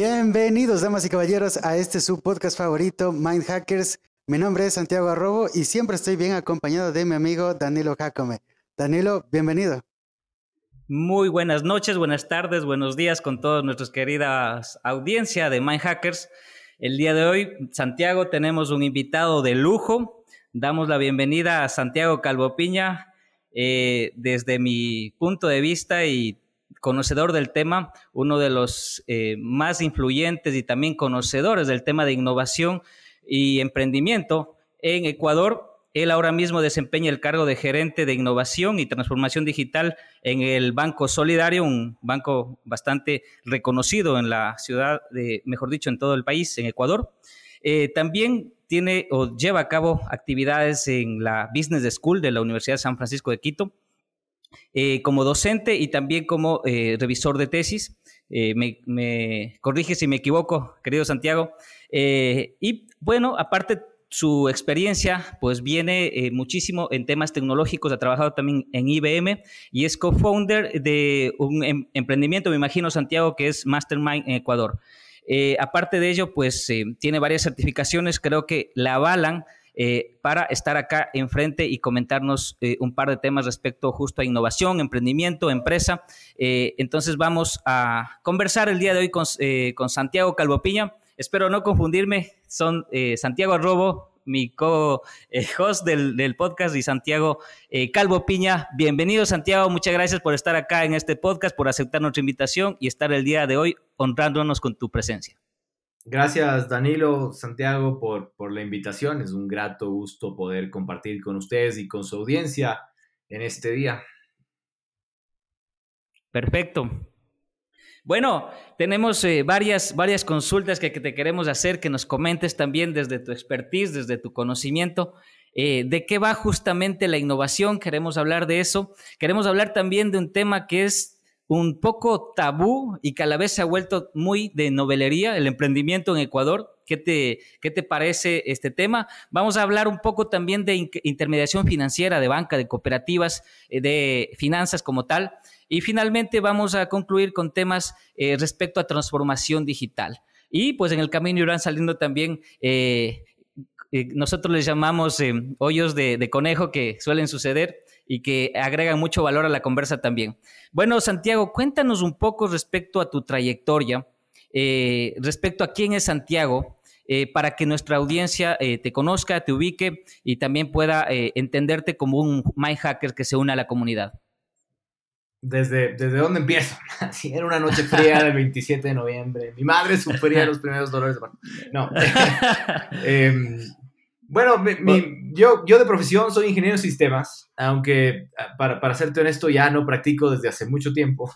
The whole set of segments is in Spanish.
Bienvenidos, damas y caballeros, a este su podcast favorito, Mind Hackers. Mi nombre es Santiago Arrobo y siempre estoy bien acompañado de mi amigo Danilo Jacome. Danilo, bienvenido. Muy buenas noches, buenas tardes, buenos días con todas nuestras queridas audiencia de Mind Hackers. El día de hoy, Santiago, tenemos un invitado de lujo. Damos la bienvenida a Santiago Calvopiña. Eh, desde mi punto de vista y conocedor del tema, uno de los eh, más influyentes y también conocedores del tema de innovación y emprendimiento en Ecuador. Él ahora mismo desempeña el cargo de gerente de innovación y transformación digital en el Banco Solidario, un banco bastante reconocido en la ciudad, de, mejor dicho, en todo el país, en Ecuador. Eh, también tiene o lleva a cabo actividades en la Business School de la Universidad de San Francisco de Quito eh, como docente y también como eh, revisor de tesis. Eh, me, corrige si me equivoco, querido Santiago. y bueno, aparte su experiencia pues viene muchísimo en temas tecnológicos, ha trabajado también en IBM y es co-founder de un em, emprendimiento, me imagino Santiago, que es Mastermind en Ecuador. aparte de ello, pues tiene varias certificaciones, creo que la avalan eh, para estar acá enfrente y comentarnos eh, un par de temas respecto justo a innovación, emprendimiento, empresa. Eh, entonces vamos a conversar el día de hoy con, Santiago Calvopiña. Espero no confundirme, son Santiago Arrobo, mi co-host del, podcast, y Santiago Calvo Piña. Bienvenido, Santiago. Muchas gracias por estar acá en este podcast, por aceptar nuestra invitación y estar el día de hoy honrándonos con tu presencia. Gracias Danilo, Santiago, por, por la invitación. Es un grato gusto poder compartir con ustedes y con su audiencia en este día. Perfecto. Bueno, tenemos eh, varias, varias consultas que, te queremos hacer, que nos comentes también desde tu expertise, desde tu conocimiento. Eh, ¿De qué va justamente la innovación? Queremos hablar de eso. Queremos hablar también de un tema que es un poco tabú y que a la vez se ha vuelto muy de novelería, el emprendimiento en Ecuador. ¿Qué te, qué te parece este tema? Vamos a hablar un poco también de intermediación financiera, de banca, de cooperativas, eh, de finanzas como tal. Y finalmente vamos a concluir con temas eh, respecto a transformación digital. Y pues en el camino irán saliendo también eh, nosotros les llamamos hoyos de, conejo que suelen suceder y que agregan mucho valor a la conversa también. Bueno, Santiago, cuéntanos un poco respecto a tu trayectoria, eh, respecto a quién es Santiago, eh, para que nuestra audiencia eh, te conozca, te ubique y también pueda entenderte como un Hacker que se une a la comunidad. ¿Desde, desde dónde empiezo? Era una noche fría del 27 de noviembre. Mi madre sufría los primeros dolores de. No. Bueno, yo, yo de profesión soy ingeniero de sistemas, aunque ah, para, para serte honesto ya no practico desde hace mucho tiempo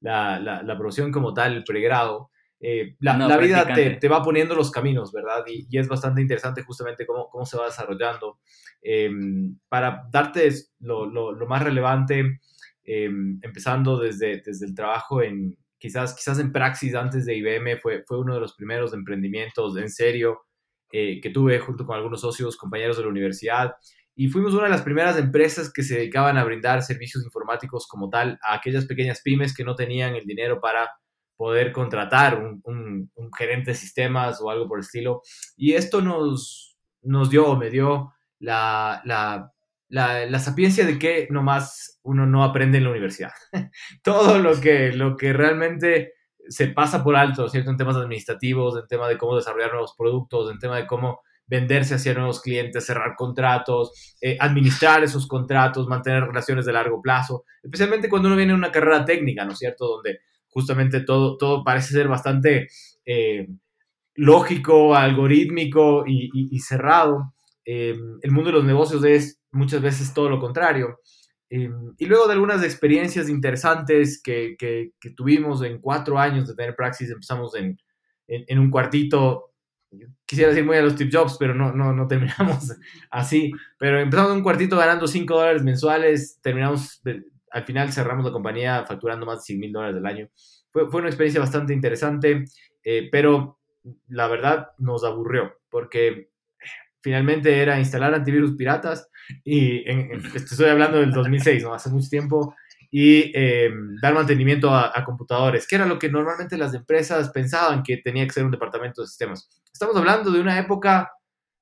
la, la, profesión como tal, el pregrado. Eh, la, la vida te, te, va poniendo los caminos, ¿verdad? Y, y, es bastante interesante justamente cómo, cómo se va desarrollando. Em, para darte lo, lo, lo más relevante, em, empezando desde, desde el trabajo en, quizás, quizás en Praxis antes de IBM, fue, fue uno de los primeros emprendimientos en serio eh, que tuve junto con algunos socios, compañeros de la universidad. Y fuimos una de las primeras empresas que se dedicaban a brindar servicios informáticos como tal a aquellas pequeñas pymes que no tenían el dinero para poder contratar un, gerente de sistemas o algo por el estilo. Y esto nos, nos dio, me dio la, la, la, sapiencia de que nomás uno no aprende en la universidad. Todo lo que, lo que realmente se pasa por alto, ¿cierto? En temas administrativos, en tema de cómo desarrollar nuevos productos, en tema de cómo venderse hacia nuevos clientes, cerrar contratos, eh, administrar esos contratos, mantener relaciones de largo plazo, especialmente cuando uno viene en una carrera técnica, ¿no es cierto? Donde justamente todo, todo parece ser bastante eh, lógico, algorítmico y, cerrado. Eh, el mundo de los negocios es muchas veces todo lo contrario. Em, y luego de algunas experiencias interesantes que, que, tuvimos en cuatro años de tener Praxis, empezamos en, en, un cuartito, quisiera decir muy a los tip jobs, pero no, no, no terminamos así, pero empezamos en un cuartito ganando 5 dólares mensuales, terminamos, al final cerramos la compañía facturando más de 100 mil dólares al año. Fue, fue, una experiencia bastante interesante, eh, pero la verdad nos aburrió, porque finalmente era instalar antivirus piratas y en, estoy hablando del 2006, ¿no? Hace mucho tiempo y eh, dar mantenimiento a, computadores, que era lo que normalmente las empresas pensaban que tenía que ser un departamento de sistemas. Estamos hablando de una época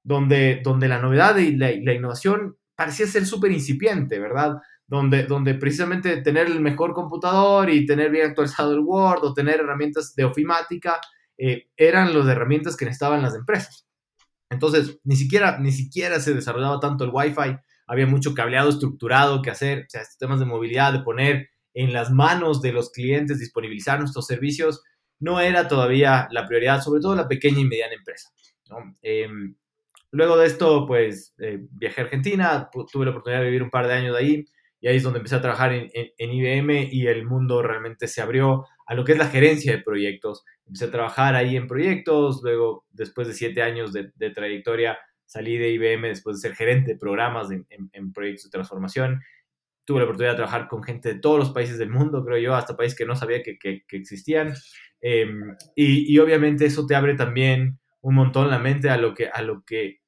donde, donde la novedad y la, innovación parecía ser súper incipiente, ¿verdad? Donde, donde precisamente tener el mejor computador y tener bien actualizado el Word o tener herramientas de ofimática eh, eran las herramientas que necesitaban las empresas. Entonces, ni siquiera, ni siquiera se desarrollaba tanto el Wi-Fi, había mucho cableado estructurado que hacer, o sea, temas de movilidad, de poner en las manos de los clientes, disponibilizar nuestros servicios, no era todavía la prioridad, sobre todo la pequeña y mediana empresa. Em, luego de esto, pues eh, viajé a Argentina, tuve la oportunidad de vivir un par de años ahí, y ahí es donde empecé a trabajar en, IBM y el mundo realmente se abrió a lo que es la gerencia de proyectos. Empecé a trabajar ahí en proyectos, luego después de siete años de, trayectoria salí de IBM después de ser gerente de programas en, proyectos de transformación. Tuve la oportunidad de trabajar con gente de todos los países del mundo, creo yo, hasta países que no sabía que, existían. Em, y, obviamente eso te abre también un montón la mente a lo que, a lo que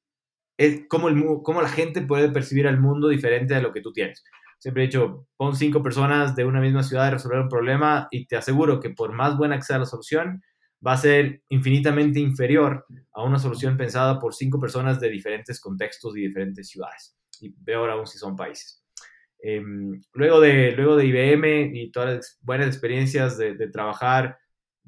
es, cómo, el, cómo la gente puede percibir al mundo diferente a lo que tú tienes. Siempre he dicho, pon cinco personas de una misma ciudad a resolver un problema y te aseguro que por más buena que sea la solución, va a ser infinitamente inferior a una solución pensada por cinco personas de diferentes contextos y diferentes ciudades. Y peor aún si son países. Em, luego, de, luego de IBM y todas las buenas experiencias de, de trabajar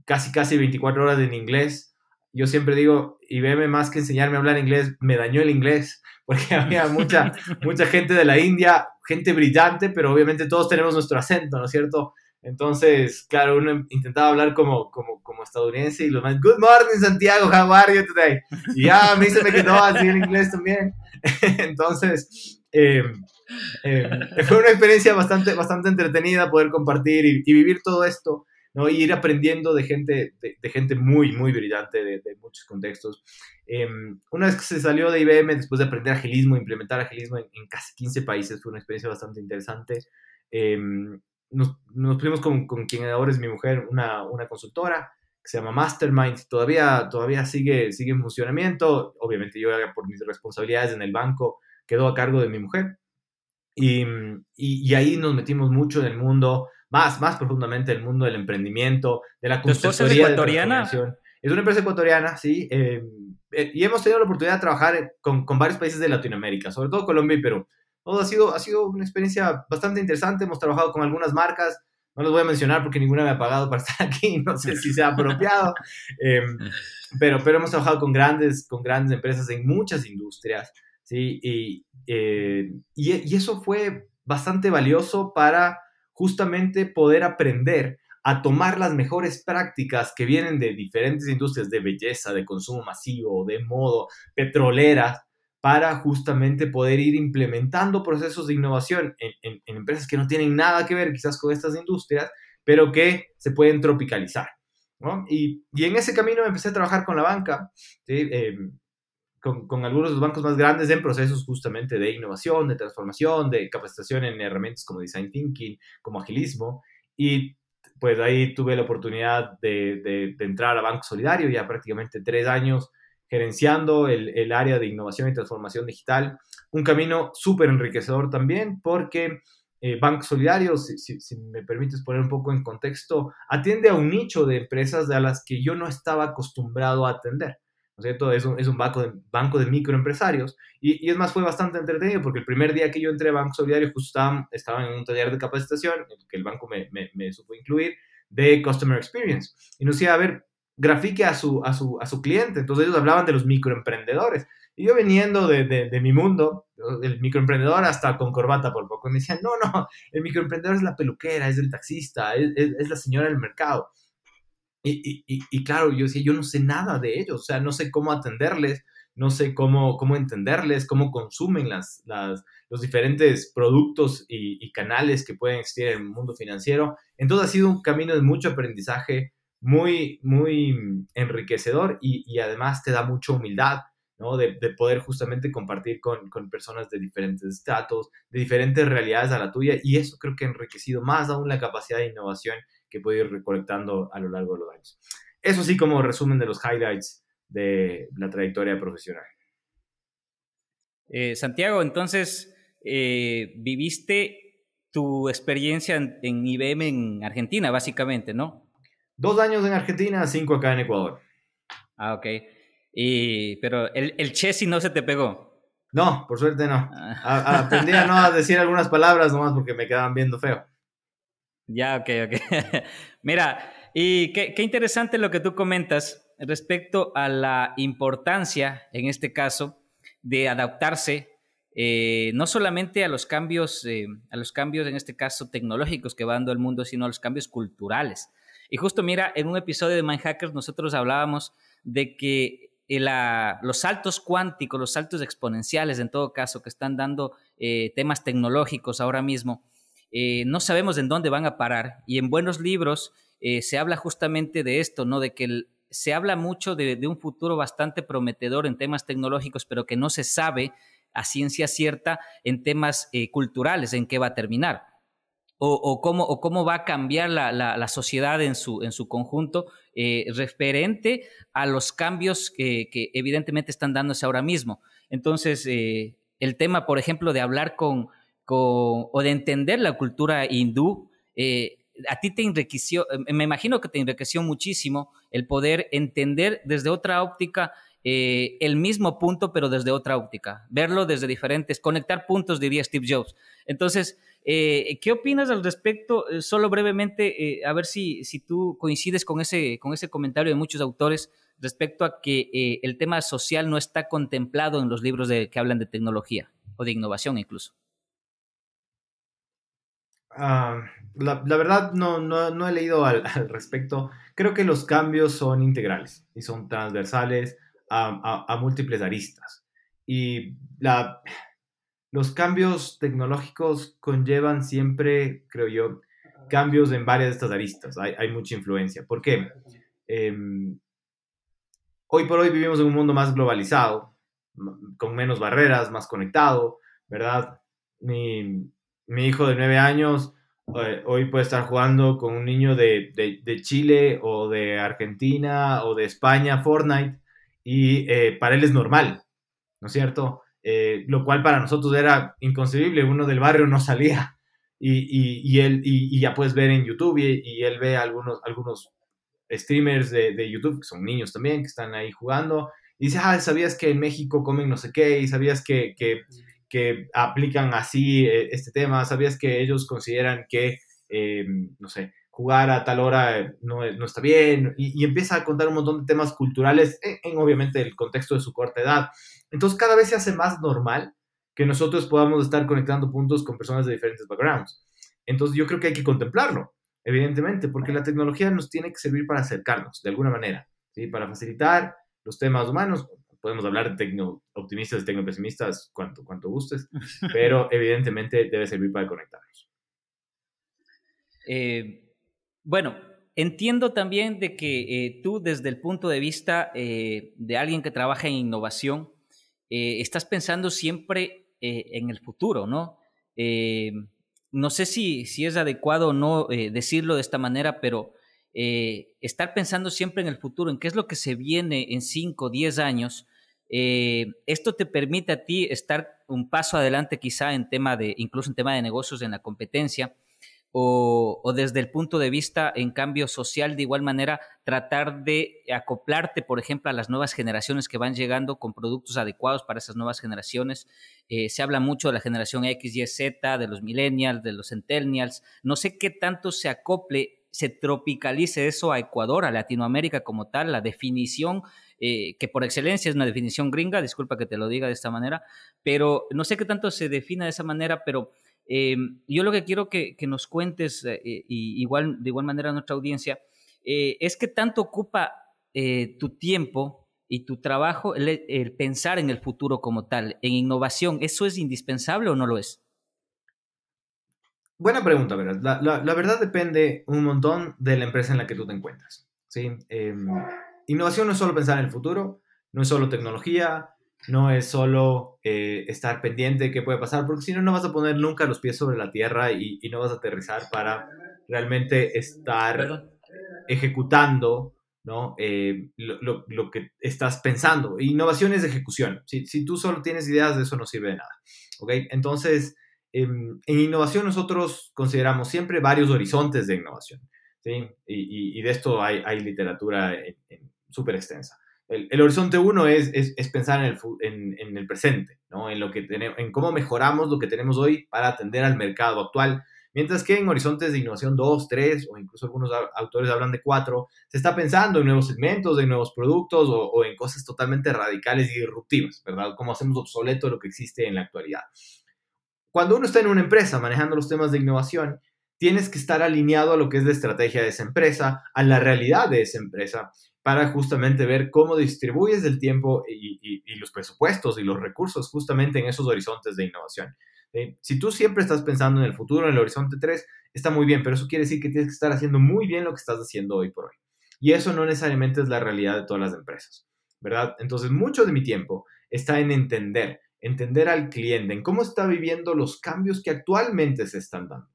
casi, casi 24 horas en inglés, yo siempre digo, IBM más que enseñarme a hablar inglés, me dañó el inglés, porque había mucha, mucha gente de la India, gente brillante, pero obviamente todos tenemos nuestro acento, ¿no es cierto? Entonces, claro, uno intentaba hablar como, como, como estadounidense y lo más, Good morning, Santiago, how are you today? Y ya, a mí se me quedó así en inglés también. Entonces, eh, eh, fue una experiencia bastante, bastante entretenida poder compartir y, y vivir todo esto ¿no? Y ir aprendiendo de gente, de, gente muy, muy brillante de, muchos contextos. Em, una vez que se salió de IBM, después de aprender agilismo, implementar agilismo en, casi 15 países, fue una experiencia bastante interesante. Em, nos, nos pusimos con, con, quien ahora es mi mujer, una, una consultora que se llama Mastermind, todavía, todavía sigue, sigue en funcionamiento. Obviamente yo por mis responsabilidades en el banco quedó a cargo de mi mujer. Y, y, y ahí nos metimos mucho en el mundo más, más profundamente el mundo del emprendimiento, de la consultoría. ¿Es ecuatoriana? es una empresa ecuatoriana, sí. Eh, eh, y hemos tenido la oportunidad de trabajar con, con, varios países de Latinoamérica, sobre todo Colombia y Perú. Todo ha sido, ha sido una experiencia bastante interesante. Hemos trabajado con algunas marcas. No les voy a mencionar porque ninguna me ha pagado para estar aquí. No sé si sea apropiado. Em, pero, pero hemos trabajado con grandes, con grandes empresas en muchas industrias. ¿sí? Y, eh, y, y eso fue bastante valioso para justamente poder aprender a tomar las mejores prácticas que vienen de diferentes industrias de belleza, de consumo masivo, de modo, petroleras, para justamente poder ir implementando procesos de innovación en, empresas que no tienen nada que ver quizás con estas industrias, pero que se pueden tropicalizar. Y, en ese camino empecé a trabajar con la banca. ¿sí? Em, con, algunos de los bancos más grandes en procesos justamente de innovación, de transformación, de capacitación en herramientas como design thinking, como agilismo. Y pues ahí tuve la oportunidad de, entrar a Banco Solidario, ya prácticamente tres años gerenciando el, área de innovación y transformación digital. Un camino súper enriquecedor también porque eh, Banco Solidario, si, si, me permites poner un poco en contexto, atiende a un nicho de empresas a las que yo no estaba acostumbrado a atender. ¿No es cierto? Es un, es un banco, de, banco de microempresarios. Y, y, es más, fue bastante entretenido porque el primer día que yo entré a Banco Solidario justo estaba, en un taller de capacitación que el banco me, me, me, supo incluir de Customer Experience. Y nos decía, a ver, grafique a su, a, su, a su cliente. Entonces ellos hablaban de los microemprendedores. Y yo viniendo de, de, de mi mundo, el microemprendedor hasta con corbata por poco, me decían, no, no, el microemprendedor es la peluquera, es el taxista, es, es, es la señora del mercado. Y, y, y, claro, yo decía, yo no sé nada de ellos, o sea, no sé cómo atenderles, no sé cómo, cómo entenderles, cómo consumen las, las los diferentes productos y, canales que pueden existir en el mundo financiero. Entonces ha sido un camino de mucho aprendizaje, muy, muy enriquecedor y, además te da mucha humildad, ¿no? De, de poder justamente compartir con, con, personas de diferentes estratos, de diferentes realidades a la tuya y eso creo que ha enriquecido más aún la capacidad de innovación que puede ir recolectando a lo largo de los años. Eso sí como resumen de los highlights de la trayectoria profesional. Eh, Santiago, entonces, eh, viviste tu experiencia en, IBM en Argentina, básicamente, ¿no? Dos años en Argentina, cinco acá en Ecuador. Ah, ok. Y, pero el, el Chessy no se te pegó. No, por suerte no. Ah. aprendí a no decir algunas palabras nomás porque me quedaban viendo feo. Ya, ok, ok. Mira, y qué, interesante lo que tú comentas respecto a la importancia, en este caso, de adaptarse eh, no solamente a los cambios, eh, a los cambios, en este caso, tecnológicos que va dando el mundo, sino a los cambios culturales. Y justo mira, en un episodio de Mindhackers nosotros hablábamos de que eh, los saltos cuánticos, los saltos exponenciales, en todo caso, que están dando temas tecnológicos ahora mismo, no sabemos en dónde van a parar. Y en buenos libros se habla justamente de esto, ¿no? De que se habla mucho de, un futuro bastante prometedor en temas tecnológicos, pero que no se sabe a ciencia cierta en temas eh, culturales, en qué va a terminar. O, cómo, o cómo, va a cambiar la, sociedad en su, en su conjunto eh, referente a los cambios que, evidentemente están dándose ahora mismo. Entonces, eh, el tema, por ejemplo, de hablar con, o de entender la cultura hindú, a ti te enriqueció, me imagino que te enriqueció muchísimo el poder entender desde otra óptica eh, el mismo punto, pero desde otra óptica, verlo desde diferentes, conectar puntos, diría Steve Jobs. Entonces, eh, ¿qué opinas al respecto? Eh, solo brevemente, a ver si, si tú coincides con ese, con ese comentario de muchos autores respecto a que el tema social no está contemplado en los libros de, que hablan de tecnología o de innovación incluso. Ah, la, verdad no, no, he leído al, respecto. Creo que los cambios son integrales y son transversales a, múltiples aristas. Y la, los cambios tecnológicos conllevan siempre, creo yo, cambios en varias de estas aristas. Hay, hay mucha influencia. ¿Por qué? Em, hoy por hoy vivimos en un mundo más globalizado, con menos barreras, más conectado, ¿verdad? Mi hijo de nueve años eh, hoy puede estar jugando con un niño de, de, de, Chile o de Argentina o de España Fortnite y eh, para él es normal, ¿no es cierto? Eh, lo cual para nosotros era inconcebible, uno del barrio no salía y, él, y, ya puedes ver en YouTube y, él ve algunos, algunos streamers de, YouTube, que son niños también, que están ahí jugando, y dice, ah, ¿sabías que en México comen no sé qué? ¿Y sabías que, que, aplican así eh, este tema? ¿Sabías que ellos consideran que, no sé, jugar a tal hora no, no está bien, y, empieza a contar un montón de temas culturales en, obviamente el contexto de su corta edad. Entonces cada vez se hace más normal que nosotros podamos estar conectando puntos con personas de diferentes backgrounds. Entonces yo creo que hay que contemplarlo, evidentemente, porque la tecnología nos tiene que servir para acercarnos de alguna manera, ¿sí? para facilitar los temas humanos. Podemos hablar de tecno optimistas y tecnopesimistas cuanto, cuanto gustes, pero evidentemente debe servir para conectarnos. Eh, bueno, entiendo también de que eh, tú desde el punto de vista eh, de alguien que trabaja en innovación, eh, estás pensando siempre en el futuro, ¿no? no sé si, si, es adecuado o no decirlo de esta manera, pero estar pensando siempre en el futuro, en qué es lo que se viene en 5 o 10 años, esto te permite a ti estar un paso adelante quizá en tema de, incluso en tema de negocios en la competencia, o, desde el punto de vista, en cambio, social, de igual manera, tratar de acoplarte, por ejemplo, a las nuevas generaciones que van llegando con productos adecuados para esas nuevas generaciones. Eh, se habla mucho de la generación X, Y, Z, de los millennials, de los centennials. No sé qué tanto se acople, se tropicalice eso a Ecuador, a Latinoamérica como tal, la definición eh, que por excelencia es una definición gringa, disculpa que te lo diga de esta manera, pero no sé qué tanto se defina de esa manera, pero Em, yo lo que quiero que, nos cuentes, eh, y igual, de igual manera a nuestra audiencia, eh, es que tanto ocupa eh, tu tiempo y tu trabajo el, pensar en el futuro como tal, en innovación. ¿Eso es indispensable o no lo es? Buena pregunta, ¿verdad? La, verdad depende un montón de la empresa en la que tú te encuentras. ¿sí? Em, innovación no es solo pensar en el futuro, no es solo tecnología, no es solo eh, estar pendiente de qué puede pasar, porque si no, no vas a poner nunca los pies sobre la tierra y, no vas a aterrizar para realmente estar ejecutando ¿no? Eh, lo, que estás pensando. Innovación es ejecución. Si, tú solo tienes ideas, de eso no sirve de nada. ¿ok? Entonces, en innovación nosotros consideramos siempre varios horizontes de innovación. ¿sí? Y, de esto hay, hay literatura súper extensa. El, horizonte uno es, es, pensar en el, en, en el presente, ¿no? en, lo que tenemos, en cómo mejoramos lo que tenemos hoy para atender al mercado actual Mientras que en horizontes de innovación 2, 3 o incluso algunos autores hablan de 4, se está pensando en nuevos segmentos, en nuevos productos o, en cosas totalmente radicales y disruptivas, ¿verdad? Cómo hacemos obsoleto lo que existe en la actualidad. Cuando uno está en una empresa manejando los temas de innovación, tienes que estar alineado a lo que es la estrategia de esa empresa, a la realidad de esa empresa, para justamente ver cómo distribuyes el tiempo y, los presupuestos y los recursos justamente en esos horizontes de innovación. Si tú siempre estás pensando en el futuro, en el horizonte 3, está muy bien, pero eso quiere decir que tienes que estar haciendo muy bien lo que estás haciendo hoy por hoy. Y eso no necesariamente es la realidad de todas las empresas, ¿verdad? Entonces, mucho de mi tiempo está en entender, entender al cliente, en cómo está viviendo los cambios que actualmente se están dando.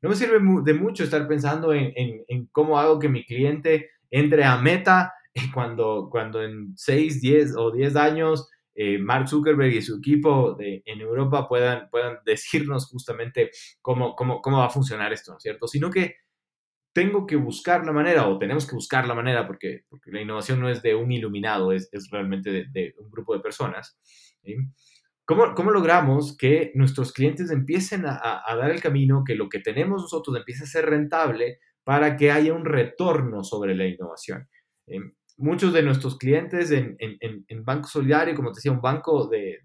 No me sirve de mucho estar pensando en, cómo hago que mi cliente entre a meta cuando, cuando en 6, 10 o 10 años eh, Mark Zuckerberg y su equipo de, en Europa puedan, puedan decirnos justamente cómo, cómo, cómo va a funcionar esto, ¿no es cierto? Sino que tengo que buscar la manera, o tenemos que buscar la manera, porque, porque la innovación no es de un iluminado, es, es realmente de, un grupo de personas. ¿Cómo, ¿Cómo, logramos que nuestros clientes empiecen a, dar el camino, que lo que tenemos nosotros empiece a ser rentable para que haya un retorno sobre la innovación? muchos de nuestros clientes en, en, Banco Solidario, como te decía, un banco de,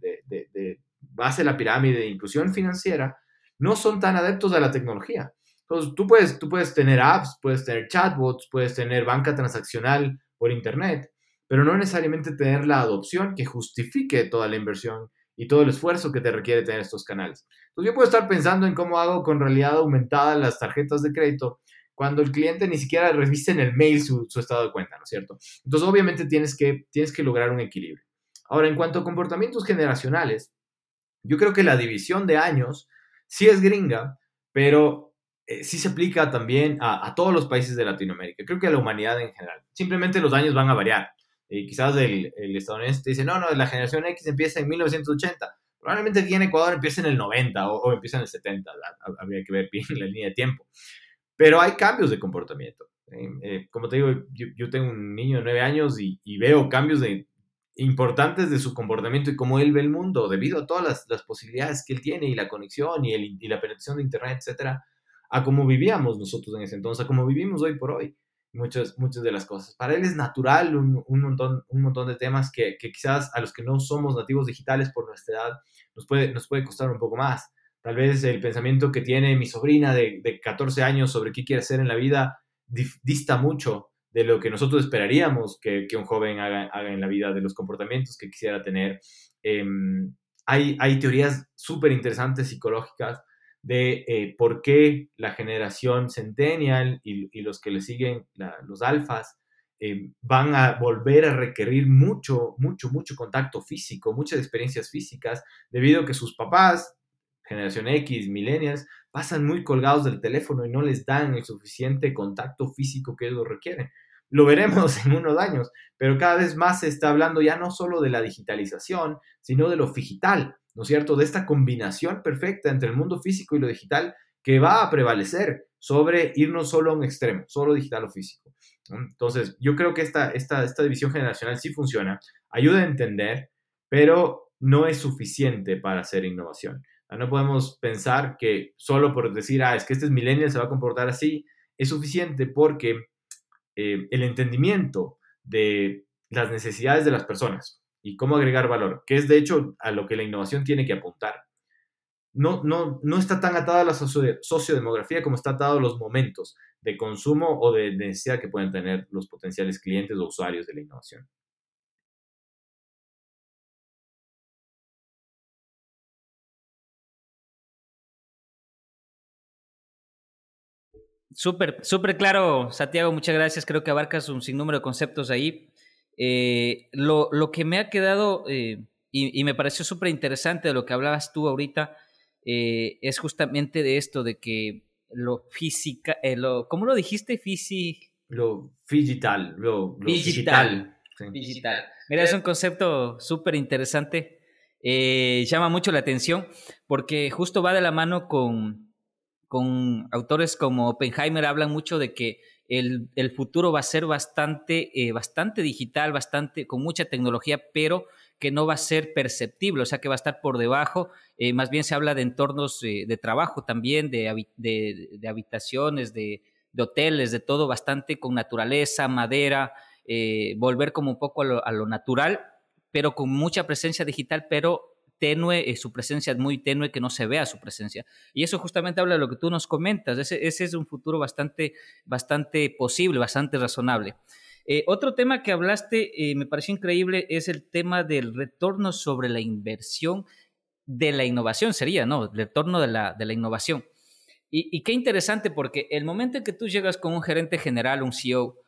base de la pirámide de inclusión financiera, no son tan adeptos a la tecnología. Entonces, tú puedes, tú puedes tener apps, puedes tener chatbots, puedes tener banca transaccional por Internet, pero no necesariamente tener la adopción que justifique toda la inversión y todo el esfuerzo que te requiere tener estos canales. Entonces, yo puedo estar pensando en cómo hago con realidad aumentada las tarjetas de crédito cuando el cliente ni siquiera revisa en el mail su, estado de cuenta, ¿no es cierto? Entonces, obviamente tienes que, tienes que lograr un equilibrio. Ahora, en cuanto a comportamientos generacionales, yo creo que la división de años sí es gringa, pero eh, sí se aplica también a, todos los países de Latinoamérica. Creo que a la humanidad en general. Simplemente los años van a variar. Y quizás el, el estadounidense dice, no, no, la generación X empieza en 1980. Probablemente aquí en Ecuador empieza en el 90 o, o empieza en el 70. Habría que ver bien la línea de tiempo. Pero hay cambios de comportamiento. ¿eh? Eh, como te digo, yo, tengo un niño de nueve años y, veo cambios de, importantes de su comportamiento y cómo él ve el mundo debido a todas las, posibilidades que él tiene y la conexión y, el, y, la penetración de Internet, etcétera, a cómo vivíamos nosotros en ese entonces, a cómo vivimos hoy por hoy. Muchas, muchas de las cosas. Para él es natural un, un montón, un montón de temas que, que, quizás a los que no somos nativos digitales por nuestra edad nos puede, nos puede costar un poco más. Tal vez el pensamiento que tiene mi sobrina de, de 14 años sobre qué quiere hacer en la vida dista mucho de lo que nosotros esperaríamos que, que un joven haga, haga, en la vida, de los comportamientos que quisiera tener. Em, hay, hay, teorías súper interesantes psicológicas de eh, por qué la generación centennial y, los que le siguen, los alfas, em, van a volver a requerir mucho, mucho, mucho contacto físico, muchas experiencias físicas, debido a que sus papás generación X, millennials, pasan muy colgados del teléfono y no les dan el suficiente contacto físico que ellos requieren. Lo veremos en unos años, pero cada vez más se está hablando ya no solo de la digitalización, sino de lo digital, ¿no es cierto? De esta combinación perfecta entre el mundo físico y lo digital que va a prevalecer sobre irnos solo a un extremo, solo digital o físico. Entonces, yo creo que esta, esta, esta división generacional sí funciona, ayuda a entender, pero no es suficiente para hacer innovación. No podemos pensar que solo por decir, ah, es que este es millennial, se va a comportar así, es suficiente porque eh, el entendimiento de las necesidades de las personas y cómo agregar valor, que es de hecho a lo que la innovación tiene que apuntar, no, no, no está tan atada a la sociodemografía como está atado a los momentos de consumo o de necesidad que pueden tener los potenciales clientes o usuarios de la innovación. Súper, súper claro, Santiago, muchas gracias. Creo que abarcas un sinnúmero de conceptos ahí. Eh, lo, lo, que me ha quedado eh, y, me pareció súper interesante de lo que hablabas tú ahorita eh, es justamente de esto, de que lo física, lo, ¿cómo lo dijiste? Fisi... Lo digital, lo, digital. Digital. Mira, es un concepto súper interesante llama mucho la atención porque justo va de la mano con, con autores como Oppenheimer, hablan mucho de que el, futuro va a ser bastante, eh, bastante digital, bastante, con mucha tecnología, pero que no va a ser perceptible, o sea que va a estar por debajo. Eh, más bien se habla de entornos de trabajo también, de, de, habitaciones, de, hoteles, de todo bastante con naturaleza, madera, volver como un poco a lo natural pero con mucha presencia digital, pero tenue, eh, su presencia es muy tenue, que no se vea su presencia. Y eso justamente habla de lo que tú nos comentas, ese, es un futuro bastante, bastante posible, bastante razonable. Eh, otro tema que hablaste, eh, me pareció increíble, es el tema del retorno sobre la inversión de la innovación, sería, ¿no? El retorno de la, de la innovación. Y, qué interesante, porque el momento en que tú llegas con un gerente general, un CEO,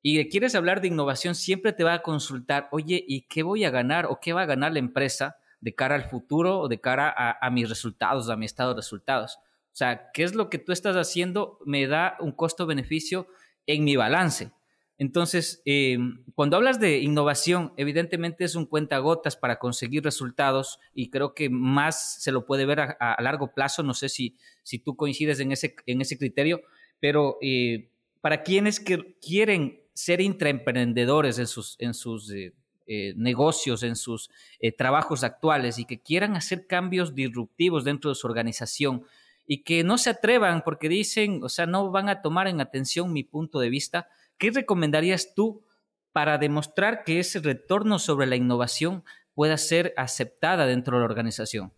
y quieres hablar de innovación, siempre te va a consultar, oye, ¿y qué voy a ganar o qué va a ganar la empresa de cara al futuro o de cara a, mis resultados, a mi estado de resultados? O sea, ¿qué es lo que tú estás haciendo? Me da un costo-beneficio en mi balance. Entonces, eh, cuando hablas de innovación, evidentemente es un cuentagotas para conseguir resultados y creo que más se lo puede ver a, largo plazo. No sé si, si tú coincides en ese, en ese criterio, pero eh, para quienes que quieren ser intraemprendedores en sus, en sus eh, eh, negocios, en sus eh, trabajos actuales y que quieran hacer cambios disruptivos dentro de su organización y que no se atrevan porque dicen, o sea, no van a tomar en atención mi punto de vista, ¿qué recomendarías tú para demostrar que ese retorno sobre la innovación pueda ser aceptada dentro de la organización?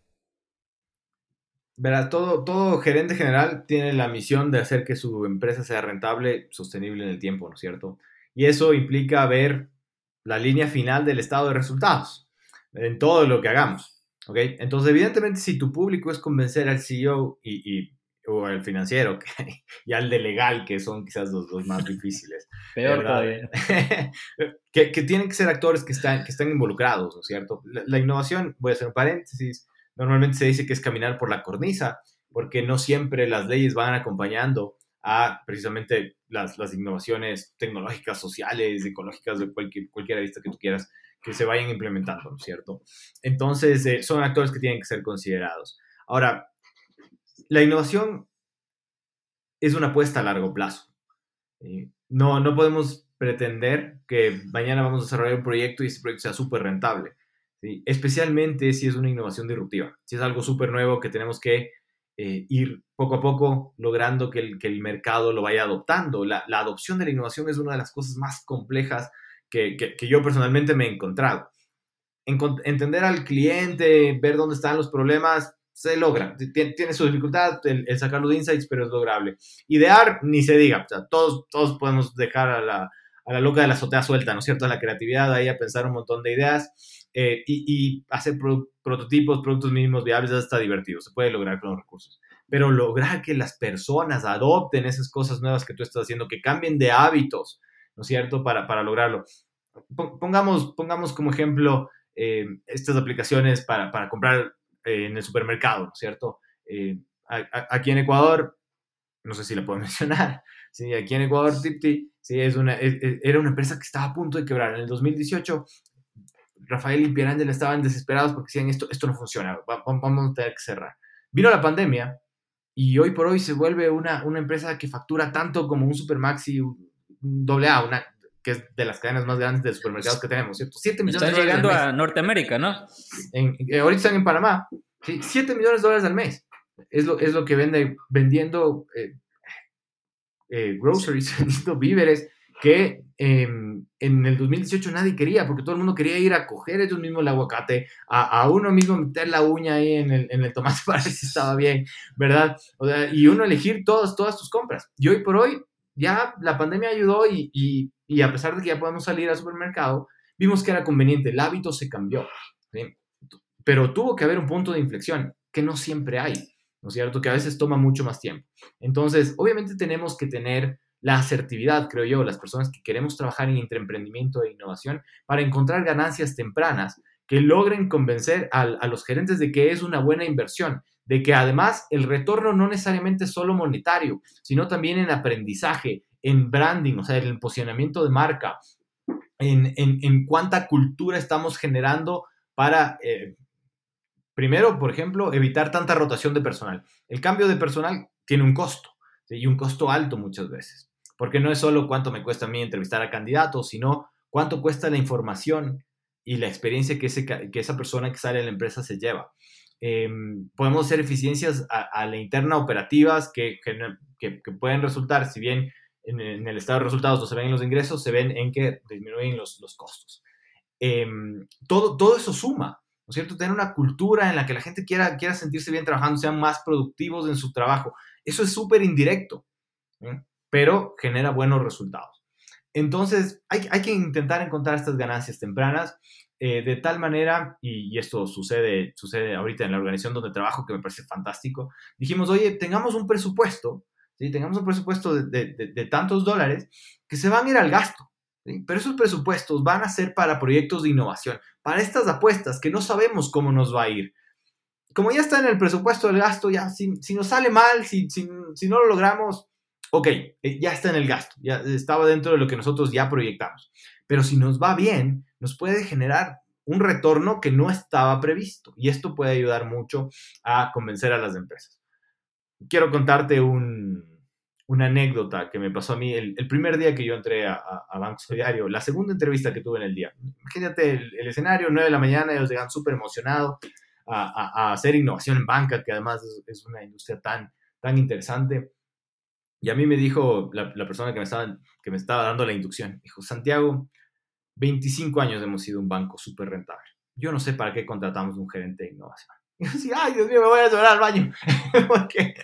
Verá, todo, todo gerente general tiene la misión de hacer que su empresa sea rentable, sostenible en el tiempo, ¿no es cierto? Y eso implica ver la línea final del estado de resultados en todo lo que hagamos. ¿ok? Entonces, evidentemente, si tu público es convencer al CEO y, o al financiero y al de legal, que son quizás los, dos más difíciles. Peor todavía. que, que, tienen que ser actores que están, que están involucrados, ¿no es cierto? La, la, innovación, voy a hacer un paréntesis, Normalmente se dice que es caminar por la cornisa, porque no siempre las leyes van acompañando a precisamente las, innovaciones tecnológicas, sociales, ecológicas, de cualquier, cualquier vista que tú quieras, que se vayan implementando, ¿no es cierto? Entonces, eh, son actores que tienen que ser considerados. Ahora, la innovación es una apuesta a largo plazo. No, no podemos pretender que mañana vamos a desarrollar un proyecto y ese proyecto sea súper rentable especialmente si es una innovación disruptiva, si es algo súper nuevo que tenemos que eh, ir poco a poco logrando que el, que el mercado lo vaya adoptando. La, la, adopción de la innovación es una de las cosas más complejas que, que, yo personalmente me he encontrado. entender al cliente, ver dónde están los problemas, se logra. Tiene, su dificultad el, sacar los insights, pero es lograble. Idear, ni se diga. Todos, todos podemos dejar a la, a la loca de la azotea suelta, ¿no es cierto? A la creatividad, ahí a pensar un montón de ideas eh, y, hacer prototipos, productos mínimos viables, está divertido, se puede lograr con los recursos. Pero lograr que las personas adopten esas cosas nuevas que tú estás haciendo, que cambien de hábitos, ¿no es cierto? Para, para lograrlo. Pongamos, pongamos como ejemplo eh, estas aplicaciones para, para comprar eh, en el supermercado, ¿no es cierto? aquí en Ecuador, no sé si la puedo mencionar, sí, aquí en Ecuador, Tipti, Sí, es una, e, e, era una empresa que estaba a punto de quebrar. En el 2018, Rafael y Pierangel estaban desesperados porque decían, esto, esto no funciona, vamos a tener que cerrar. Vino la pandemia y hoy por hoy se vuelve una, una empresa que factura tanto como un Supermaxi, doble A, una, que es de las cadenas más grandes de supermercados que tenemos, ¿cierto? 7 millones Están de dólares llegando a Norteamérica, ¿no? En, eh, ahorita están en Panamá, ¿sí? 7 millones de dólares al mes. Es lo, es lo que vende vendiendo eh, eh, groceries, víveres, que em, en el 2018 nadie quería, porque todo el mundo quería ir a coger ellos mismos el aguacate, a, uno mismo meter la uña ahí en el, en el tomate para ver si estaba bien, ¿verdad? y uno elegir todas, todas tus compras. Y hoy por hoy, ya la pandemia ayudó y, y, y a pesar de que ya podemos salir al supermercado, vimos que era conveniente, el hábito se cambió, pero tuvo que haber un punto de inflexión que no siempre hay. ¿no es cierto? Que a veces toma mucho más tiempo. Entonces, obviamente tenemos que tener la asertividad, creo yo, las personas que queremos trabajar en emprendimiento e innovación para encontrar ganancias tempranas que logren convencer a, los gerentes de que es una buena inversión, de que además el retorno no necesariamente es solo monetario, sino también en aprendizaje, en branding, o sea, en el posicionamiento de marca, en, en, cuánta cultura estamos generando para, eh, Primero, por ejemplo, evitar tanta rotación de personal. El cambio de personal tiene un costo, y un costo alto muchas veces, porque no es solo cuánto me cuesta a mí entrevistar a candidatos, sino cuánto cuesta la información y la experiencia que, que esa persona que sale de la empresa se lleva. Em, podemos hacer eficiencias a, la interna operativas que, que, pueden resultar, si bien en, el estado de resultados no se ven en los ingresos, se ven en que disminuyen los, los costos. Em, todo, todo eso suma, ¿no es cierto? Tener una cultura en la que la gente quiera, quiera sentirse bien trabajando, sean más productivos en su trabajo. Eso es súper indirecto, pero genera buenos resultados. Entonces, hay, que intentar encontrar estas ganancias tempranas eh, de tal manera, y, esto sucede, sucede ahorita en la organización donde trabajo, que me parece fantástico, dijimos, oye, tengamos un presupuesto, ¿sí? tengamos un presupuesto de, de, tantos dólares que se van a ir al gasto. Pero esos presupuestos van a ser para proyectos de innovación, para estas apuestas que no sabemos cómo nos va a ir. Como ya está en el presupuesto del gasto, ya si, si nos sale mal, si, si, si no lo logramos, ok, eh, ya está en el gasto, ya estaba dentro de lo que nosotros ya proyectamos. Pero si nos va bien, nos puede generar un retorno que no estaba previsto y esto puede ayudar mucho a convencer a las empresas. Quiero contarte una anécdota que me pasó a mí el, primer día que yo entré a, a, Banco Solidario, la segunda entrevista que tuve en el día. Imagínate el, escenario, 9 de la mañana, ellos llegan súper emocionados a, hacer innovación en banca, que además es, una industria tan, tan interesante. Y a mí me dijo la, persona que me, estaba, que me estaba dando la inducción, dijo, Santiago, 25 años hemos sido un banco súper rentable. Yo no sé para qué contratamos un gerente de innovación. Y yo decía, ay, Dios mío, me voy a llorar al baño. Porque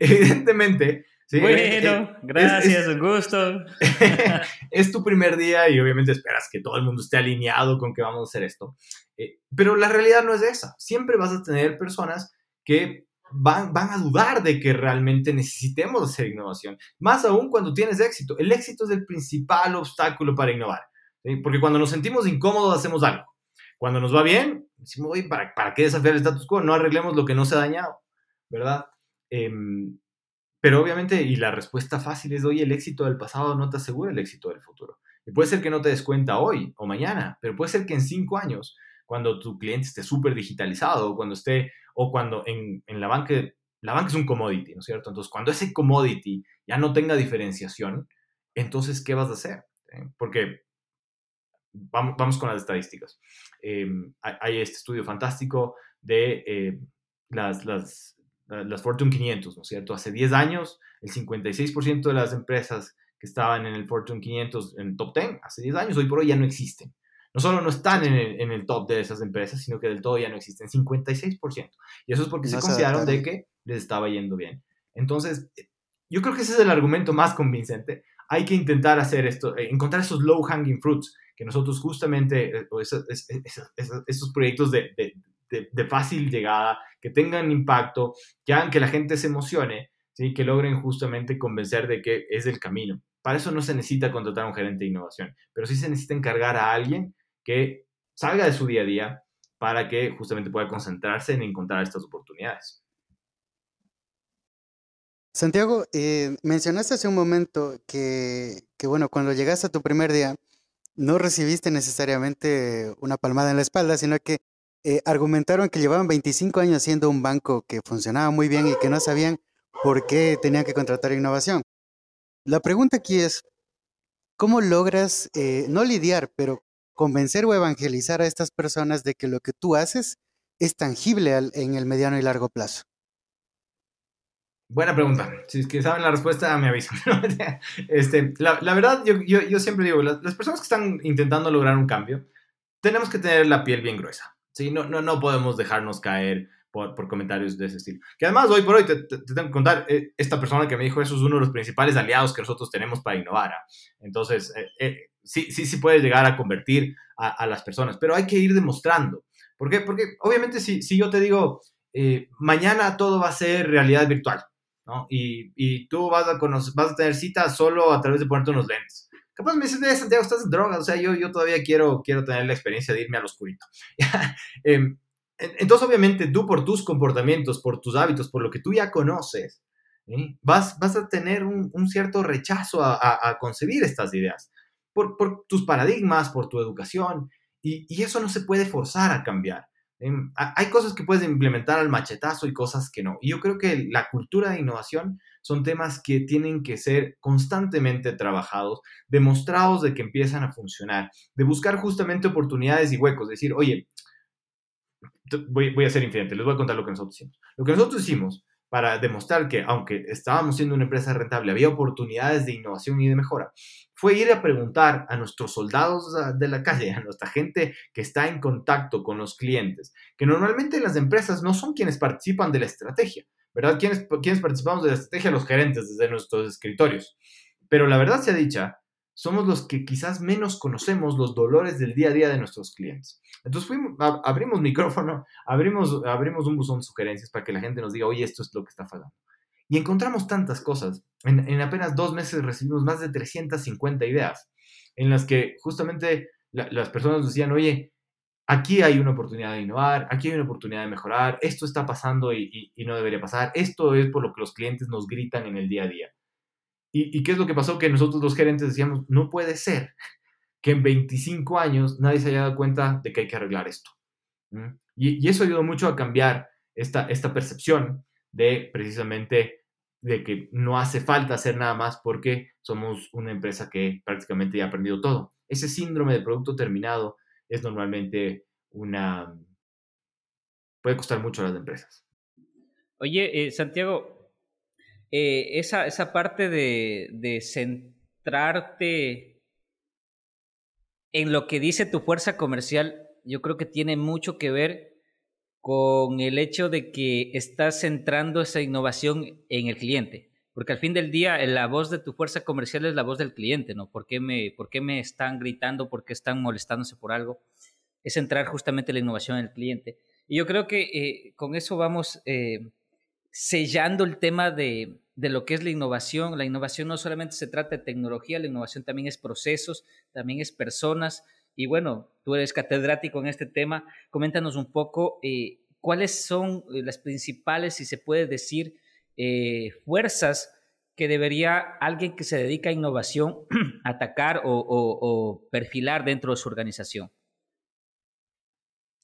evidentemente... bueno, eh, gracias, un gusto. es tu primer día y obviamente esperas que todo el mundo esté alineado con que vamos a hacer esto. Eh, pero la realidad no es esa. Siempre vas a tener personas que van, van, a dudar de que realmente necesitemos hacer innovación. Más aún cuando tienes éxito. El éxito es el principal obstáculo para innovar. Porque cuando nos sentimos incómodos hacemos algo. Cuando nos va bien, decimos, oye, ¿para, ¿para qué desafiar el status quo? No arreglemos lo que no se ha dañado, ¿verdad? Em, pero obviamente, y la respuesta fácil es, oye, el éxito del pasado no te asegura el éxito del futuro. Y puede ser que no te des cuenta hoy o mañana, pero puede ser que en cinco años, cuando tu cliente esté súper digitalizado, cuando esté, o cuando en, en la banca, la banca es un commodity, ¿no es cierto? Entonces, cuando ese commodity ya no tenga diferenciación, entonces, ¿qué vas a hacer? Porque vamos, con las estadísticas. Em, hay, este estudio fantástico de eh, las, las, las Fortune 500, ¿no es cierto? Hace 10 años, el 56% de las empresas que estaban en el Fortune 500, en el top 10, hace 10 años, hoy por hoy ya no existen. No solo no están en el, en el top de esas empresas, sino que del todo ya no existen, 56%. Y eso es porque se consideraron de que les estaba yendo bien. Entonces, yo creo que ese es el argumento más convincente. Hay que intentar hacer esto, eh, encontrar esos low hanging fruits que nosotros justamente, eh, esos, proyectos de, fácil llegada, que tengan impacto, que hagan que la gente se emocione, ¿sí? que logren justamente convencer de que es el camino. Para eso no se necesita contratar a un gerente de innovación, pero sí se necesita encargar a alguien que salga de su día a día para que justamente pueda concentrarse en encontrar estas oportunidades. Santiago, eh, mencionaste hace un momento que, que, bueno, cuando llegaste a tu primer día, no recibiste necesariamente una palmada en la espalda, sino que eh, argumentaron que llevaban 25 años siendo un banco que funcionaba muy bien y que no sabían por qué tenían que contratar innovación. La pregunta aquí es, ¿cómo logras eh, no lidiar, pero convencer o evangelizar a estas personas de que lo que tú haces es tangible en el mediano y largo plazo? Buena pregunta. Si es que saben la respuesta, me avisan. este, la, la, verdad, yo, yo, yo siempre digo, las, personas que están intentando lograr un cambio, tenemos que tener la piel bien gruesa. ¿sí? No, no, no podemos dejarnos caer por, por comentarios de ese estilo. Que además, hoy por hoy, te, te, tengo que contar, eh, esta persona que me dijo eso es uno de los principales aliados que nosotros tenemos para innovar. ¿ah? Entonces, eh, eh, sí, sí, sí puede llegar a convertir a, las personas, pero hay que ir demostrando. ¿Por qué? Porque obviamente si, si yo te digo, mañana todo va a ser realidad virtual, y, y tú vas a, conocer, vas a tener cita solo a través de ponerte unos lentes. Capaz me dices, Santiago, estás en droga, o sea, yo, yo todavía quiero, quiero tener la experiencia de irme al oscurito. Em, entonces, obviamente, tú por tus comportamientos, por tus hábitos, por lo que tú ya conoces, vas, vas a tener un, un cierto rechazo a, a, a, concebir estas ideas, por, por, tus paradigmas, por tu educación, y, y, eso no se puede forzar a cambiar. Em, hay cosas que puedes implementar al machetazo y cosas que no. Y yo creo que la cultura de innovación son temas que tienen que ser constantemente trabajados, demostrados de que empiezan a funcionar, de buscar justamente oportunidades y huecos, decir, oye, voy, voy a ser infinito, les voy a contar lo que nosotros hicimos. Lo que nosotros hicimos para demostrar que aunque estábamos siendo una empresa rentable, había oportunidades de innovación y de mejora, fue ir a preguntar a nuestros soldados de la calle, a nuestra gente que está en contacto con los clientes, que normalmente las empresas no son quienes participan de la estrategia, ¿verdad? ¿Quiénes, quienes participamos de la estrategia? Los gerentes desde nuestros escritorios. Pero la verdad sea dicha, somos los que quizás menos conocemos los dolores del día a día de nuestros clientes. Entonces fuimos, abrimos micrófono, abrimos, abrimos un buzón de sugerencias para que la gente nos diga, oye, esto es lo que está fallando. Y encontramos tantas cosas. En, apenas dos meses recibimos más de 350 ideas en las que justamente las personas decían, oye, aquí hay una oportunidad de innovar, aquí hay una oportunidad de mejorar, esto está pasando y no debería pasar, esto es por lo que los clientes nos gritan en el día a día. ¿Y, qué es lo que pasó? Que nosotros los gerentes decíamos, no puede ser que en 25 años nadie se haya dado cuenta de que hay que arreglar esto. Y, eso ayudó mucho a cambiar esta, esta percepción de precisamente de que no hace falta hacer nada más porque somos una empresa que prácticamente ya ha aprendido todo. Ese síndrome de producto terminado es normalmente una... puede costar mucho a las empresas. Oye, eh, Santiago, eh, esa, esa, parte de, de centrarte en lo que dice tu fuerza comercial, yo creo que tiene mucho que ver con el hecho de que estás centrando esa innovación en el cliente. Porque al fin del día, la voz de tu fuerza comercial es la voz del cliente, ¿no? ¿Por qué me, por qué me están gritando? ¿Por qué están molestándose por algo? Es centrar justamente la innovación en el cliente. Y yo creo que eh, con eso vamos eh, sellando el tema de, lo que es la innovación. La innovación no solamente se trata de tecnología, la innovación también es procesos, también es personas. Y bueno, tú eres catedrático en este tema. Coméntanos un poco eh, cuáles son eh, las principales, si se puede decir, eh, fuerzas que debería alguien que se dedica a innovación atacar o perfilar dentro de su organización.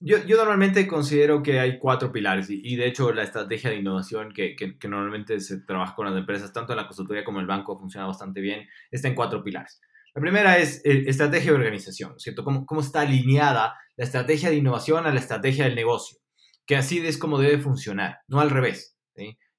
Yo, normalmente considero que hay cuatro pilares y, de hecho la estrategia de innovación que, normalmente se trabaja con las empresas, tanto en la consultoría como en el banco, funciona bastante bien, está en cuatro pilares. La primera es eh, estrategia de organización, ¿cierto? ¿Cómo, ¿Cómo está alineada la estrategia de innovación a la estrategia del negocio? Que así es como debe funcionar, no al revés.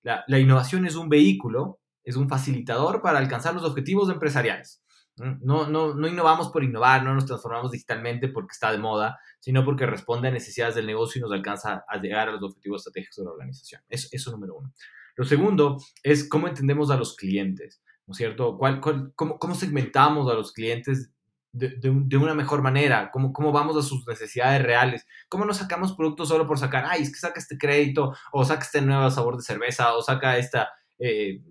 La innovación es un vehículo, es un facilitador para alcanzar los objetivos empresariales. No, no, no innovamos por innovar, no nos transformamos digitalmente porque está de moda, sino porque responde a necesidades del negocio y nos alcanza a llegar a los objetivos estratégicos de la organización. Eso, eso número uno. Lo segundo es cómo entendemos a los clientes, ¿no es cierto? ¿Cuál, cómo, cómo, segmentamos a los clientes de, de, una mejor manera? ¿Cómo, ¿Cómo vamos a sus necesidades reales? ¿Cómo no sacamos productos solo por sacar, ay, es que saca este crédito, o saca este nuevo sabor de cerveza, o saca esta... Eh,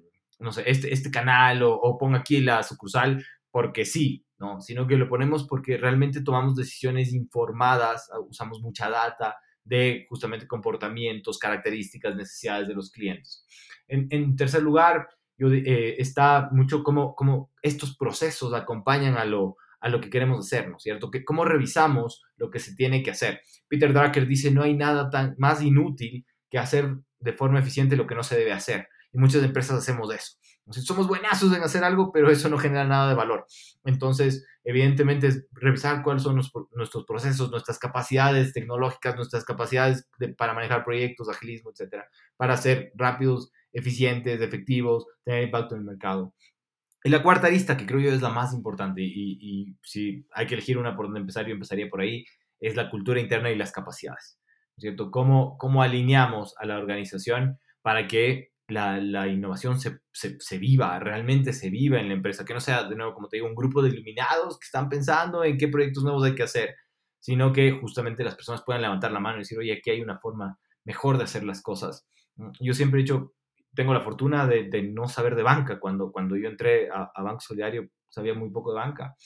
no sé, este, este canal o, o ponga aquí la sucursal, porque sí, ¿no? Sino que lo ponemos porque realmente tomamos decisiones informadas, ah, usamos mucha data de justamente comportamientos, características, necesidades de los clientes. En, tercer lugar, yo, eh, está mucho como, como estos procesos acompañan a lo, a lo que queremos hacer, ¿no cierto? Que cómo revisamos lo que se tiene que hacer. Peter Drucker dice, no hay nada tan más inútil que hacer de forma eficiente lo que no se debe hacer. Y muchas empresas hacemos eso somos buenazos en hacer algo, pero eso no genera nada de valor. Entonces, evidentemente, es revisar cuáles son nuestros procesos, nuestras capacidades tecnológicas, nuestras capacidades para manejar proyectos, agilismo, etcétera, para ser rápidos, eficientes, efectivos, tener impacto en el mercado. Y la cuarta lista, que creo yo es la más importante, y, si hay que elegir una por donde empezar, yo empezaría por ahí, es la cultura interna y las capacidades. ¿Cierto? ¿Cómo, cómo alineamos a la organización para que la, innovación se, se, viva, realmente se viva en la empresa, que no sea, de nuevo, como te digo, un grupo de iluminados que están pensando en qué proyectos nuevos hay que hacer, sino que justamente las personas puedan levantar la mano y decir, oye, aquí hay una forma mejor de hacer las cosas. Mm, yo siempre he dicho, tengo la fortuna de, no saber de banca. Cuando, cuando yo entré a, Banco Solidario, sabía muy poco de banca.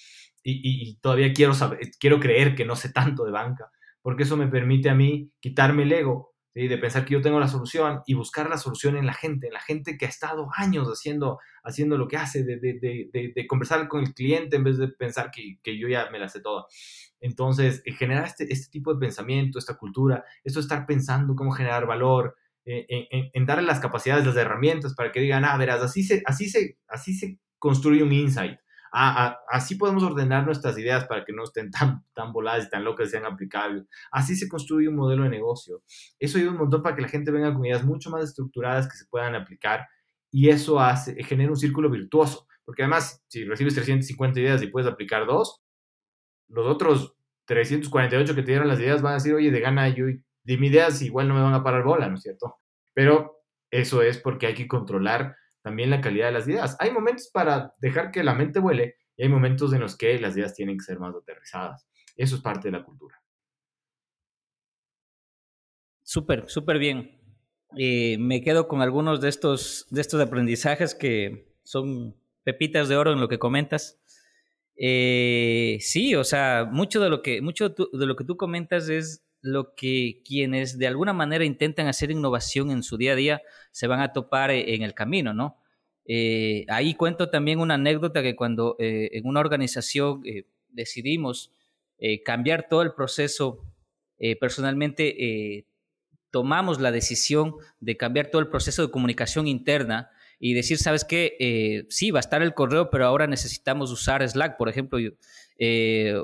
Y, y, todavía quiero, saber, quiero creer que no sé tanto de banca, porque eso me permite a mí quitarme el ego de pensar que yo tengo la solución y buscar la solución en la gente, en la gente que ha estado años haciendo, haciendo lo que hace, de, de, de, conversar con el cliente en vez de pensar que, que, yo ya me la sé toda. Entonces, eh, generar este, este tipo de pensamiento, esta cultura, esto de estar pensando cómo generar valor, eh, en, en, darle las capacidades, las herramientas para que digan, ah, verás, así se, así se, así se construye un insight. Así podemos ordenar nuestras ideas para que no estén tan, tan voladas y tan locas y sean aplicables. Así se construye un modelo de negocio. Eso ayuda un montón para que la gente venga con ideas mucho más estructuradas que se puedan aplicar y eso hace, genera un círculo virtuoso. Porque además, si recibes 350 ideas y puedes aplicar dos, los otros 348 que te dieron las ideas van a decir, oye, de gana yo, de mi ideas igual no me van a parar bola, ¿no es cierto? Pero eso es porque hay que controlar también la calidad de las ideas. Hay momentos para dejar que la mente vuele y hay momentos en los que las ideas tienen que ser más aterrizadas. Eso es parte de la cultura. Súper, súper bien. Eh, me quedo con algunos de estos, de estos aprendizajes que son pepitas de oro en lo que comentas. Eh, sí, o sea, mucho de lo que, mucho de lo que tú comentas es lo que quienes de alguna manera intentan hacer innovación en su día a día se van a topar eh, en el camino, ¿no? Eh, ahí cuento también una anécdota que cuando eh, en una organización decidimos cambiar todo el proceso, personalmente tomamos la decisión de cambiar todo el proceso de comunicación interna y decir, ¿sabes qué? sí, va a estar el correo, pero ahora necesitamos usar Slack, por ejemplo,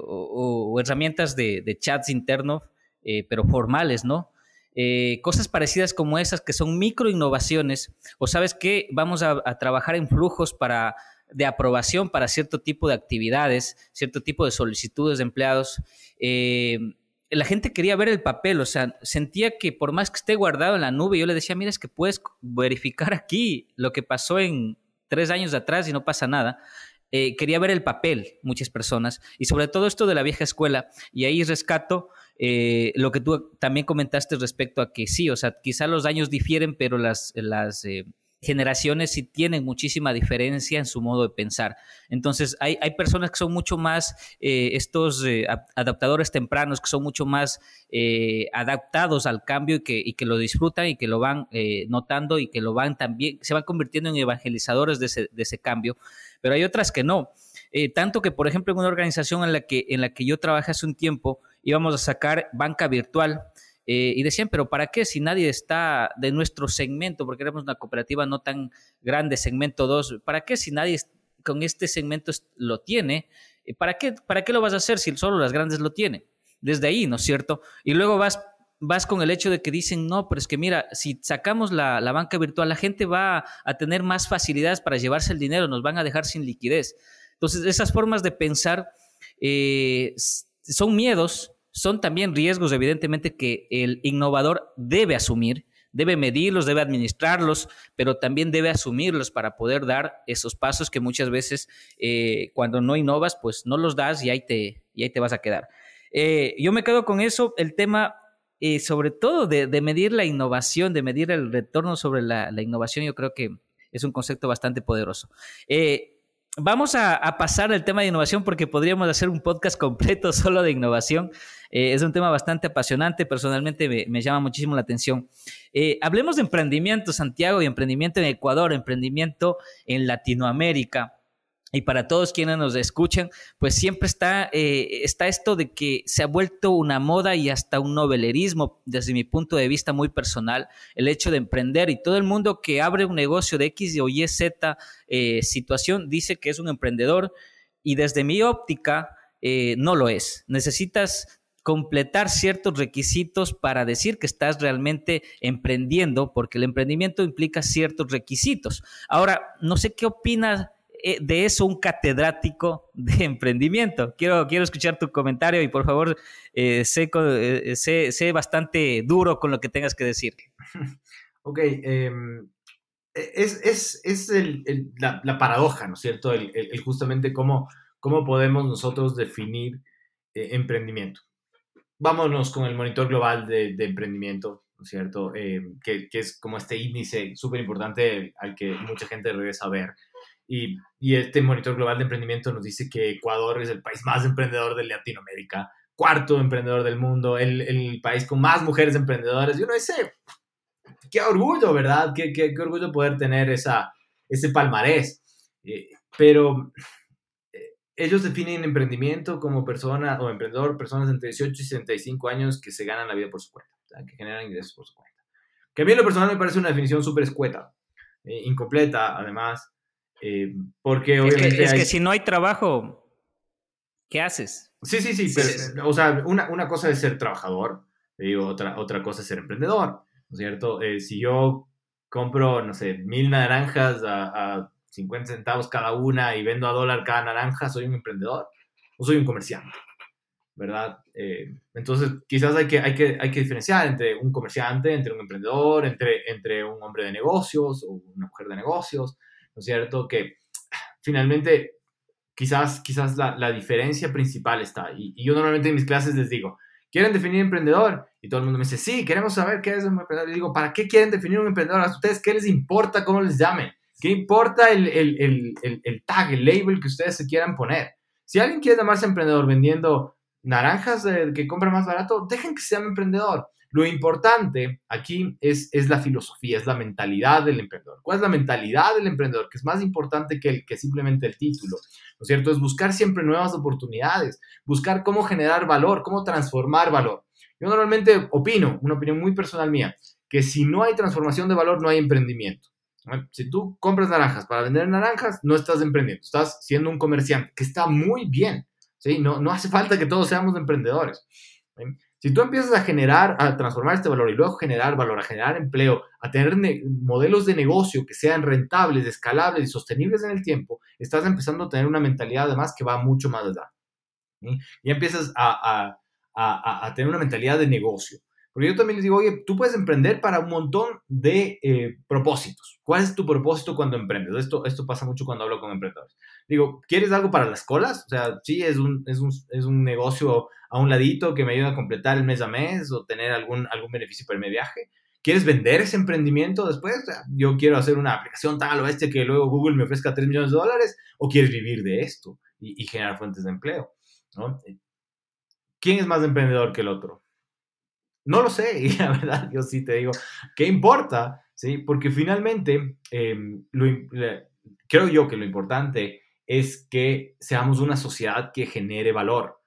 o, herramientas de, de chats internos eh, pero formales, ¿no? Eh, cosas parecidas como esas que son micro innovaciones, o sabes que vamos a, trabajar en flujos para, de aprobación para cierto tipo de actividades, cierto tipo de solicitudes de empleados. Eh, la gente quería ver el papel, o sea, sentía que por más que esté guardado en la nube, yo le decía, mira, es que puedes verificar aquí lo que pasó en tres años atrás y no pasa nada. quería ver el papel, muchas personas, y sobre todo esto de la vieja escuela, y ahí rescato eh, lo que tú también comentaste respecto a que sí, o sea, quizá los años difieren, pero las, las eh, generaciones sí tienen muchísima diferencia en su modo de pensar. Entonces, hay, hay personas que son mucho más, eh, estos adaptadores tempranos, que son mucho más adaptados al cambio y que, y que, lo disfrutan y que lo van notando y que lo van también, se van convirtiendo en evangelizadores de ese, de ese cambio, pero hay otras que no. tanto que, por ejemplo, en una organización en la que, en la que yo trabajé hace un tiempo, íbamos a sacar banca virtual. Eh, y decían, pero ¿para qué si nadie está de nuestro segmento? Porque éramos una cooperativa no tan grande, segmento 2. ¿Para qué si nadie con este segmento lo tiene? Eh, ¿Para qué, ¿Para qué lo vas a hacer si solo las grandes lo tienen? Desde ahí, ¿no es cierto? Y luego vas, vas con el hecho de que dicen, no, pero es que mira, si sacamos la, banca virtual, la gente va a tener más facilidades para llevarse el dinero, nos van a dejar sin liquidez. Entonces, esas formas de pensar eh, son miedos son también riesgos, evidentemente, que el innovador debe asumir, debe medirlos, debe administrarlos, pero también debe asumirlos para poder dar esos pasos que muchas veces eh, cuando no innovas, pues no los das y ahí te, y ahí te vas a quedar. Eh, yo me quedo con eso, el tema eh, sobre todo de, medir la innovación, de medir el retorno sobre la, la, innovación, yo creo que es un concepto bastante poderoso. Vamos a, pasar al tema de innovación porque podríamos hacer un podcast completo solo de innovación. Eh, es un tema bastante apasionante, personalmente me, llama muchísimo la atención. Eh, hablemos de emprendimiento, Santiago, y emprendimiento en Ecuador, emprendimiento en Latinoamérica y para todos quienes nos escuchan, pues siempre está, eh, está esto de que se ha vuelto una moda y hasta un novelerismo, desde mi punto de vista muy personal, el hecho de emprender y todo el mundo que abre un negocio de X o Y, Z eh, situación dice que es un emprendedor y desde mi óptica eh, no lo es. Necesitas completar ciertos requisitos para decir que estás realmente emprendiendo, porque el emprendimiento implica ciertos requisitos. Ahora, no sé qué opinas de eso un catedrático de emprendimiento. Quiero, quiero escuchar tu comentario y por favor, eh, eh, sé, bastante duro con lo que tengas que decir. Ok, em, e, es, la, paradoja, ¿no es cierto? El, justamente cómo, cómo podemos nosotros definir emprendimiento. Vámonos con el monitor global de, emprendimiento, ¿no es cierto? Em, que, que, es como este índice súper importante al que mucha gente regresa a ver. Y, y, este monitor global de emprendimiento nos dice que Ecuador es el país más emprendedor de Latinoamérica, cuarto emprendedor del mundo, el, el país con más mujeres emprendedoras. Y uno dice, qué orgullo, ¿verdad? Qué, qué, qué orgullo poder tener esa, ese palmarés. Eh, pero eh, ellos definen emprendimiento como persona o emprendedor, personas entre 18 y 65 años que se ganan la vida por su cuenta, que generan ingresos por su cuenta. Que a mí en lo personal me parece una definición súper escueta, eh, incompleta además, porque obviamente... Es, que, si no hay trabajo, ¿qué haces? Sí, sí, sí, pero, o sea, una, una, cosa es ser trabajador, digo, otra, otra cosa es ser emprendedor, ¿no es cierto? si yo compro, no sé, mil naranjas a, a 50 centavos cada una y vendo a dólar cada naranja, ¿soy un emprendedor o soy un comerciante? ¿Verdad? Eh, entonces, quizás hay que, hay, que, hay que diferenciar entre un comerciante, entre un emprendedor, entre, entre un hombre de negocios o una mujer de negocios, ¿no es cierto? Que finalmente, quizás, quizás la, la diferencia principal está. Y, y, yo normalmente en mis clases les digo, ¿quieren definir emprendedor? Y todo el mundo me dice, sí, queremos saber qué es un emprendedor. Y digo, ¿para qué quieren definir un emprendedor? ¿A ustedes qué les importa cómo les llamen? ¿Qué importa el, el, el, el, tag, el label que ustedes se quieran poner? Si alguien quiere llamarse emprendedor vendiendo naranjas que compra más barato, dejen que se llame emprendedor. Lo importante aquí es, es la filosofía, es la mentalidad del emprendedor. ¿Cuál es la mentalidad del emprendedor? Que es más importante que, el, que simplemente el título. ¿No es cierto? Es buscar siempre nuevas oportunidades, buscar cómo generar valor, cómo transformar valor. Yo normalmente opino, una opinión muy personal mía, que si no hay transformación de valor, no hay emprendimiento. Si tú compras naranjas para vender naranjas, no estás emprendiendo, estás siendo un comerciante, que está muy bien. ¿sí? No, no hace falta que todos seamos emprendedores. Si tú empiezas a generar, a transformar este valor y luego generar valor, a generar empleo, a tener modelos de negocio que sean rentables, escalables y sostenibles en el tiempo, estás empezando a tener una mentalidad además que va mucho más allá. Y empiezas a, a, a tener una mentalidad de negocio. Porque yo también les digo, oye, tú puedes emprender para un montón de eh, propósitos. ¿Cuál es tu propósito cuando emprendes? Esto, esto pasa mucho cuando hablo con emprendedores. Digo, ¿quieres algo para las colas? O sea, sí, es un, es un, es un negocio a un ladito que me ayuda a completar el mes a mes o tener algún, algún beneficio para mi viaje. ¿Quieres vender ese emprendimiento después? O sea, yo quiero hacer una aplicación tal o este que luego Google me ofrezca 3 millones de dólares. ¿O quieres vivir de esto y, generar fuentes de empleo? ¿Quién es más emprendedor que el otro? No lo sé, y la verdad yo sí te digo, ¿qué importa? ¿Sí? Porque finalmente, em, creo yo que lo importante es que seamos una sociedad que genere valor.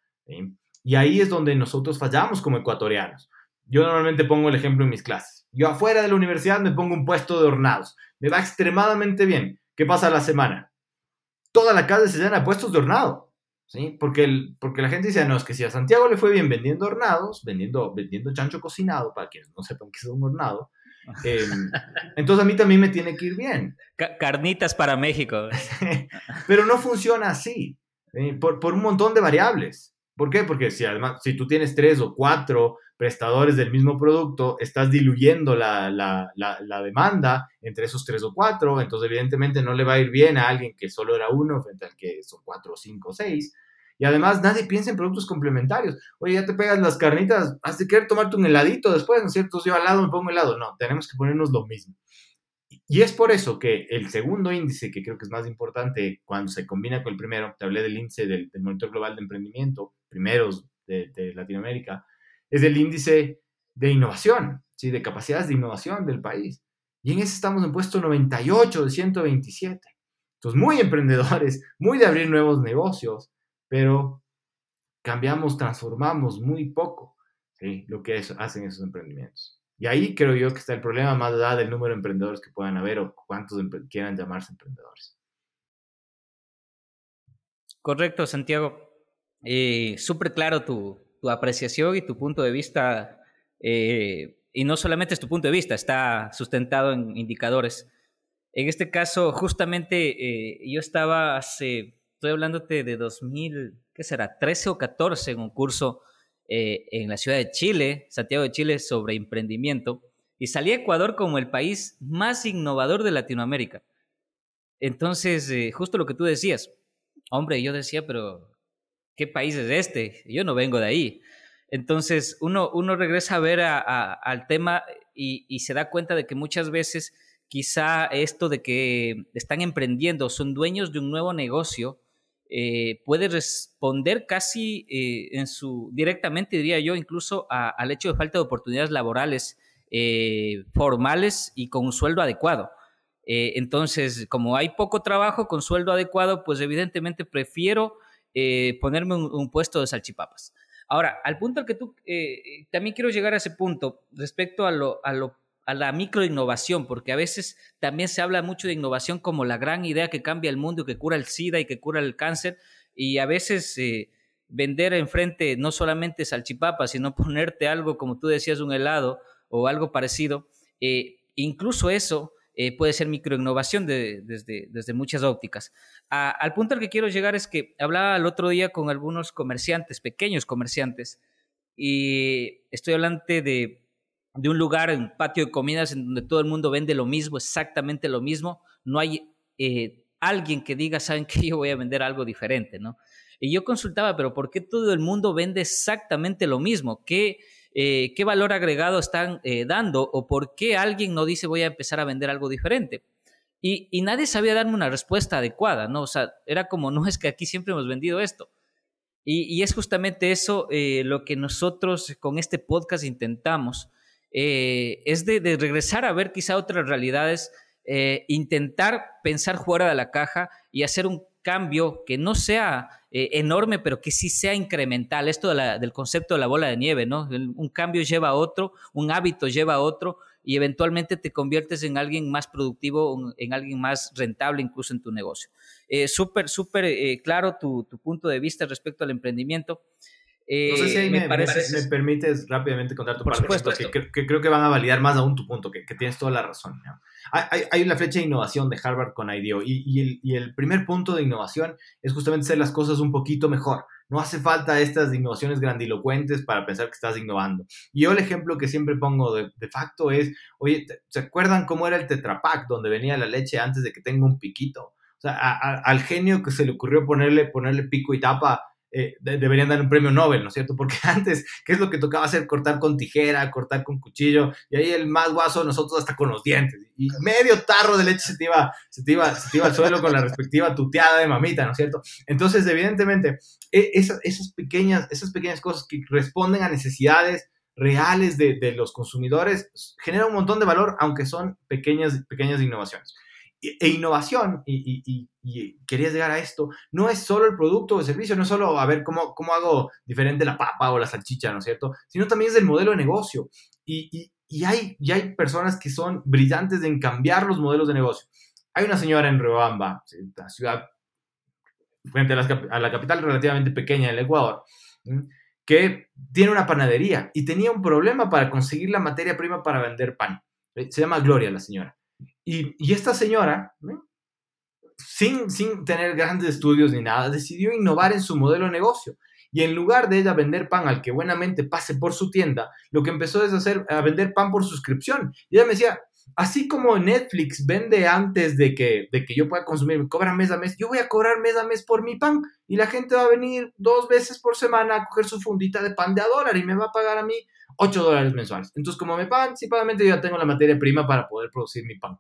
Y ahí es donde nosotros fallamos como ecuatorianos. Yo normalmente pongo el ejemplo en mis clases. Yo afuera de la universidad me pongo un puesto de hornados. Me va extremadamente bien. ¿Qué pasa la semana? Toda la calle se llena de puestos de hornado. ¿Sí? Porque, el, porque la gente dice, no, es que si a Santiago le fue bien vendiendo hornados, vendiendo, vendiendo chancho cocinado, para quienes no sepan qué es un hornado, em, entonces a mí también me tiene que ir bien. carnitas para México. Pero no funciona así, ¿eh? por, por, un montón de variables. ¿Por qué? Porque si además, si tú tienes tres o cuatro prestadores del mismo producto, estás diluyendo la, la, la, la, demanda entre esos tres o cuatro, entonces evidentemente no le va a ir bien a alguien que solo era uno frente al que son cuatro, cinco, seis. Y además nadie piensa en productos complementarios. Oye, ya te pegas las carnitas, has de querer tomarte un heladito después, ¿no es cierto? Yo al lado me pongo helado. No, tenemos que ponernos lo mismo. Y es por eso que el segundo índice, que creo que es más importante cuando se combina con el primero, te hablé del índice del, del Monitor Global de Emprendimiento, primeros de, de Latinoamérica, es el índice de innovación, ¿sí? de capacidades de innovación del país. Y en ese estamos en puesto 98 de 127. Entonces, muy emprendedores, muy de abrir nuevos negocios, pero cambiamos, transformamos muy poco ¿sí? lo que hacen esos emprendimientos. Y ahí creo yo que está el problema más allá del número de emprendedores que puedan haber o cuántos quieran llamarse emprendedores. Correcto, Santiago. Eh, Súper claro tu, tu apreciación y tu punto de vista, eh, y no solamente es tu punto de vista, está sustentado en indicadores. En este caso, justamente eh, yo estaba hace, estoy hablándote de 2000, ¿qué será? 13 o 14 en un curso eh, en la ciudad de Chile, Santiago de Chile, sobre emprendimiento, y salí a Ecuador como el país más innovador de Latinoamérica. Entonces, justo lo que tú decías, hombre, yo decía, pero ¿qué país es este? Yo no vengo de ahí. Entonces uno, uno regresa a ver al tema y, se da cuenta de que muchas veces quizá esto de que están emprendiendo, son dueños de un nuevo negocio eh, puede responder casi eh, en su, directamente diría yo, incluso al hecho de falta de oportunidades laborales eh, formales y con un sueldo adecuado. entonces, como hay poco trabajo con sueldo adecuado, pues evidentemente prefiero ponerme un, puesto de salchipapas. Ahora, al punto al que tú, también quiero llegar a ese punto respecto a lo, a lo a la microinnovación, porque a veces también se habla mucho de innovación como la gran idea que cambia el mundo, que cura el SIDA y que cura el cáncer, y a veces eh, vender enfrente no solamente salchipapas, sino ponerte algo, como tú decías, un helado o algo parecido, eh, incluso eso eh, puede ser microinnovación desde, desde muchas ópticas. al punto al que quiero llegar es que hablaba el otro día con algunos comerciantes, pequeños comerciantes, y estoy hablando de de un lugar, un patio de comidas en donde todo el mundo vende lo mismo, exactamente lo mismo, no hay eh, alguien que diga, ¿saben qué? Yo voy a vender algo diferente, ¿no? Y yo consultaba, pero ¿por qué todo el mundo vende exactamente lo mismo? ¿Qué, eh, qué valor agregado están eh, dando? ¿O por qué alguien no dice voy a empezar a vender algo diferente? Y, y, nadie sabía darme una respuesta adecuada, ¿no? O sea, era como, no es que aquí siempre hemos vendido esto. Y, y es justamente eso lo que nosotros con este podcast intentamos, eh, es de, regresar a ver quizá otras realidades, eh, intentar pensar fuera de la caja y hacer un cambio que no sea eh, enorme, pero que sí sea incremental. Esto del concepto de la bola de nieve, ¿no? Un cambio lleva a otro, un hábito lleva a otro y eventualmente te conviertes en alguien más productivo, en alguien más rentable incluso en tu negocio. súper, súper claro tu, tu, punto de vista respecto al emprendimiento no sé si ahí eh, me, me, permites rápidamente contar tu Por parte, que, que, creo que van a validar más aún tu punto, que, que tienes toda la razón. Hay, hay, una flecha de innovación de Harvard con IDEO y, y, el, y, el, primer punto de innovación es justamente hacer las cosas un poquito mejor. No hace falta estas innovaciones grandilocuentes para pensar que estás innovando. Y yo el ejemplo que siempre pongo de, de facto es, oye, ¿se acuerdan cómo era el Tetra Pak donde venía la leche antes de que tenga un piquito? O sea, al genio que se le ocurrió ponerle, ponerle pico y tapa eh, deberían dar un premio Nobel, ¿no es cierto? Porque antes, ¿qué es lo que tocaba hacer? Cortar con tijera, cortar con cuchillo, y ahí el más guaso, nosotros hasta con los dientes, y medio tarro de leche se te iba, se te iba, se te iba al suelo con la respectiva tuteada de mamita, ¿no es cierto? Entonces, evidentemente, e, esas, esas, pequeñas, esas pequeñas cosas que responden a necesidades reales de, de los consumidores generan un montón de valor, aunque son pequeñas, pequeñas innovaciones. E innovación, y, querías llegar a esto, no es solo el producto o el servicio, no es solo a ver cómo, cómo hago diferente la papa o la salchicha, ¿no es cierto? Sino también es el modelo de negocio. Y, hay, y hay personas que son brillantes en cambiar los modelos de negocio. Hay una señora en Riobamba, la ciudad frente a la, capital relativamente pequeña del Ecuador, que tiene una panadería y tenía un problema para conseguir la materia prima para vender pan. Se llama Gloria la señora. Y, esta señora, sin, sin tener grandes estudios ni nada, decidió innovar en su modelo de negocio. Y en lugar de ella vender pan al que buenamente pase por su tienda, lo que empezó es hacer a vender pan por suscripción. Y ella me decía, así como Netflix vende antes de que, de que yo pueda consumir, cobra mes a mes, yo voy a cobrar mes a mes por mi pan. Y la gente va a venir dos veces por semana a coger su fundita de pan de a dólar y me va a pagar a mí 8 dólares mensuales. Entonces, como me pagan anticipadamente, yo ya tengo la materia prima para poder producir mi pan.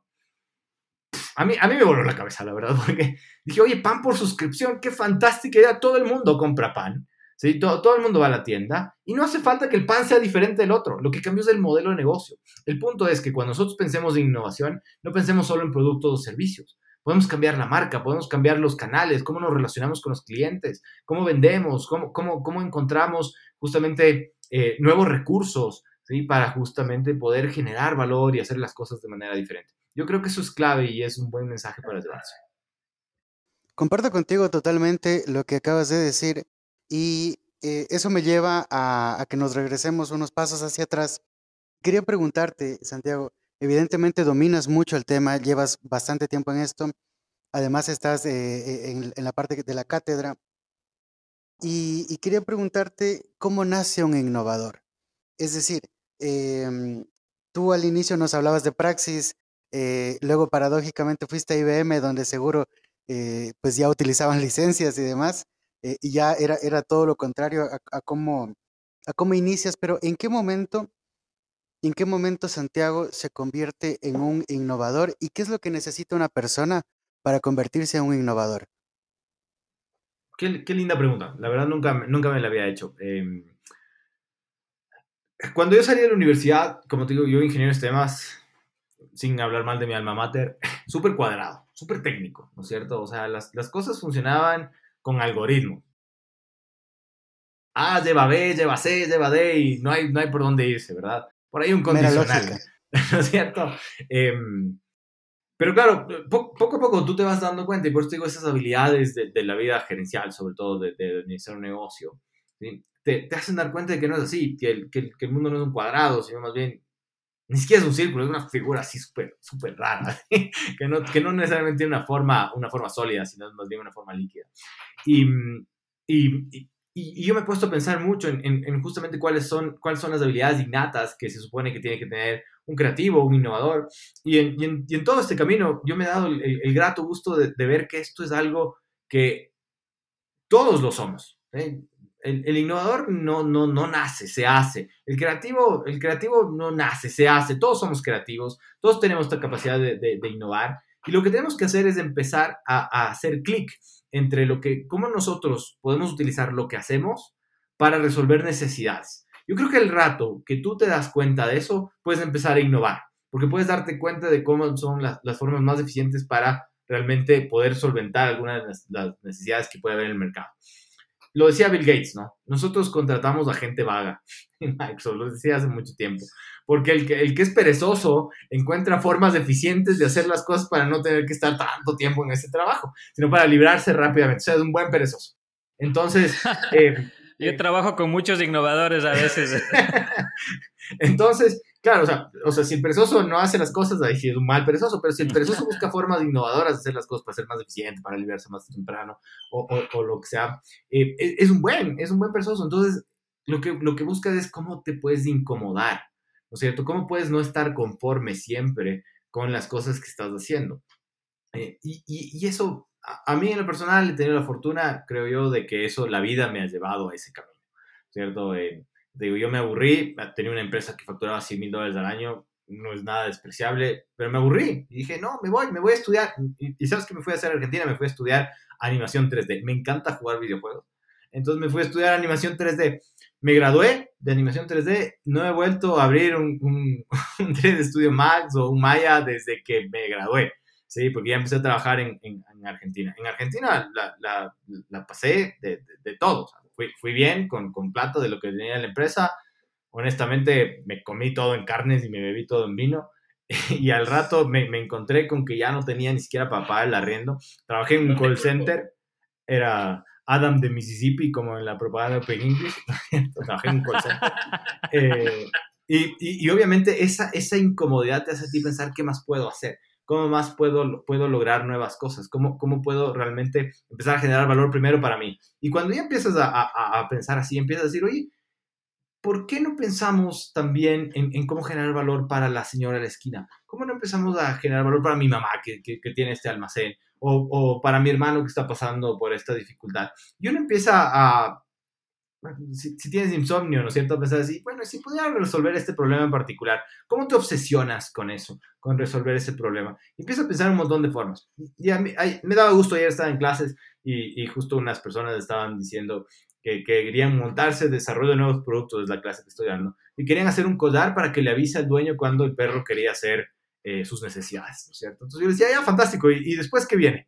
A mí, a mí me voló la cabeza, la verdad, porque dije, oye, pan por suscripción, qué fantástica idea, todo el mundo compra pan, ¿sí? todo, todo el mundo va a la tienda y no hace falta que el pan sea diferente del otro, lo que cambió es el modelo de negocio. El punto es que cuando nosotros pensemos en innovación, no pensemos solo en productos o servicios, podemos cambiar la marca, podemos cambiar los canales, cómo nos relacionamos con los clientes, cómo vendemos, cómo, cómo, cómo encontramos justamente eh, nuevos recursos, ¿sí? Para justamente poder generar valor y hacer las cosas de manera diferente. Yo creo que eso es clave y es un buen mensaje para llevarse. Comparto contigo totalmente lo que acabas de decir y eh, eso me lleva a, que nos regresemos unos pasos hacia atrás. Quería preguntarte, Santiago, evidentemente dominas mucho el tema, llevas bastante tiempo en esto, además estás eh, en, la parte de la cátedra y, quería preguntarte cómo nace un innovador. Es decir, em, tú al inicio nos hablabas de praxis, eh, luego, paradójicamente, fuiste a IBM, donde seguro eh, pues ya utilizaban licencias y demás, eh, y ya era, era todo lo contrario a, cómo, a cómo inicias, pero ¿en qué momento, en qué momento Santiago se convierte en un innovador y qué es lo que necesita una persona para convertirse en un innovador? qué, qué, linda pregunta. La verdad nunca, nunca me la había hecho. Eh, cuando yo salí de la universidad, como te digo, yo ingeniero en sistemas, sin hablar mal de mi alma mater, súper cuadrado, súper técnico, ¿no es cierto? O sea, las, las cosas funcionaban con algoritmo. A lleva B, lleva C, lleva D y no hay, no hay por dónde irse, ¿verdad? Por ahí un condicional, ¿no es cierto? Eh, pero claro, poco a poco tú te vas dando cuenta, y por eso digo esas habilidades de, de la vida gerencial, sobre todo de, de administrar un negocio, ¿sí? te, te, hacen dar cuenta de que no es así, que el, que, el, que el mundo no es un cuadrado, sino más bien, ni siquiera es un círculo, es una figura así súper super rara, que, no, que no necesariamente tiene una forma, una forma sólida, sino más bien una forma líquida. Y, y, y, y yo me he puesto a pensar mucho en, en, en, justamente cuáles son, cuáles son las habilidades innatas que se supone que tiene que tener un creativo, un innovador. Y en, en, en todo este camino yo me he dado el, el, el grato gusto de, de, ver que esto es algo que todos lo somos. ¿eh? El, innovador no, no, no nace, se hace. El creativo, el creativo no nace, se hace. Todos somos creativos, todos tenemos esta capacidad de, innovar. Y lo que tenemos que hacer es empezar a, a hacer clic entre lo que, cómo nosotros podemos utilizar lo que hacemos para resolver necesidades. Yo creo que el rato que tú te das cuenta de eso, puedes empezar a innovar, porque puedes darte cuenta de cómo son las, las formas más eficientes para realmente poder solventar algunas de las necesidades que puede haber en el mercado. Lo decía Bill Gates, ¿no? Nosotros contratamos a gente vaga en Microsoft, lo decía hace mucho tiempo, porque el que, el que es perezoso encuentra formas eficientes de hacer las cosas para no tener que estar tanto tiempo en ese trabajo, sino para librarse rápidamente. O sea, es un buen perezoso. Entonces, eh, Yo trabajo con muchos innovadores a veces. Entonces, claro, o sea, o sea, si el perezoso no hace las cosas, ahí sí es un mal perezoso, pero si el perezoso busca formas innovadoras de hacer las cosas para ser más eficiente, para liberarse más temprano o, o, o lo que sea, eh, es, un buen, es un buen perezoso. Entonces, lo que, lo que buscas es cómo te puedes incomodar, ¿no es cierto? ¿Cómo puedes no estar conforme siempre con las cosas que estás haciendo? Eh, y, y, y eso a mí en lo personal he tenido la fortuna, creo yo, de que eso, la vida me ha llevado a ese camino, ¿cierto? Eh, digo, yo me aburrí, tenía una empresa que facturaba 100 mil dólares al año, no es nada despreciable, pero me aburrí y dije, no, me voy, me voy a estudiar. Y, y sabes que me fui a hacer a Argentina, me fui a estudiar animación 3D. Me encanta jugar videojuegos. Entonces me fui a estudiar animación 3D. Me gradué de animación 3D, no he vuelto a abrir un, un, un 3D Studio Max o un Maya desde que me gradué. Sí, porque ya empecé a trabajar en, en, en Argentina. En Argentina la, la, la pasé de, de, de todo. Fui, fui, bien con, con plata de lo que tenía la empresa. Honestamente, me comí todo en carnes y me bebí todo en vino. Y al rato me, me encontré con que ya no tenía ni siquiera para pagar el arriendo. Trabajé en un call center. Era Adam de Mississippi, como en la propaganda de Open English. Trabajé en un call center. Eh, y, y, y, obviamente esa, esa incomodidad te hace a ti pensar qué más puedo hacer cómo más puedo, puedo lograr nuevas cosas, cómo, cómo puedo realmente empezar a generar valor primero para mí. Y cuando ya empiezas a, a, a pensar así, empiezas a decir, oye, ¿por qué no pensamos también en, en, cómo generar valor para la señora de la esquina? ¿Cómo no empezamos a generar valor para mi mamá que, que, que tiene este almacén? O, o, para mi hermano que está pasando por esta dificultad. Y uno empieza a, si, si, tienes insomnio, ¿no es cierto? Pensar así, bueno, si pudiera resolver este problema en particular, ¿cómo te obsesionas con eso, con resolver ese problema? Y empieza a pensar un montón de formas. Y a mí, ay, me daba gusto ayer estar en clases y, y, justo unas personas estaban diciendo que, que querían montarse desarrollo de nuevos productos, es la clase que estoy dando, y querían hacer un collar para que le avise al dueño cuando el perro quería hacer eh, sus necesidades, ¿no es cierto? Entonces yo decía, ya, fantástico, ¿y, y después qué viene?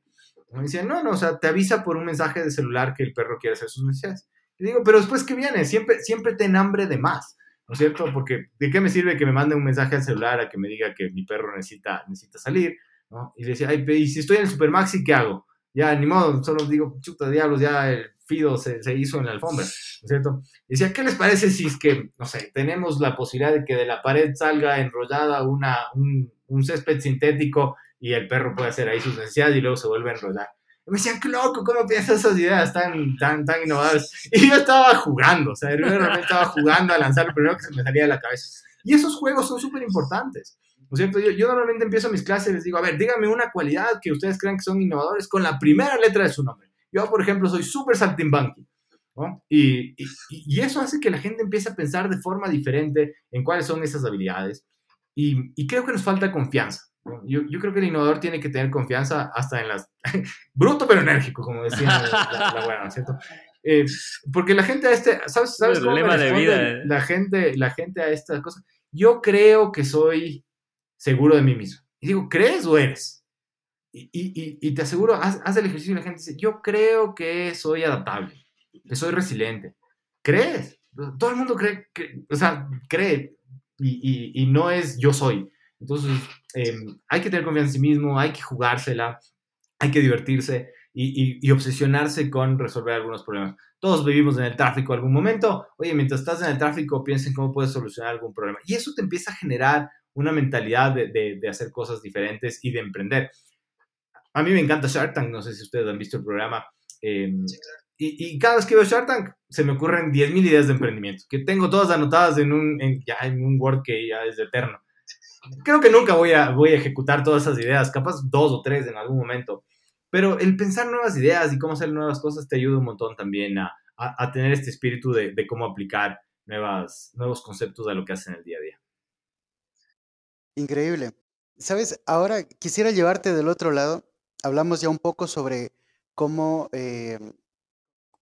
Me decían, no, no, o sea, te avisa por un mensaje de celular que el perro quiere hacer sus necesidades. Y digo, pero después, ¿qué viene? Siempre, siempre ten hambre de más, ¿no es cierto? Porque ¿de qué me sirve que me mande un mensaje al celular a que me diga que mi perro necesita, necesita salir? ¿no? Y le decía, Ay, y si estoy en el Supermaxi, ¿qué hago? Ya, ni modo, solo digo, chuta diablos, ya el fido se, se hizo en la alfombra, ¿no es cierto? Y decía, ¿qué les parece si es que, no sé, tenemos la posibilidad de que de la pared salga enrollada una, un, un césped sintético y el perro puede hacer ahí sus necesidades y luego se vuelve a enrollar? Me decían, qué loco, ¿cómo piensas esas ideas tan, tan, tan innovadoras? Y yo estaba jugando, o sea, yo realmente estaba jugando a lanzar lo primero que se me salía de la cabeza. Y esos juegos son súper importantes, ¿no es cierto? Yo, yo, normalmente empiezo mis clases y les digo, a ver, díganme una cualidad que ustedes crean que son innovadores con la primera letra de su nombre. Yo, por ejemplo, soy súper saltimbanqui, ¿no? Y, y, y, eso hace que la gente empiece a pensar de forma diferente en cuáles son esas habilidades. Y, y creo que nos falta confianza. Yo, yo, creo que el innovador tiene que tener confianza hasta en las... Bruto pero enérgico, como decía la, la, buena, ¿cierto? Eh, porque la gente a este, ¿sabes, sabes cómo me de vida, eh. la, gente, la gente a esta cosa? Yo creo que soy seguro de mí mismo. Y digo, ¿crees o eres? Y, y, y te aseguro, haz, haz, el ejercicio y la gente dice, yo creo que soy adaptable, que soy resiliente. ¿Crees? Todo el mundo cree, que, o sea, cree y, y, no es yo soy. Entonces, eh, hay que tener confianza en sí mismo, hay que jugársela, hay que divertirse y, obsesionarse con resolver algunos problemas. Todos vivimos en el tráfico en algún momento. Oye, mientras estás en el tráfico, piensa en cómo puedes solucionar algún problema. Y eso te empieza a generar una mentalidad de, de, hacer cosas diferentes y de emprender. A mí me encanta Shark Tank, no sé si ustedes han visto el programa. Em, y, y, cada vez que veo Shark Tank, se me ocurren 10.000 ideas de emprendimiento, que tengo todas anotadas en un, en, ya en un Word que ya es eterno. Creo que nunca voy a, voy a ejecutar todas esas ideas, capaz dos o tres en algún momento. Pero el pensar nuevas ideas y cómo hacer nuevas cosas te ayuda un montón también a, a, tener este espíritu de, de, cómo aplicar nuevas, nuevos conceptos a lo que haces en el día a día. Increíble. Sabes, ahora quisiera llevarte del otro lado. Hablamos ya un poco sobre cómo, eh,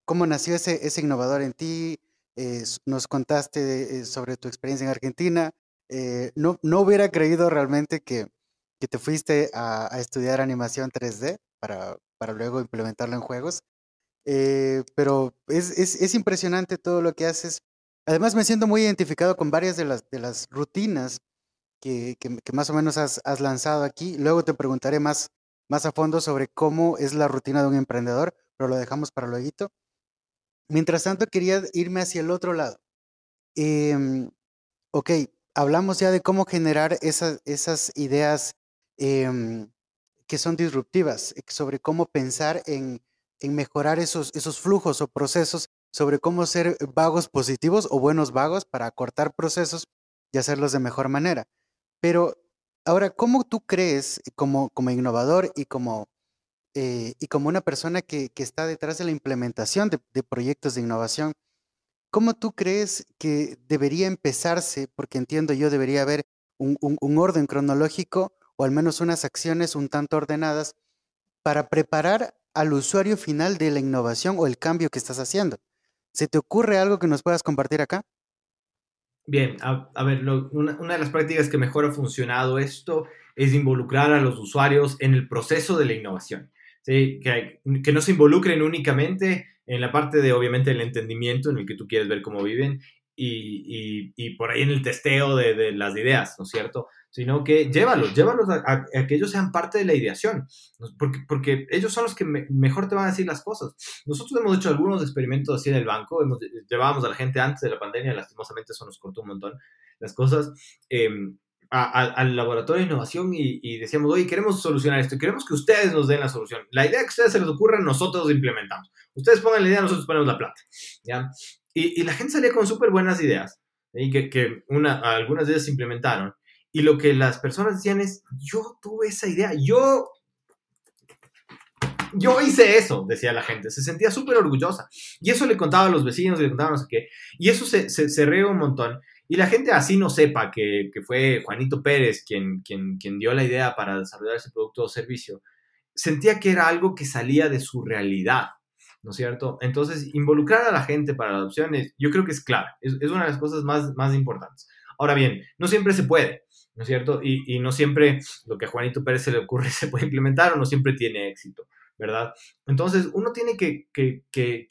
cómo nació ese, ese innovador en ti. Eh, nos contaste eh, sobre tu experiencia en Argentina. No, no hubiera creído realmente que, que te fuiste a, a estudiar animación 3D para, para luego implementarlo en juegos. Eh, pero es, es, es, impresionante todo lo que haces. Además, me siento muy identificado con varias de las, de las rutinas que, que, más o menos has, has, lanzado aquí. Luego te preguntaré más, más a fondo sobre cómo es la rutina de un emprendedor, pero lo dejamos para luego. Mientras tanto, quería irme hacia el otro lado. Eh, ok, hablamos ya de cómo generar esas, ideas eh, que son disruptivas, eh, sobre cómo pensar en, mejorar esos, flujos o procesos, sobre cómo ser vagos positivos o buenos vagos para acortar procesos y hacerlos de mejor manera. Pero ahora, ¿cómo tú crees como, como innovador y como, eh, una persona que, está detrás de la implementación de proyectos de innovación, ¿cómo tú crees que debería empezarse? Porque entiendo yo debería haber un, orden cronológico o al menos unas acciones un tanto ordenadas para preparar al usuario final de la innovación o el cambio que estás haciendo. ¿Se te ocurre algo que nos puedas compartir acá? Bien, a, ver, una, de las prácticas que mejor ha funcionado esto es involucrar a los usuarios en el proceso de la innovación. que, no se involucren únicamente en la parte de, obviamente, el entendimiento en el que tú quieres ver cómo viven y, y, y por ahí en el testeo de, de, las ideas, ¿no es cierto? sino que llévalos, llévalos a, que ellos sean parte de la ideación, porque, porque ellos son los que mejor te van a decir las cosas. Nosotros hemos hecho algunos experimentos así en el banco, hemos, llevábamos a la gente antes de la pandemia, lastimosamente eso nos cortó un montón las cosas, em, al laboratorio de innovación y, decíamos, oye, queremos solucionar esto, queremos que ustedes nos den la solución. La idea que a ustedes se les ocurra, nosotros implementamos. Ustedes pongan la idea, nosotros ponemos la plata. ¿ya? Y, la gente salía con súper buenas ideas, y que, que una, algunas de ellas se implementaron. Y lo que las personas decían es, yo tuve esa idea, yo, yo hice eso, decía la gente, se sentía súper orgullosa. Y eso le contaba a los vecinos, le contaba no sé qué. Y eso se, se, se reó un montón. Y la gente así no sepa que, que fue Juanito Pérez quien, quien, quien dio la idea para desarrollar ese producto o servicio, sentía que era algo que salía de su realidad. ¿No es cierto? Entonces, involucrar a la gente para la adopción yo creo que es clave, es, es, una de las cosas más, más importantes. Ahora bien, no siempre se puede. ¿no es cierto? Y, no siempre lo que a Juanito Pérez se le ocurre se puede implementar o no siempre tiene éxito, ¿verdad? Entonces, uno tiene que,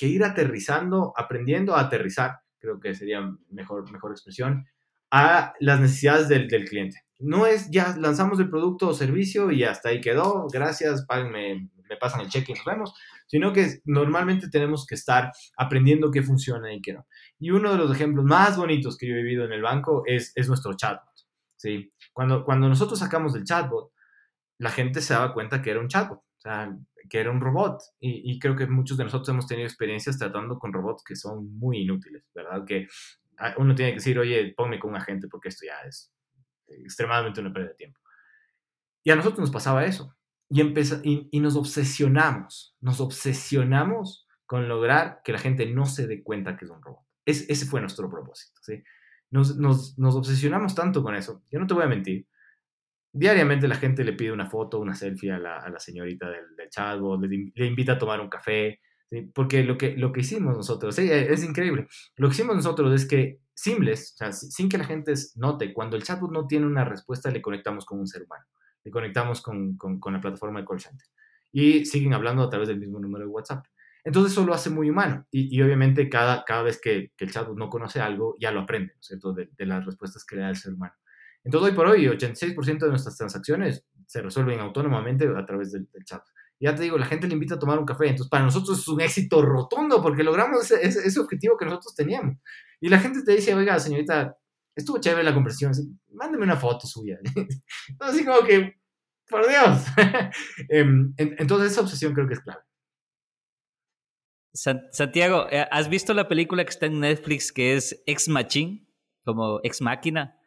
ir aterrizando, aprendiendo a aterrizar, creo que sería mejor, mejor expresión, a las necesidades del, cliente. No es ya lanzamos el producto o servicio y hasta ahí quedó, gracias, páguenme, me pasan el cheque y nos vemos, sino que normalmente tenemos que estar aprendiendo qué funciona y qué no. Y uno de los ejemplos más bonitos que yo he vivido en el banco es, es nuestro chatbot. ¿sí? Cuando, cuando nosotros sacamos el chatbot, la gente se daba cuenta que era un chatbot, o sea, que era un robot. Y, creo que muchos de nosotros hemos tenido experiencias tratando con robots que son muy inútiles, ¿verdad? Que uno tiene que decir, oye, ponme con un agente porque esto ya es extremadamente una pérdida de tiempo. Y a nosotros nos pasaba eso. Y, y, y, nos obsesionamos, nos obsesionamos con lograr que la gente no se dé cuenta que es un robot. Es, ese fue nuestro propósito, ¿sí? nos, nos, nos, obsesionamos tanto con eso. Yo no te voy a mentir. diariamente la gente le pide una foto, una selfie a la, señorita del, chatbot, le, invita a tomar un café, porque lo que, lo que hicimos nosotros, es increíble, lo que hicimos nosotros es que simples, o sea, sin que la gente note, cuando el chatbot no tiene una respuesta, le conectamos con un ser humano, le conectamos con, con, la plataforma de call center y siguen hablando a través del mismo número de WhatsApp. Entonces eso lo hace muy humano y, y obviamente cada, cada vez que, que, el chatbot no conoce algo, ya lo aprende, ¿no es cierto?, de, de las respuestas que le da el ser humano. Entonces, hoy por hoy, 86% de nuestras transacciones se resuelven autónomamente a través del, chat. Ya te digo, la gente le invita a tomar un café. Entonces, para nosotros es un éxito rotundo porque logramos ese, ese, objetivo que nosotros teníamos. Y la gente te dice, oiga, señorita, estuvo chévere la conversación. Mándeme una foto suya. Así como que, por Dios. Em, entonces, esa obsesión creo que es clave. Santiago, eh, ¿has visto la película que está en Netflix que es Ex Machine? Como Ex Máquina.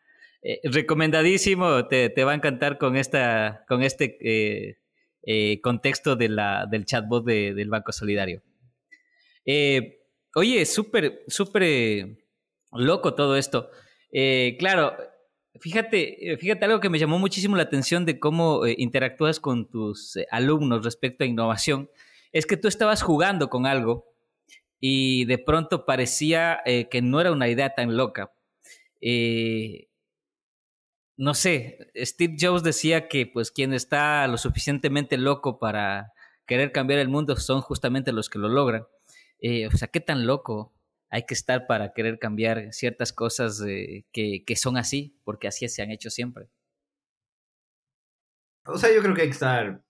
Eh, recomendadísimo, te, te, va a encantar con, esta, con este eh, contexto del chatbot de, del Banco Solidario. oye, súper, súper loco todo esto. Claro, fíjate, fíjate algo que me llamó muchísimo la atención de cómo interactúas con tus alumnos respecto a innovación. Es que tú estabas jugando con algo y de pronto parecía que no era una idea tan loca. Eh, no sé, Steve Jobs decía que pues quien está lo suficientemente loco para querer cambiar el mundo son justamente los que lo logran. Eh, o sea, ¿qué tan loco hay que estar para querer cambiar ciertas cosas que, son así? Porque así se han hecho siempre. O sea, yo creo que hay que estar...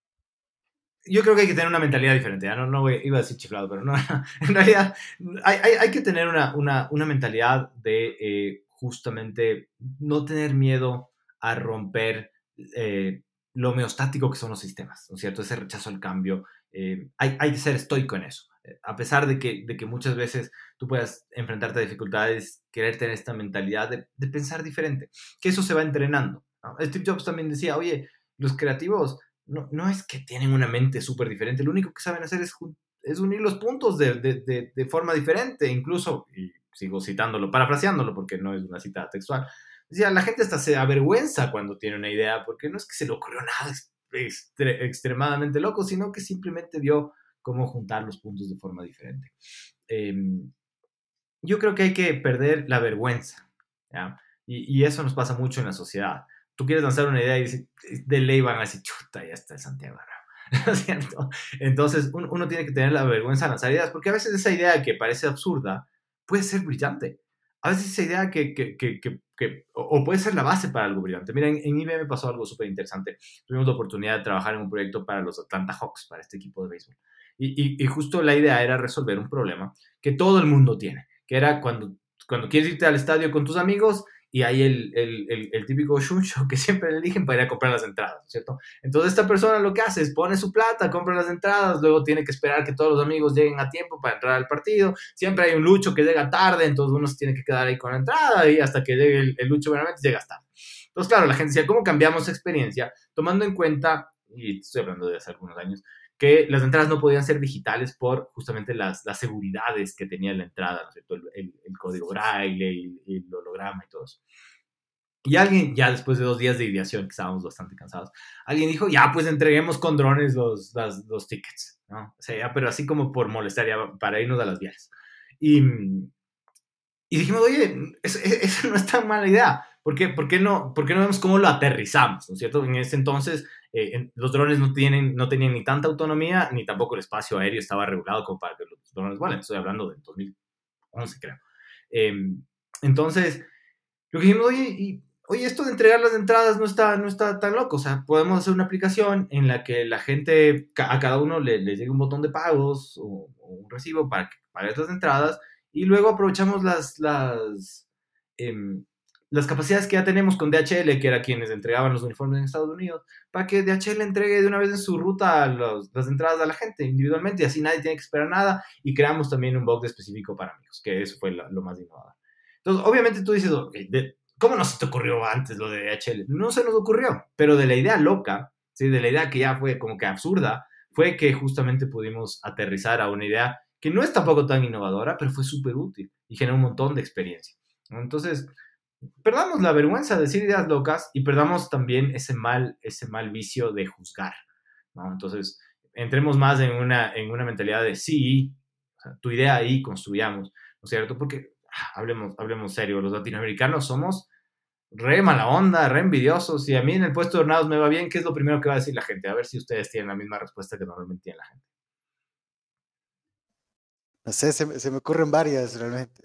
Yo creo que hay que tener una mentalidad diferente. No, no iba a decir chiflado, pero no. en realidad hay, que tener una, mentalidad de eh, justamente no tener miedo a romper eh, lo homeostático que son los sistemas, ¿no es cierto? Ese rechazo al cambio. Eh, hay, hay, que ser estoico en eso. Eh, a pesar de que, de que muchas veces tú puedas enfrentarte a dificultades, querer tener esta mentalidad de, de pensar diferente, que eso se va entrenando. Steve Jobs también decía, oye, los creativos no, no es que tienen una mente súper diferente, lo único que saben hacer es, es unir los puntos de, de, de, forma diferente, incluso, y sigo citándolo, parafraseándolo porque no es una cita textual, Decía, la gente hasta se avergüenza cuando tiene una idea, porque no es que se le ocurrió nada extremadamente loco, sino que simplemente dio cómo juntar los puntos de forma diferente. Em, yo creo que hay que perder la vergüenza, Y, eso nos pasa mucho en la sociedad. Tú quieres lanzar una idea y de ley van a decir, chuta, ya está Santiago. ¿No es cierto? Entonces, uno, tiene que tener la vergüenza de lanzar ideas, porque a veces esa idea que parece absurda puede ser brillante. A veces esa idea que, que, que, que o puede ser la base para algo brillante. Mira, en, en IBM pasó algo súper interesante. Tuvimos la oportunidad de trabajar en un proyecto para los Atlanta Hawks, para este equipo de béisbol. Y, justo la idea era resolver un problema que todo el mundo tiene, que era cuando, cuando quieres irte al estadio con tus amigos y hay el, el, el, típico shuncho que siempre eligen para ir a comprar las entradas, ¿cierto? Entonces esta persona lo que hace es pone su plata, compra las entradas, luego tiene que esperar que todos los amigos lleguen a tiempo para entrar al partido, siempre hay un lucho que llega tarde, entonces uno se tiene que quedar ahí con la entrada y hasta que llegue el, lucho realmente llega tarde. Entonces, claro, la gente decía, ¿cómo cambiamos experiencia? Tomando en cuenta, y estoy hablando de hace algunos años, que las entradas no podían ser digitales por justamente las, las seguridades que tenía la entrada, ¿no es cierto? El, el, código braille y, el holograma y todo eso. Y alguien, ya después de dos días de ideación, que estábamos bastante cansados, alguien dijo, ya, pues entreguemos con drones los, los tickets, ¿no? O sea, ya, pero así como por molestar, ya, para irnos a las vías. Y, y dijimos, oye, eso, no es tan mala idea. ¿Por qué, por, qué no, ¿Por qué no vemos cómo lo aterrizamos? ¿no es cierto? En ese entonces eh, los drones no, tienen, no tenían ni tanta autonomía, ni tampoco el espacio aéreo estaba regulado como para que los drones vuelen. Estoy hablando de 2011, creo. Em, entonces, lo que dijimos, oye, y, oye, esto de entregar las entradas no está, no está tan loco. O sea, podemos hacer una aplicación en la que la gente, a cada uno le, le llegue un botón de pagos o, un recibo para que pagues las entradas y luego aprovechamos las, las, em, las capacidades que ya tenemos con DHL, que era quienes entregaban los uniformes en Estados Unidos, para que DHL entregue de una vez en su ruta las entradas a la gente individualmente y así nadie tiene que esperar nada y creamos también un box específico para amigos, que eso fue lo, más innovador. Entonces, obviamente tú dices, ¿cómo no se te ocurrió antes lo de DHL? No se nos ocurrió, pero de la idea loca, ¿sí? de la idea que ya fue como que absurda, fue que justamente pudimos aterrizar a una idea que no es tampoco tan innovadora, pero fue súper útil y generó un montón de experiencia. Entonces, perdamos la vergüenza de decir ideas locas y perdamos también ese mal, ese mal vicio de juzgar, ¿no? Entonces, entremos más en una, en una mentalidad de sí, tu idea ahí construyamos, ¿no es cierto? Porque, ah, hablemos, hablemos serio, los latinoamericanos somos re mala onda, re envidiosos, y a mí en el puesto de hornados me va bien, ¿qué es lo primero que va a decir la gente? A ver si ustedes tienen la misma respuesta que normalmente tiene la gente. No sé, se, me ocurren varias realmente.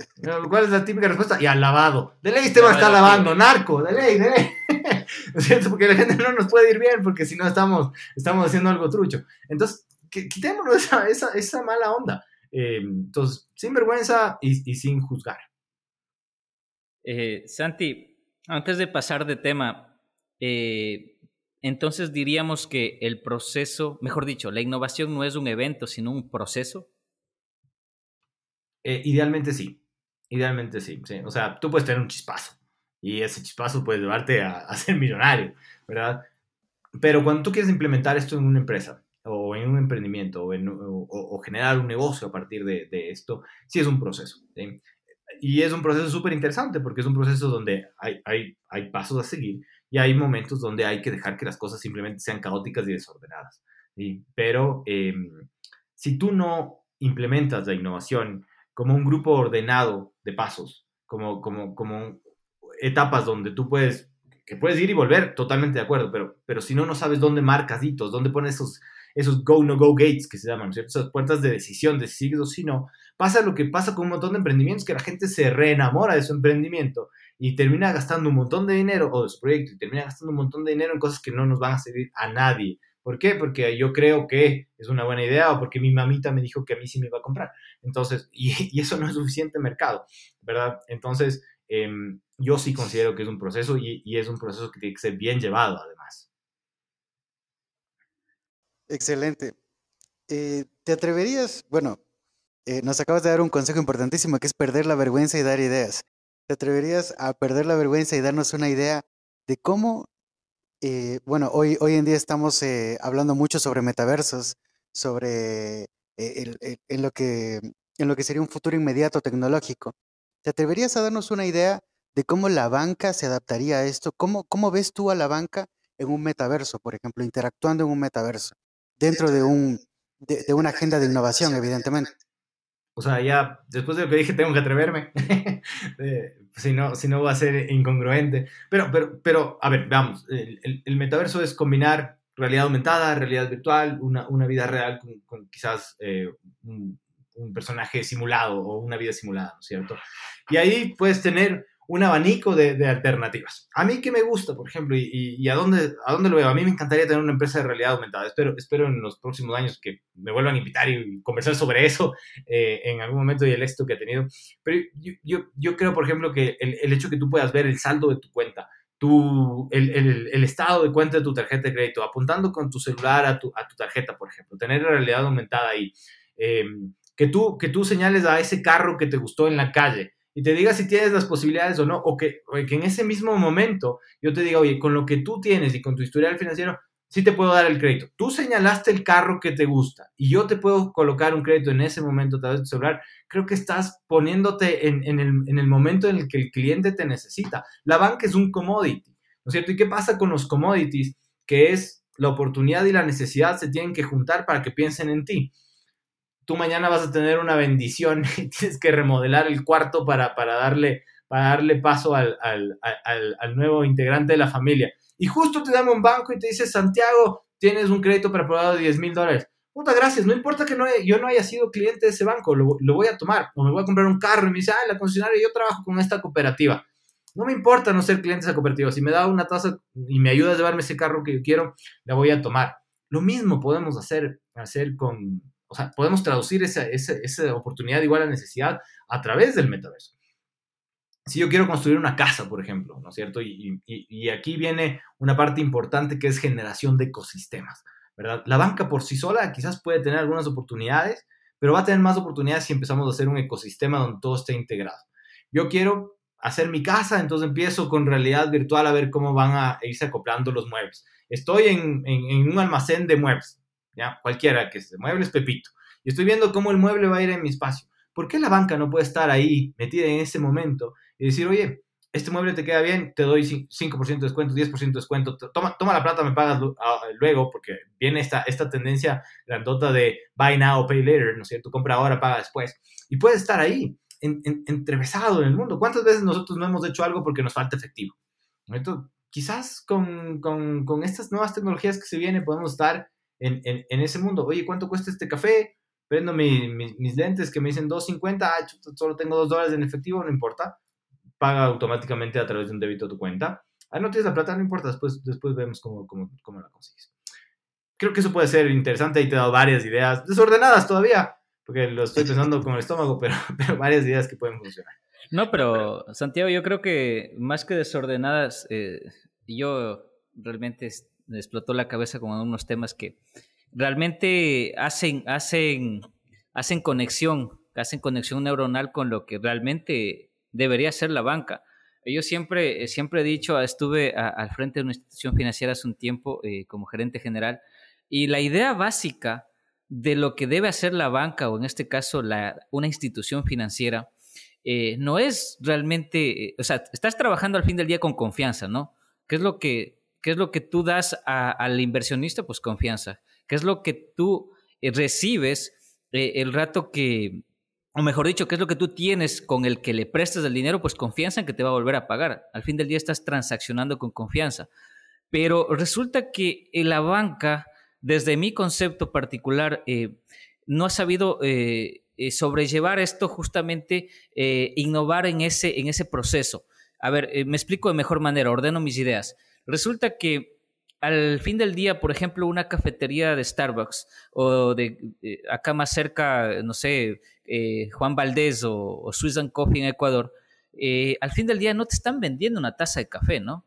¿Cuál es la típica respuesta? Y al lavado. De ley este va a estar lavando, narco, de ley, de ley. ¿No es cierto? Porque la gente no nos puede ir bien, porque si no estamos, estamos haciendo algo trucho. Entonces, quitémonos esa, esa, esa mala onda. Eh, entonces, sin vergüenza y, y sin juzgar. Eh, Santi, antes de pasar de tema, eh, entonces diríamos que el proceso, mejor dicho, la innovación no es un evento, sino un proceso. Eh, idealmente sí, idealmente sí, O sea, tú puedes tener un chispazo y ese chispazo puede llevarte a, ser millonario, ¿verdad? Pero cuando tú quieres implementar esto en una empresa o en un emprendimiento o, generar un negocio a partir de, esto, sí es un proceso. Y es un proceso súper interesante porque es un proceso donde hay, hay, hay pasos a seguir y hay momentos donde hay que dejar que las cosas simplemente sean caóticas y desordenadas. Pero em, si tú no implementas la innovación como un grupo ordenado de pasos, como, como, como etapas donde tú puedes, que puedes ir y volver, totalmente de acuerdo, pero, pero si no, no sabes dónde marcas hitos, dónde pones esos, esos go-no-go gates que se llaman, ¿cierto? Esas puertas de decisión de sigues o si no. Pasa lo que pasa con un montón de emprendimientos, que la gente se reenamora de su emprendimiento y termina gastando un montón de dinero o de su proyecto y termina gastando un montón de dinero en cosas que no nos van a servir a nadie. ¿Por qué? Porque yo creo que es una buena idea o porque mi mamita me dijo que a mí sí me iba a comprar. Entonces, y, eso no es suficiente mercado, ¿verdad? Entonces, em, yo sí considero que es un proceso y, es un proceso que tiene que ser bien llevado además. Excelente. Eh, ¿Te atreverías, bueno, eh, nos acabas de dar un consejo importantísimo que es perder la vergüenza y dar ideas. ¿Te atreverías a perder la vergüenza y darnos una idea de cómo eh, bueno, hoy, hoy en día estamos eh, hablando mucho sobre metaversos, sobre eh, en, lo que, en lo que sería un futuro inmediato tecnológico. ¿Te atreverías a darnos una idea de cómo la banca se adaptaría a esto? ¿Cómo, cómo ves tú a la banca en un metaverso, por ejemplo, interactuando en un metaverso, dentro de, un, de, una agenda de innovación, evidentemente? O sea, ya después de lo que dije, tengo que atreverme. si no, si no va a ser incongruente. Pero, pero, pero a ver, veamos, el, el, metaverso es combinar realidad aumentada, realidad virtual, una, una vida real con, quizás eh, un, un, personaje simulado o una vida simulada, ¿no es cierto? Y ahí puedes tener un abanico de, alternativas. A mí que me gusta, por ejemplo, y, a, dónde, a dónde lo veo, a mí me encantaría tener una empresa de realidad aumentada. Espero, espero en los próximos años que me vuelvan a invitar y conversar sobre eso eh, en algún momento y el éxito que ha tenido. Pero yo, yo, creo, por ejemplo, que el, el, hecho que tú puedas ver el saldo de tu cuenta, tu, el, el, el, estado de cuenta de tu tarjeta de crédito, apuntando con tu celular a tu, a tu tarjeta, por ejemplo, tener la realidad aumentada ahí, eh, que, tú, que tú señales a ese carro que te gustó en la calle y te diga si tienes las posibilidades o no, o que, que en ese mismo momento yo te diga, oye, con lo que tú tienes y con tu historial financiero, sí te puedo dar el crédito. Tú señalaste el carro que te gusta y yo te puedo colocar un crédito en ese momento a través de tu celular. Creo que estás poniéndote en, en, el, en el momento en el que el cliente te necesita. La banca es un commodity, ¿no es cierto? ¿Y qué pasa con los commodities? Que es la oportunidad y la necesidad se tienen que juntar para que piensen en ti tú mañana vas a tener una bendición y tienes que remodelar el cuarto para, para, darle, para darle paso al, al, al, nuevo integrante de la familia. Y justo te dan un banco y te dice, Santiago, tienes un crédito para aprobado de 10 mil dólares. Muchas gracias, no importa que no, yo no haya sido cliente de ese banco, lo, lo, voy a tomar. O me voy a comprar un carro y me dice, ah, la concesionaria, yo trabajo con esta cooperativa. No me importa no ser cliente de esa cooperativa. Si me da una tasa y me ayuda a llevarme ese carro que yo quiero, la voy a tomar. Lo mismo podemos hacer, hacer con, o sea, podemos traducir esa, oportunidad igual a necesidad a través del metaverso. Si yo quiero construir una casa, por ejemplo, ¿no es cierto? Y, y, aquí viene una parte importante que es generación de ecosistemas, ¿verdad? La banca por sí sola quizás puede tener algunas oportunidades, pero va a tener más oportunidades si empezamos a hacer un ecosistema donde todo esté integrado. Yo quiero hacer mi casa, entonces empiezo con realidad virtual a ver cómo van a irse acoplando los muebles. Estoy en, en, en un almacén de muebles. ¿Ya? Cualquiera que se mueble es Pepito. Y estoy viendo cómo el mueble va a ir en mi espacio. ¿Por qué la banca no puede estar ahí metida en ese momento y decir, oye, este mueble te queda bien, te doy 5% de descuento, 10% de descuento, toma, toma la plata, me pagas ah, luego, porque viene esta, esta tendencia grandota de buy now, pay later, ¿no es cierto? Compra ahora, paga después. Y puedes estar ahí, en, entrevesado en el mundo. ¿Cuántas veces nosotros no hemos hecho algo porque nos falta efectivo? Entonces, quizás con, con, con, estas nuevas tecnologías que se vienen podemos estar en, en, ese mundo. Oye, ¿cuánto cuesta este café? Prendo mis lentes que me dicen 2.50, ah, solo tengo 2 dólares en efectivo, no importa paga automáticamente a través de un débito a tu cuenta. Ah, no tienes la plata, no importa, después, después vemos cómo, cómo, cómo la consigues. Creo que eso puede ser interesante y te he dado varias ideas, desordenadas todavía, porque lo estoy pensando con el estómago, pero, pero varias ideas que pueden funcionar. No, pero Santiago, yo creo que más que desordenadas, eh, yo realmente me explotó la cabeza con unos temas que realmente hacen, hacen, hacen conexión, hacen conexión neuronal con lo que realmente debería ser la banca. Yo siempre, eh, siempre he dicho, estuve al frente de una institución financiera hace un tiempo eh, como gerente general y la idea básica de lo que debe hacer la banca o en este caso la, una institución financiera eh, no es realmente, o sea, estás trabajando al fin del día con confianza, ¿no? ¿Qué es lo que, qué es lo que tú das al inversionista? Pues confianza. ¿Qué es lo que tú recibes el rato que, o mejor dicho, ¿qué es lo que tú tienes con el que le prestas el dinero? Pues confianza en que te va a volver a pagar. Al fin del día estás transaccionando con confianza. Pero resulta que la banca, desde mi concepto particular, eh, no ha sabido eh, eh, sobrellevar esto justamente, innovar en ese, en ese proceso. A ver, me explico de mejor manera, ordeno mis ideas. Resulta que al fin del día, por ejemplo, una cafetería de Starbucks o de acá más cerca, no sé, eh, Juan Valdés o, o Susan Coffee en Ecuador, eh, al fin del día no te están vendiendo una taza de café, ¿no?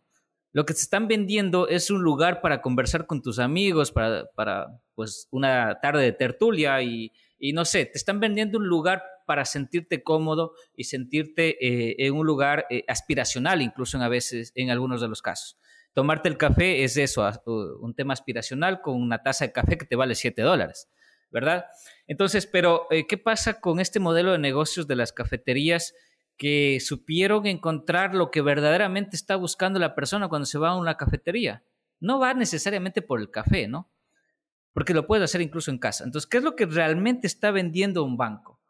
Lo que te están vendiendo es un lugar para conversar con tus amigos, para, para pues, una tarde de tertulia y, y, no sé, te están vendiendo un lugar para sentirte cómodo y sentirte eh, en un lugar aspiracional, incluso a veces, en algunos de los casos. Tomarte el café es eso, un tema aspiracional con una taza de café que te vale 7 dólares. ¿verdad? Entonces, pero eh, ¿qué pasa con este modelo de negocios de las cafeterías que supieron encontrar lo que verdaderamente está buscando la persona cuando se va a una cafetería? No va necesariamente por el café, ¿no? Porque lo puedes hacer incluso en casa. Entonces, ¿qué es lo que realmente está vendiendo un banco?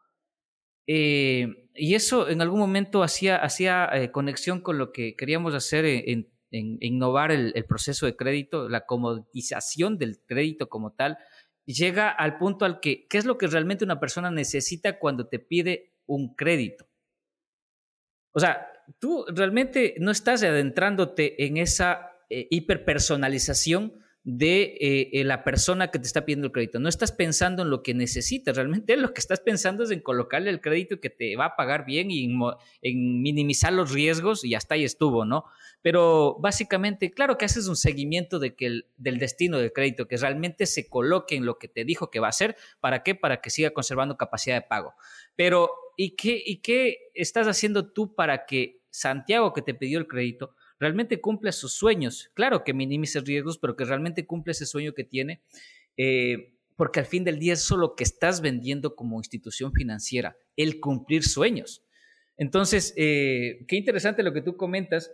Eh, y eso en algún momento hacía, eh, conexión con lo que queríamos hacer en, innovar el, proceso de crédito, la comodización del crédito como tal, llega al punto al que, ¿qué es lo que realmente una persona necesita cuando te pide un crédito? O sea, tú realmente no estás adentrándote en esa eh, hiperpersonalización de eh, la persona que te está pidiendo el crédito. No estás pensando en lo que necesitas, realmente lo que estás pensando es en colocarle el crédito que te va a pagar bien y en, minimizar los riesgos y hasta ahí estuvo, ¿no? Pero básicamente, claro que haces un seguimiento de que del destino del crédito, que realmente se coloque en lo que te dijo que va a hacer. ¿Para qué? Para que siga conservando capacidad de pago. Pero, ¿y qué, y qué estás haciendo tú para que Santiago, que te pidió el crédito, realmente cumple sus sueños. Claro que minimice riesgos, pero que realmente cumple ese sueño que tiene, eh, porque al fin del día es eso lo que estás vendiendo como institución financiera, el cumplir sueños. Entonces, eh, qué interesante lo que tú comentas,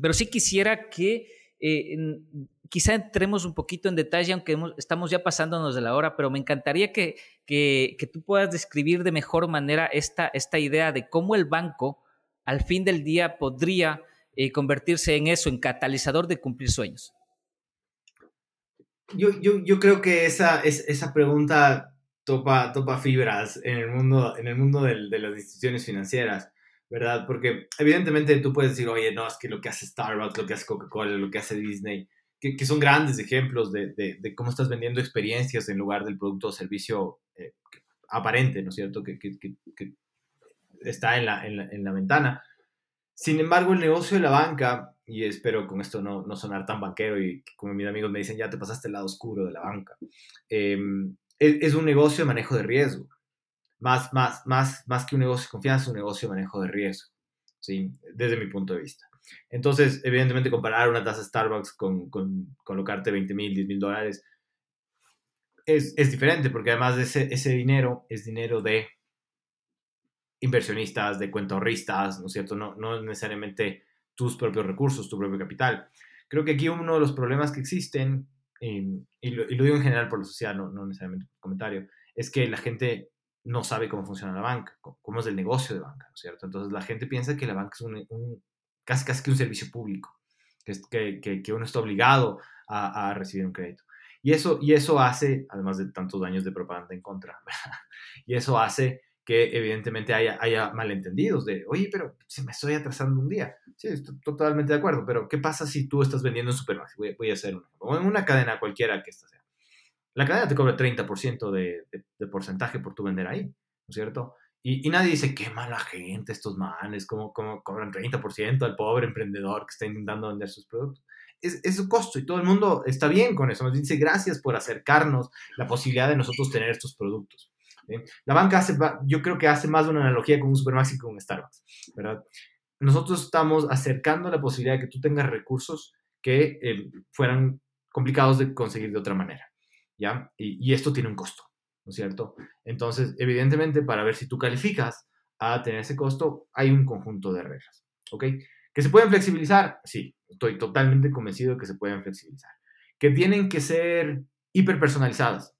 pero sí quisiera que eh, quizá entremos un poquito en detalle, aunque estamos ya pasándonos de la hora, pero me encantaría que, que, que tú puedas describir de mejor manera esta, esta idea de cómo el banco al fin del día podría y convertirse en eso, en catalizador de cumplir sueños? Yo, yo, yo creo que esa, es, esa pregunta topa, topa fibras en el mundo, en el mundo de las instituciones financieras, ¿verdad? Porque evidentemente tú puedes decir, oye, no, es que lo que hace Starbucks, lo que hace Coca-Cola, lo que hace Disney, que, que son grandes ejemplos de, de, de, cómo estás vendiendo experiencias en lugar del producto o servicio eh, aparente, ¿no es cierto? Que, que, que está en la, en la, en la ventana. Sin embargo, el negocio de la banca, y espero con esto no, no sonar tan banquero y como mis amigos me dicen, ya te pasaste el lado oscuro de la banca, em, es, un negocio de manejo de riesgo. Más, más, más, más que un negocio de confianza, es un negocio de manejo de riesgo, ¿sí? desde mi punto de vista. Entonces, evidentemente, comparar una tasa Starbucks con, con colocarte 20 mil, 10 mil dólares es, es, diferente, porque además de ese, ese dinero es dinero de inversionistas, de cuentorristas, ¿no es cierto? No, no necesariamente tus propios recursos, tu propio capital. Creo que aquí uno de los problemas que existen, em, y, lo, digo en general por la sociedad, no, no necesariamente por comentario, es que la gente no sabe cómo funciona la banca, cómo es el negocio de banca, ¿no es cierto? Entonces la gente piensa que la banca es un, casi, casi que un servicio público, que, que, uno está obligado a, a, recibir un crédito. Y eso, y eso hace, además de tantos años de propaganda en contra, y eso hace que evidentemente haya, haya malentendidos de, oye, pero se me estoy atrasando un día. Sí, estoy totalmente de acuerdo, pero ¿qué pasa si tú estás vendiendo en Supermax? Voy, voy a hacer una, en una cadena cualquiera que esta sea. La cadena te cobra 30% de, de, porcentaje por tu vender ahí, ¿no es cierto? Y, y, nadie dice, qué mala gente estos manes, cómo, cómo cobran 30% al pobre emprendedor que está intentando vender sus productos. Es, es, su costo y todo el mundo está bien con eso. Nos dice gracias por acercarnos la posibilidad de nosotros tener estos productos. La banca hace, yo creo que hace más de una analogía con un Supermax y con un Starbucks, ¿verdad? Nosotros estamos acercando la posibilidad de que tú tengas recursos que eh, fueran complicados de conseguir de otra manera, ¿ya? Y, esto tiene un costo, ¿no es cierto? Entonces, evidentemente, para ver si tú calificas a tener ese costo, hay un conjunto de reglas, ¿ok? ¿Que se pueden flexibilizar? Sí, estoy totalmente convencido de que se pueden flexibilizar. ¿Que tienen que ser hiperpersonalizadas?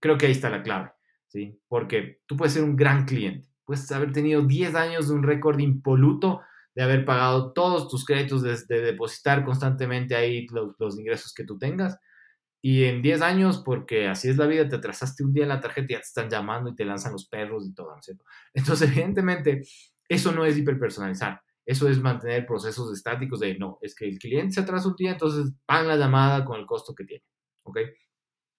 Creo que ahí está la clave. ¿Sí? Porque tú puedes ser un gran cliente, puedes haber tenido 10 años de un récord impoluto de haber pagado todos tus créditos, de, depositar constantemente ahí los, ingresos que tú tengas. Y en 10 años, porque así es la vida, te atrasaste un día en la tarjeta y ya te están llamando y te lanzan los perros y todo, ¿no es cierto? Entonces, evidentemente, eso no es hiperpersonalizar. Eso es mantener procesos estáticos de, no, es que el cliente se atrasa un día, entonces pagan la llamada con el costo que tiene, ¿ok?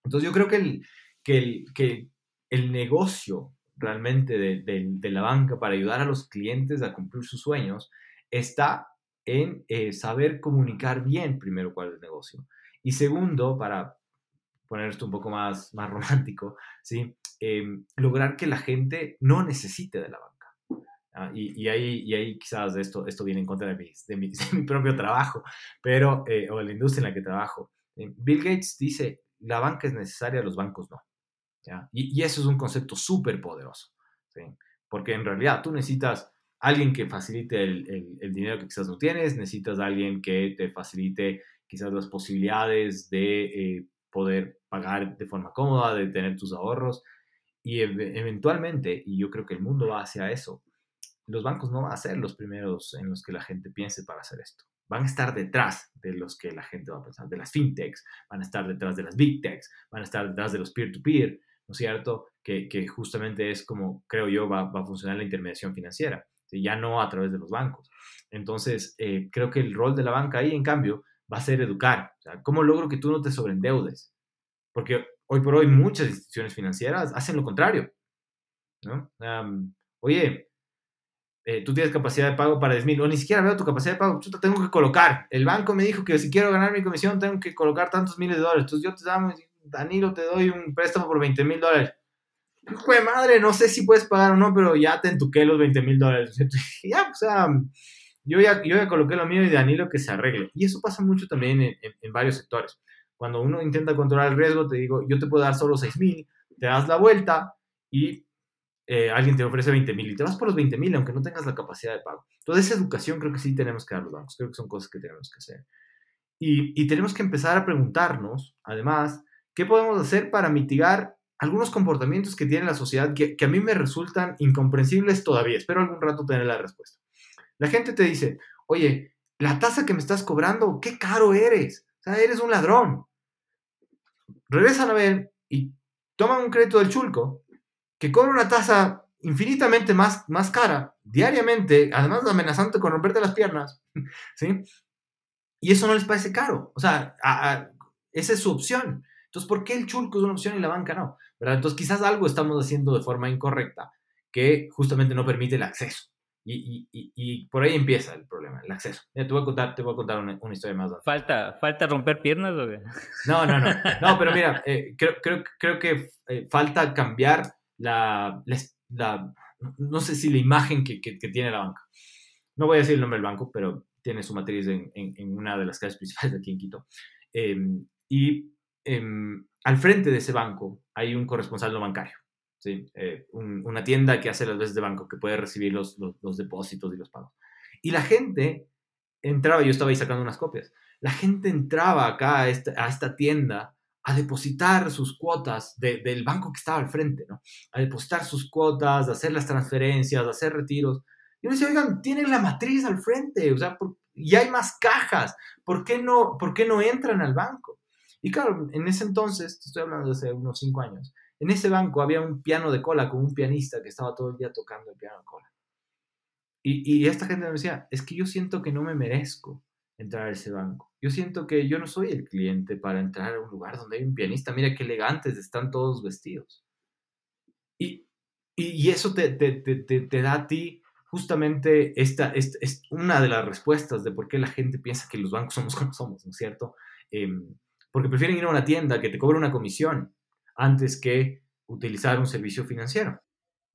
Entonces, yo creo que, el, que, el, que el negocio realmente de, la banca para ayudar a los clientes a cumplir sus sueños está en eh, saber comunicar bien primero cuál es el negocio. Y segundo, para poner esto un poco más, más romántico, ¿sí? Em, lograr que la gente no necesite de la banca. ¿ah? Y, ahí, y ahí quizás esto, esto viene en contra de mi, de mi, propio trabajo, pero, eh, o de la industria en la que trabajo. Eh, Bill Gates dice, la banca es necesaria, los bancos no. Y, eso es un concepto súper poderoso, porque en realidad tú necesitas alguien que facilite el, dinero que quizás no tienes, necesitas alguien que te facilite quizás las posibilidades de eh, poder pagar de forma cómoda, de tener tus ahorros, y eventualmente, y yo creo que el mundo va hacia eso, los bancos no van a ser los primeros en los que la gente piense para hacer esto. Van a estar detrás de los que la gente va a pensar, de las fintechs, van a estar detrás de las big techs, van a estar detrás de los peer-to-peer, -peer, ¿no es cierto? Que, que, justamente es como, creo yo, va, va a funcionar la intermediación financiera, ya no a través de los bancos. Entonces, eh, creo que el rol de la banca ahí, en cambio, va a ser educar. O sea, ¿Cómo logro que tú no te sobreendeudes? Porque hoy por hoy muchas instituciones financieras hacen lo contrario. ¿no? oye, eh, tú tienes capacidad de pago para 10 mil, o ni siquiera veo tu capacidad de pago, yo tengo que colocar. El banco me dijo que si quiero ganar mi comisión tengo que colocar tantos miles de dólares. Entonces yo te damos Danilo, te doy un préstamo por 20 mil dólares. De madre, no sé si puedes pagar o no, pero ya te entuqué los 20 mil dólares. ya, o sea, yo ya, yo ya coloqué lo mío y Danilo que se arregle. Y eso pasa mucho también en, varios sectores. Cuando uno intenta controlar el riesgo, te digo, yo te puedo dar solo 6 mil, te das la vuelta y eh, alguien te ofrece 20 mil y te vas por los 20 mil, aunque no tengas la capacidad de pago. Toda esa educación creo que sí tenemos que dar los bancos, creo que son cosas que tenemos que hacer. Y, y tenemos que empezar a preguntarnos, además, ¿Qué podemos hacer para mitigar algunos comportamientos que tiene la sociedad que, a mí me resultan incomprensibles todavía? Espero algún rato tener la respuesta. La gente te dice, oye, la tasa que me estás cobrando, qué caro eres. O sea, eres un ladrón. Regresan a ver y toman un crédito del chulco que cobra una tasa infinitamente más, más cara diariamente, además amenazante con romperte las piernas, ¿sí? Y eso no les parece caro. O sea, esa es su opción. Entonces, ¿por qué el chulco es una opción y la banca no? ¿Verdad? Entonces, quizás algo estamos haciendo de forma incorrecta que justamente no permite el acceso. Y, y, y, por ahí empieza el problema, el acceso. te voy a contar, te voy a contar una, una historia más. ¿Falta, ¿Falta romper piernas o qué? No, no, no. No, pero mira, eh, creo, creo, creo, que eh, falta cambiar la, la, no sé si la imagen que, que, tiene la banca. No voy a decir el nombre del banco, pero tiene su matriz en, en, en una de las calles principales de aquí en Quito. Em, y Em, al frente de ese banco hay un corresponsal no bancario. Eh, una tienda que hace las veces de banco, que puede recibir los, depósitos y los pagos. Y la gente entraba, yo estaba ahí sacando unas copias, la gente entraba acá a esta, tienda a depositar sus cuotas del banco que estaba al frente, ¿no? A depositar sus cuotas, a hacer las transferencias, a hacer retiros. Y yo decía, oigan, tienen la matriz al frente, o sea, y hay más cajas, ¿por qué, no, ¿por qué no entran al banco? Y claro, en ese entonces, estoy hablando de hace unos cinco años, en ese banco había un piano de cola con un pianista que estaba todo el día tocando el piano de cola. Y, y esta gente me decía, es que yo siento que no me merezco entrar a ese banco. Yo siento que yo no soy el cliente para entrar a un lugar donde hay un pianista. Mira qué elegantes están todos vestidos. Y, y, eso te, te, te, te, da a ti justamente esta, es una de las respuestas de por qué la gente piensa que los bancos somos como somos, ¿no es cierto? Em, porque prefieren ir a una tienda que te cobre una comisión antes que utilizar un servicio financiero.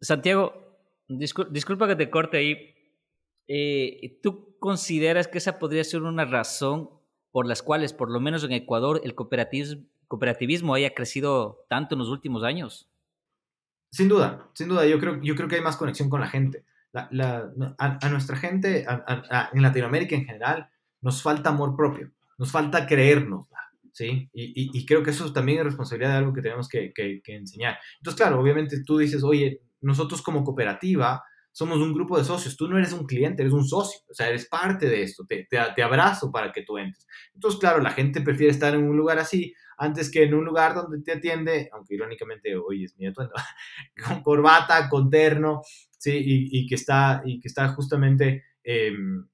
Santiago, disculpa que te corte ahí. Eh, ¿Tú consideras que esa podría ser una razón por las cuales, por lo menos en Ecuador, el cooperativismo, haya crecido tanto en los últimos años? Sin duda, sin duda. Yo creo, yo creo que hay más conexión con la gente. a, nuestra gente, en Latinoamérica en general, nos falta amor propio, nos falta creernos, ¿sí? Y, creo que eso también es responsabilidad de algo que tenemos que, que enseñar. Entonces, claro, obviamente tú dices, oye, nosotros como cooperativa somos un grupo de socios, tú no eres un cliente, eres un socio, o sea, eres parte de esto, te, te, abrazo para que tú entres. Entonces, claro, la gente prefiere estar en un lugar así antes que en un lugar donde te atiende, aunque irónicamente hoy es mi atuendo, con corbata, con terno, ¿sí? Y, que, está, y que está justamente em,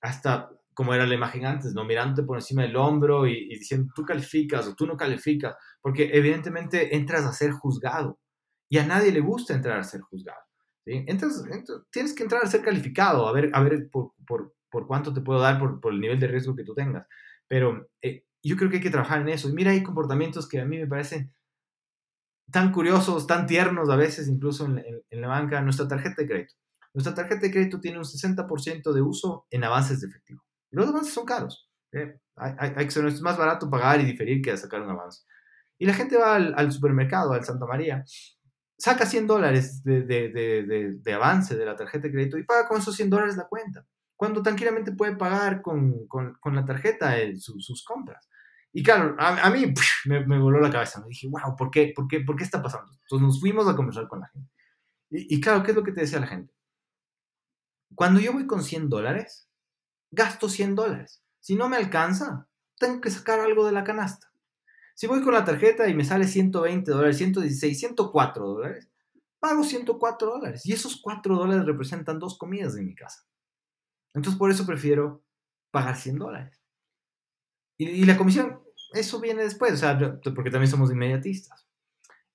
hasta como era la imagen antes, ¿no? Mirándote por encima del hombro y, y, diciendo tú calificas o tú no calificas, porque evidentemente entras a ser juzgado y a nadie le gusta entrar a ser juzgado. Entonces, tienes que entrar a ser calificado, a ver, a ver por, por, por cuánto te puedo dar por, por, el nivel de riesgo que tú tengas. Pero eh, yo creo que hay que trabajar en eso. Y mira, hay comportamientos que a mí me parecen tan curiosos, tan tiernos a veces, incluso en, en, la banca, nuestra tarjeta de crédito. Nuestra tarjeta de crédito tiene un 60% de uso en avances de efectivo. Los avances son caros. ¿eh? Hay, hay, que es más barato pagar y diferir que sacar un avance. Y la gente va al, al supermercado, al Santa María, saca 100 dólares de, avance de la tarjeta de crédito y paga con esos 100 dólares la cuenta, cuando tranquilamente puede pagar con, la tarjeta sus compras. Y claro, a, mí me, voló la cabeza, me dije, wow, ¿por qué, por, qué, ¿por qué está pasando? Entonces nos fuimos a conversar con la gente. Y, y claro, ¿qué es lo que te decía la gente? Cuando yo voy con 100 dólares, gasto 100 dólares. Si no me alcanza, tengo que sacar algo de la canasta. Si voy con la tarjeta y me sale 120 dólares, 116, 104 dólares, pago 104 dólares. Y esos 4 dólares representan dos comidas en mi casa. Entonces por eso prefiero pagar 100 dólares. Y, la comisión, eso viene después, o sea, porque también somos inmediatistas.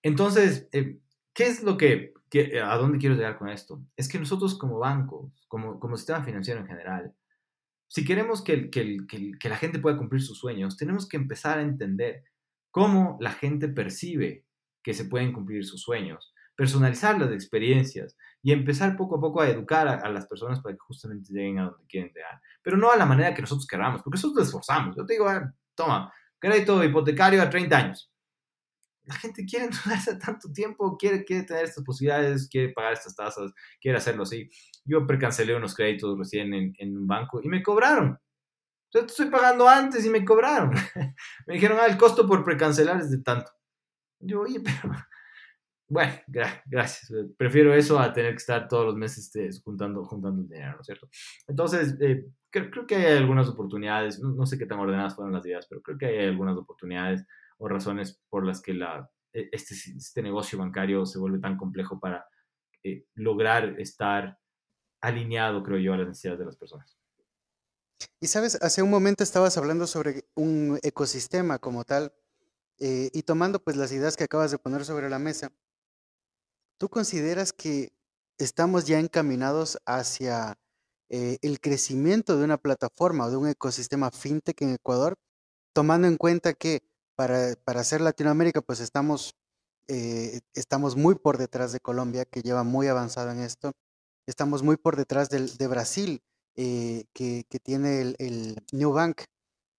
Entonces, eh, ¿qué es lo que, a dónde quiero llegar con esto? Es que nosotros como banco, como, como sistema financiero en general, si queremos que, que, que la gente pueda cumplir sus sueños, tenemos que empezar a entender cómo la gente percibe que se pueden cumplir sus sueños, personalizar las experiencias y empezar poco a poco a educar a, las personas para que justamente lleguen a donde quieren llegar. Pero no a la manera que nosotros queramos, porque nosotros nos esforzamos. Yo te digo, toma, crédito hipotecario a 30 años. La gente quiere endeudarse tanto tiempo, quiere, quiere tener estas posibilidades, quiere pagar estas tasas, quiere hacerlo así. Yo precancelé unos créditos recién en, en un banco y me cobraron yo te estoy pagando antes y me cobraron. me dijeron, ah, el costo por precancelar es de tanto. Yo, oye, pero... Bueno, gracias. Prefiero eso a tener que estar todos los meses este, juntando, juntando el dinero, ¿no es cierto? Entonces, eh, creo, que hay algunas oportunidades, no, sé qué tan ordenadas fueron las ideas, pero creo que hay algunas oportunidades o razones por las que e, este, este negocio bancario se vuelve tan complejo para eh, lograr estar alineado, creo yo, a las necesidades de las personas. Y sabes, hace un momento estabas hablando sobre un ecosistema como tal, eh, y tomando pues las ideas que acabas de poner sobre la mesa, ¿tú consideras que estamos ya encaminados hacia eh, el crecimiento de una plataforma o de un ecosistema fintech en Ecuador, tomando en cuenta que para, para ser Latinoamérica pues estamos, eh, estamos muy por detrás de Colombia, que lleva muy avanzado en esto, estamos muy por detrás de Brasil, eh, que, tiene el, New Bank,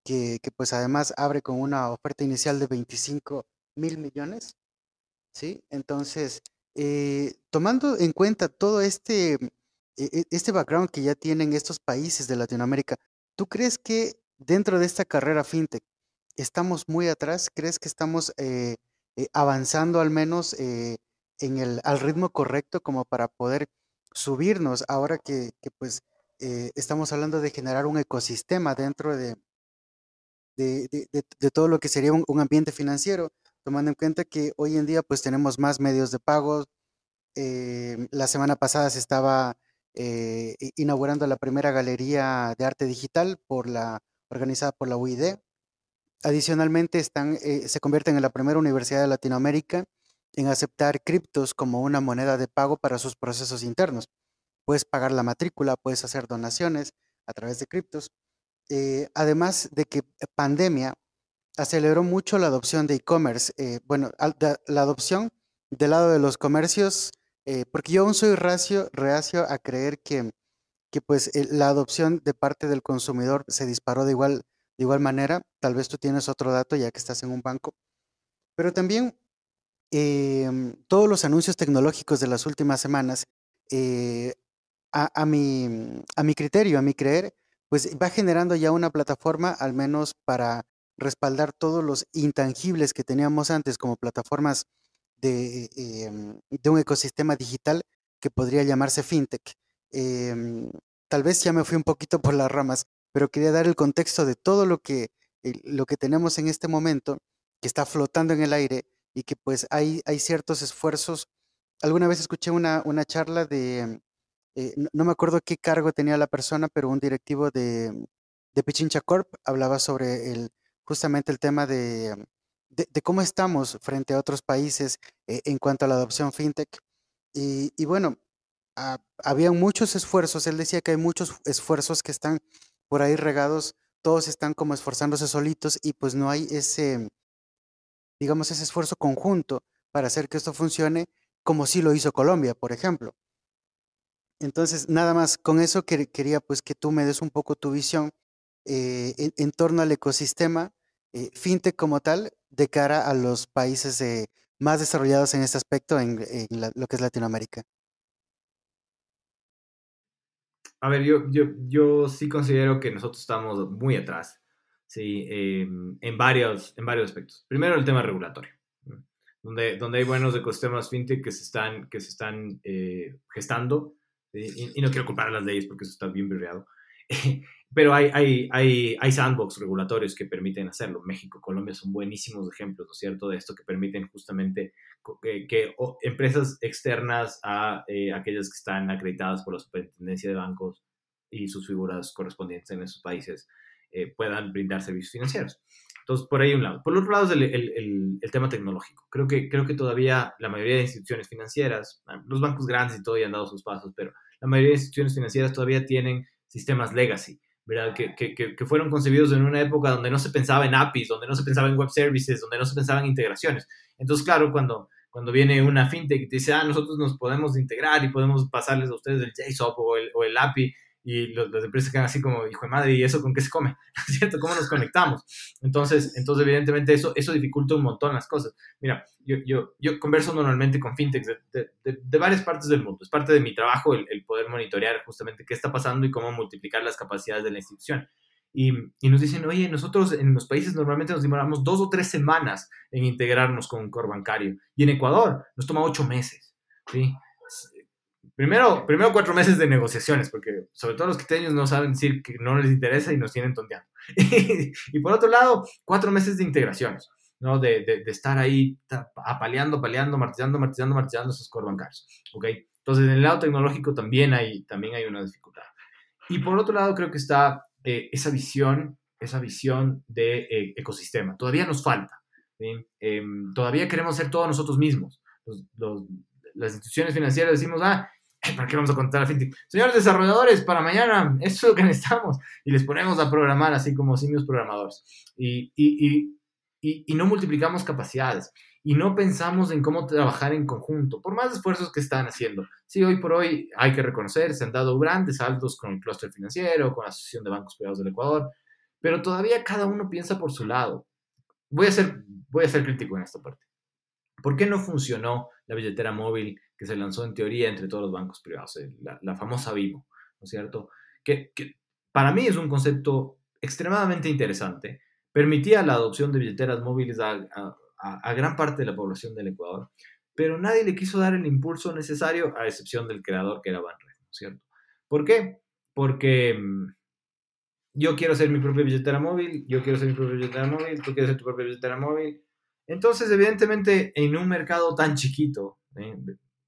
que, pues además abre con una oferta inicial de 25 mil millones. ¿sí? Entonces, eh, tomando en cuenta todo este, e, e, este background que ya tienen estos países de Latinoamérica, ¿tú crees que dentro de esta carrera fintech estamos muy atrás? ¿Crees que estamos eh, eh, avanzando al menos eh, en el, al ritmo correcto como para poder subirnos ahora que, pues estamos hablando de generar un ecosistema dentro de, de, todo lo que sería un, ambiente financiero, tomando en cuenta que hoy en día pues tenemos más medios de pago. la semana pasada se estaba inaugurando la primera galería de arte digital por la, organizada por la UID. Adicionalmente, están, eh, se convierten en la primera universidad de Latinoamérica en aceptar criptos como una moneda de pago para sus procesos internos. Puedes pagar la matrícula, puedes hacer donaciones a través de criptos. Eh, además de que pandemia aceleró mucho la adopción de e-commerce. Eh, bueno, la adopción del lado de los comercios, porque yo aún soy reacio, reacio a creer que, que pues, la adopción de parte del consumidor se disparó de igual de igual manera, tal vez tú tienes otro dato ya que estás en un banco, pero también em, todos los anuncios tecnológicos de las últimas semanas, eh, a, mi, criterio, a mi creer, pues va generando ya una plataforma al menos para respaldar todos los intangibles que teníamos antes como plataformas de, em, un ecosistema digital que podría llamarse fintech. Em, tal vez ya me fui un poquito por las ramas, pero quería dar el contexto de todo lo que, eh, lo que tenemos en este momento, que está flotando en el aire y que pues hay, hay ciertos esfuerzos. Alguna vez escuché una, una charla de, eh, no, me acuerdo qué cargo tenía la persona, pero un directivo de, de Pichincha Corp hablaba sobre el, justamente el tema de, de, cómo estamos frente a otros países eh, en cuanto a la adopción fintech. Y, y bueno, había muchos esfuerzos, él decía que hay muchos esfuerzos que están por ahí regados, todos están como esforzándose solitos y pues no hay ese, digamos, ese esfuerzo conjunto para hacer que esto funcione como sí lo hizo Colombia, por ejemplo. Entonces, nada más, con eso quería pues que tú me des un poco tu visión eh, en, torno al ecosistema eh, fintech como tal de cara a los países eh, más desarrollados en este aspecto en, lo que es Latinoamérica. A ver, yo, yo, yo sí considero que nosotros estamos muy atrás, ¿sí? Em, en, varios, en varios aspectos. Primero, el tema regulatorio, donde, donde hay buenos ecosistemas fintech que se están, que se están eh, gestando, y, no quiero culpar a las leyes porque eso está bien virreado, pero hay, hay, hay, hay sandbox regulatorios que permiten hacerlo. México, Colombia son buenísimos ejemplos, ¿no es cierto?, de esto que permiten justamente que, empresas externas a eh, aquellas que están acreditadas por la Superintendencia de Bancos y sus figuras correspondientes en esos países eh, puedan brindar servicios financieros. Entonces, por ahí un lado. Por otro lado es el, el, el, tema tecnológico. Creo que, creo que todavía la mayoría de instituciones financieras, los bancos grandes y todo ya han dado sus pasos, pero la mayoría de instituciones financieras todavía tienen sistemas legacy, ¿verdad? Que, que, que, fueron concebidos en una época donde no se pensaba en APIs, donde no se pensaba en web services, donde no se pensaba en integraciones. Entonces, claro, cuando, cuando viene una fintech y te dice, ah, nosotros nos podemos integrar y podemos pasarles a ustedes el JSOP o el, o el API, y los, las empresas quedan así como, hijo de madre, ¿y eso con qué se come? ¿Cierto? ¿Cómo nos conectamos? Entonces, entonces evidentemente, eso, eso dificulta un montón las cosas. Mira, yo, yo, yo converso normalmente con fintechs de, de, de, varias partes del mundo. Es parte de mi trabajo el, el, poder monitorear justamente qué está pasando y cómo multiplicar las capacidades de la institución. Y, y, nos dicen, oye, nosotros en los países normalmente nos demoramos dos o tres semanas en integrarnos con un core bancario. Y en Ecuador nos toma ocho meses. ¿sí? Primero, primero cuatro meses de negociaciones, porque sobre todo los quiteños no saben decir que no les interesa y nos tienen tonteando. y por otro lado, cuatro meses de integraciones, ¿no? De, de, de estar ahí apaleando, paleando, martillando, martillando, martillando esos core bancarios. ¿Ok? Entonces, en el lado tecnológico también hay, también hay una dificultad. Y por otro lado, creo que está eh, esa visión, esa visión de eh, ecosistema. Todavía nos falta. Eh, todavía queremos ser todos nosotros mismos. Los, los, las instituciones financieras decimos, ah, ¿para qué vamos a contar a fintech? Señores desarrolladores, para mañana, eso es lo que necesitamos. Y les ponemos a programar así como simios programadores. Y, y, y, y, no multiplicamos capacidades. Y no pensamos en cómo trabajar en conjunto, por más esfuerzos que están haciendo. Sí, hoy por hoy hay que reconocer, se han dado grandes saltos con el clúster financiero, con la Asociación de Bancos Privados del Ecuador, pero todavía cada uno piensa por su lado. Voy a ser, voy a ser crítico en esta parte. ¿Por qué no funcionó la billetera móvil que se lanzó en teoría entre todos los bancos privados, la, famosa Vivo, ¿no es cierto? Que, para mí es un concepto extremadamente interesante. Permitía la adopción de billeteras móviles a, a gran parte de la población del Ecuador, pero nadie le quiso dar el impulso necesario, a excepción del creador que era Banred, ¿no es cierto? ¿Por qué? Porque mm, yo quiero hacer mi propia billetera móvil, yo quiero hacer mi propia billetera móvil, tú quieres hacer tu propia billetera móvil. Entonces, evidentemente, en un mercado tan chiquito, ¿eh?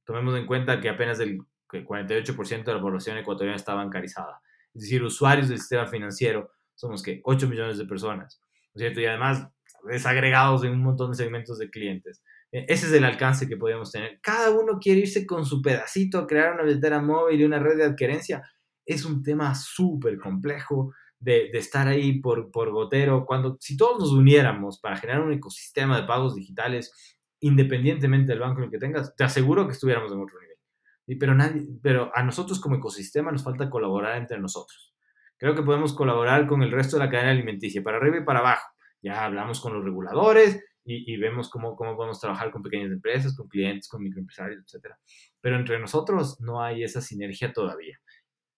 Tomemos en cuenta que apenas el 48% de la población ecuatoriana está bancarizada, es decir, usuarios del sistema financiero, somos que 8 millones de personas, ¿no es cierto? Y además desagregados en un montón de segmentos de clientes. E, ese es el alcance que podemos tener. Cada uno quiere irse con su pedacito a crear una billetera móvil y una red de adquierencia. Es un tema súper complejo de, estar ahí por, por gotero. Cuando, si todos nos uniéramos para generar un ecosistema de pagos digitales, independientemente del banco en el que tengas, te aseguro que estuviéramos en otro nivel. Pero, a nosotros como ecosistema nos falta colaborar entre nosotros. Creo que podemos colaborar con el resto de la cadena alimenticia, para arriba y para abajo. Ya hablamos con los reguladores, y, vemos cómo, cómo podemos trabajar con pequeñas empresas, con clientes, con microempresarios, etc. Pero entre nosotros no hay esa sinergia todavía.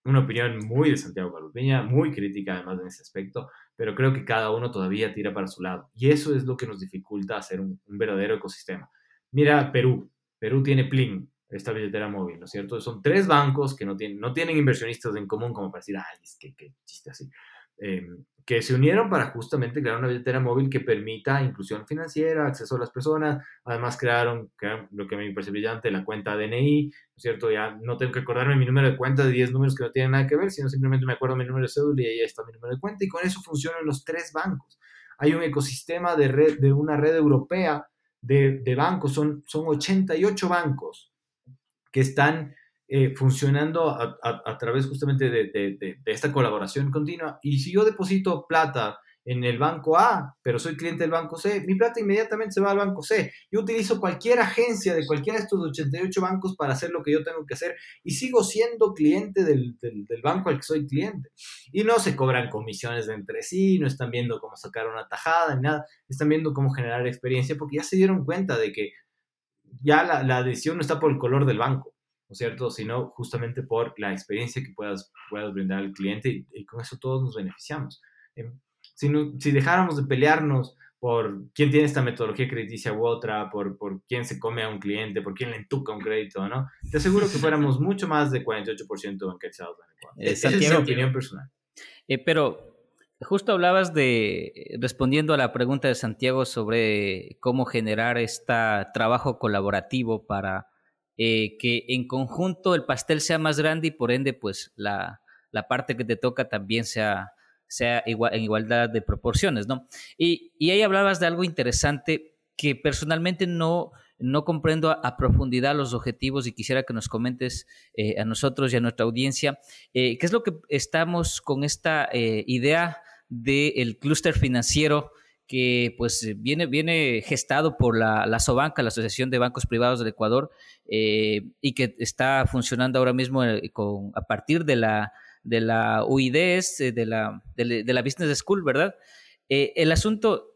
Una opinión muy de Santiago Galupiña, muy crítica además en ese aspecto, pero creo que cada uno todavía tira para su lado. Y eso es lo que nos dificulta hacer un, verdadero ecosistema. Mira Perú. Perú tiene Plin, esta billetera móvil, ¿no es cierto? Son tres bancos que no tienen, no tienen inversionistas en común como para decir, ay, es que, que chiste así. Em, que se unieron para justamente crear una billetera móvil que permita inclusión financiera, acceso a las personas. Además crearon, lo que me parece brillante, la cuenta DNI, ¿no es cierto? Ya no tengo que acordarme mi número de cuenta de 10 números que no tienen nada que ver, sino simplemente me acuerdo mi número de cédula y ahí está mi número de cuenta. Y con eso funcionan los tres bancos. Hay un ecosistema de, red, de una red europea de, de bancos, son, son 88 bancos que están eh, funcionando a, través justamente de, esta colaboración continua. Y si yo deposito plata en el banco A, pero soy cliente del banco C, mi plata inmediatamente se va al banco C. Yo utilizo cualquier agencia de cualquiera de estos 88 bancos para hacer lo que yo tengo que hacer y sigo siendo cliente del, banco al que soy cliente. Y no se cobran comisiones de entre sí, no están viendo cómo sacar una tajada ni nada, están viendo cómo generar experiencia porque ya se dieron cuenta de que ya la, la decisión no está por el color del banco ¿no es cierto? Sino justamente por la experiencia que puedas, puedas brindar al cliente y, con eso todos nos beneficiamos. Em, si, si dejáramos de pelearnos por quién tiene esta metodología crediticia u otra, por, por quién se come a un cliente, por quién le entuca un crédito, ¿no? Te aseguro que fuéramos mucho más de 48% bancarizados en Ecuador. Eh, Esa es mi opinión personal. Eh, pero justo hablabas de, respondiendo a la pregunta de Santiago sobre cómo generar este trabajo colaborativo para eh, que en conjunto el pastel sea más grande y por ende pues la, la parte que te toca también sea, sea igual, en igualdad de proporciones, ¿no? Y, y ahí hablabas de algo interesante que personalmente no, no comprendo a, profundidad los objetivos y quisiera que nos comentes eh, a nosotros y a nuestra audiencia eh, qué es lo que estamos con esta idea del clúster financiero que pues viene, viene gestado por la, la SOBANCA, la Asociación de Bancos Privados del Ecuador, eh, y que está funcionando ahora mismo eh, con, a partir de la, de la UIDES, eh, de la, de, la Business School, ¿verdad? el asunto,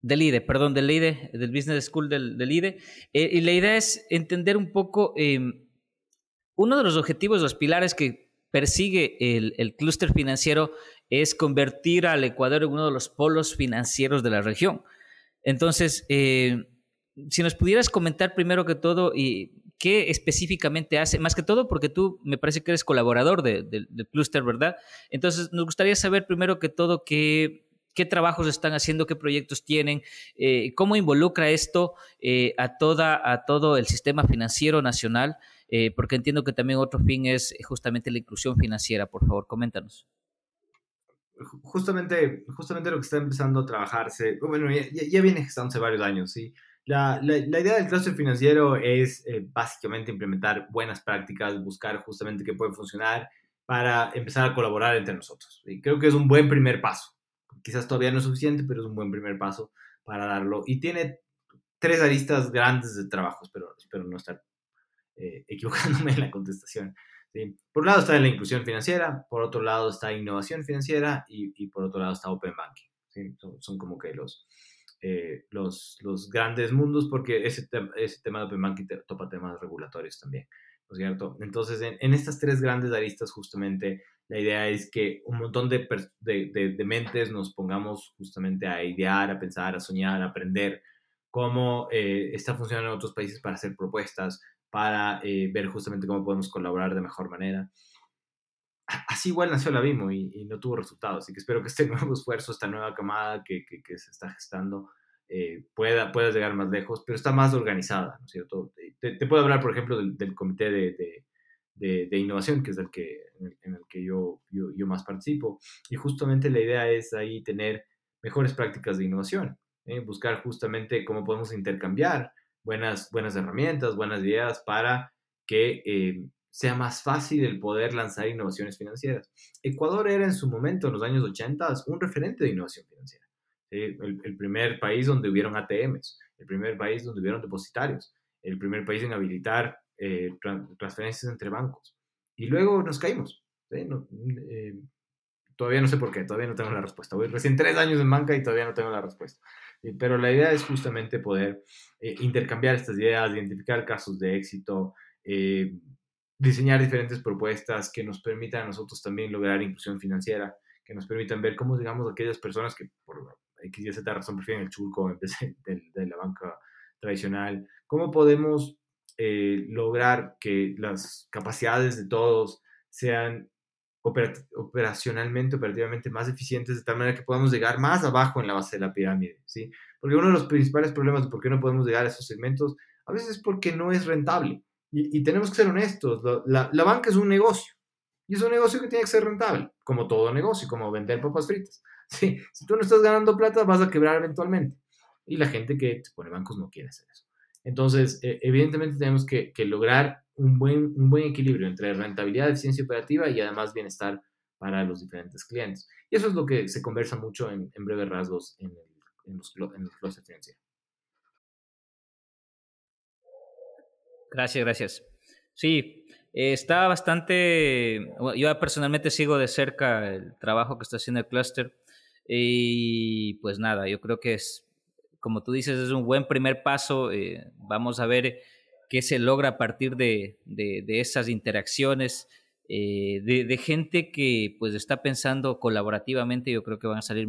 del IDE, perdón, del IDE, del Business School del, del IDE, y la idea es entender un poco em, uno de los objetivos, los pilares que persigue el, el clúster financiero es convertir al Ecuador en uno de los polos financieros de la región. Entonces, eh, si nos pudieras comentar primero que todo y qué específicamente hace, más que todo porque tú me parece que eres colaborador del clúster, ¿verdad? Entonces, nos gustaría saber primero que todo qué, qué trabajos están haciendo, qué proyectos tienen, eh, cómo involucra esto eh, a, toda, a todo el sistema financiero nacional, porque entiendo que también otro fin es justamente la inclusión financiera. Por favor, coméntanos justamente, justamente lo que está empezando a trabajarse, bueno, ya, viene gestándose varios años, ¿sí? La, la, la idea del clúster financiero es eh, básicamente implementar buenas prácticas, buscar justamente qué puede funcionar para empezar a colaborar entre nosotros. Y creo que es un buen primer paso. Quizás todavía no es suficiente, pero es un buen primer paso para darlo. Y tiene tres aristas grandes de trabajo, espero, espero no estar eh, equivocándome en la contestación. Por un lado está la inclusión financiera, por otro lado está innovación financiera y, por otro lado está Open Banking. Son, como que los, eh, los, los, grandes mundos porque ese, ese tema de Open Banking topa temas regulatorios también. ¿no es cierto? Entonces, en, estas tres grandes aristas, justamente, la idea es que un montón de, de, mentes nos pongamos justamente a idear, a pensar, a soñar, a aprender cómo eh, está funcionando en otros países para hacer propuestas, para eh, ver justamente cómo podemos colaborar de mejor manera. Así igual nació la BIMO y, no tuvo resultados, así que espero que este nuevo esfuerzo, esta nueva camada que, se está gestando, eh, pueda, pueda llegar más lejos, pero está más organizada, ¿no es cierto? Te, puedo hablar, por ejemplo, del, comité de, de, innovación, que es el que, en el, que yo, yo, yo, más participo, y justamente la idea es ahí tener mejores prácticas de innovación, ¿eh? buscar justamente cómo podemos intercambiar buenas, buenas herramientas, buenas ideas para que eh, sea más fácil el poder lanzar innovaciones financieras. Ecuador era en su momento, en los años 80, un referente de innovación financiera. El, primer país donde hubieron ATMs, el primer país donde hubieron depositarios, el primer país en habilitar eh, transferencias entre bancos. Y luego nos caímos. Eh, todavía no sé por qué, todavía no tengo la respuesta. Voy recién tres años en banca y todavía no tengo la respuesta. Eh, pero la idea es justamente poder eh, intercambiar estas ideas, identificar casos de éxito, eh, diseñar diferentes propuestas que nos permitan a nosotros también lograr inclusión financiera, que nos permitan ver cómo, digamos, aquellas personas que por X y Z razón prefieren el chulco en vez de, de la banca tradicional, cómo podemos lograr que las capacidades de todos sean operacionalmente, operativamente más eficientes, de tal manera que podamos llegar más abajo en la base de la pirámide, ¿sí? Porque uno de los principales problemas de por qué no podemos llegar a esos segmentos, a veces es porque no es rentable. Y, tenemos que ser honestos, la, la, banca es un negocio, y es un negocio que tiene que ser rentable, como todo negocio, como vender papas fritas. ¿sí? Si tú no estás ganando plata, vas a quebrar eventualmente. Y la gente que pone bancos no quiere hacer eso. Entonces, e, evidentemente tenemos que, que lograr un buen, un buen equilibrio entre rentabilidad, eficiencia operativa y además bienestar para los diferentes clientes. Y eso es lo que se conversa mucho en, en breves rasgos en, el, en los, en los financieros. Gracias, gracias. Sí, está bastante, yo personalmente sigo de cerca el trabajo que está haciendo el clúster y pues nada, yo creo que es, como tú dices, es un buen primer paso. Eh, vamos a ver qué se logra a partir de, esas interacciones, eh, de, gente que pues está pensando colaborativamente, yo creo que van a salir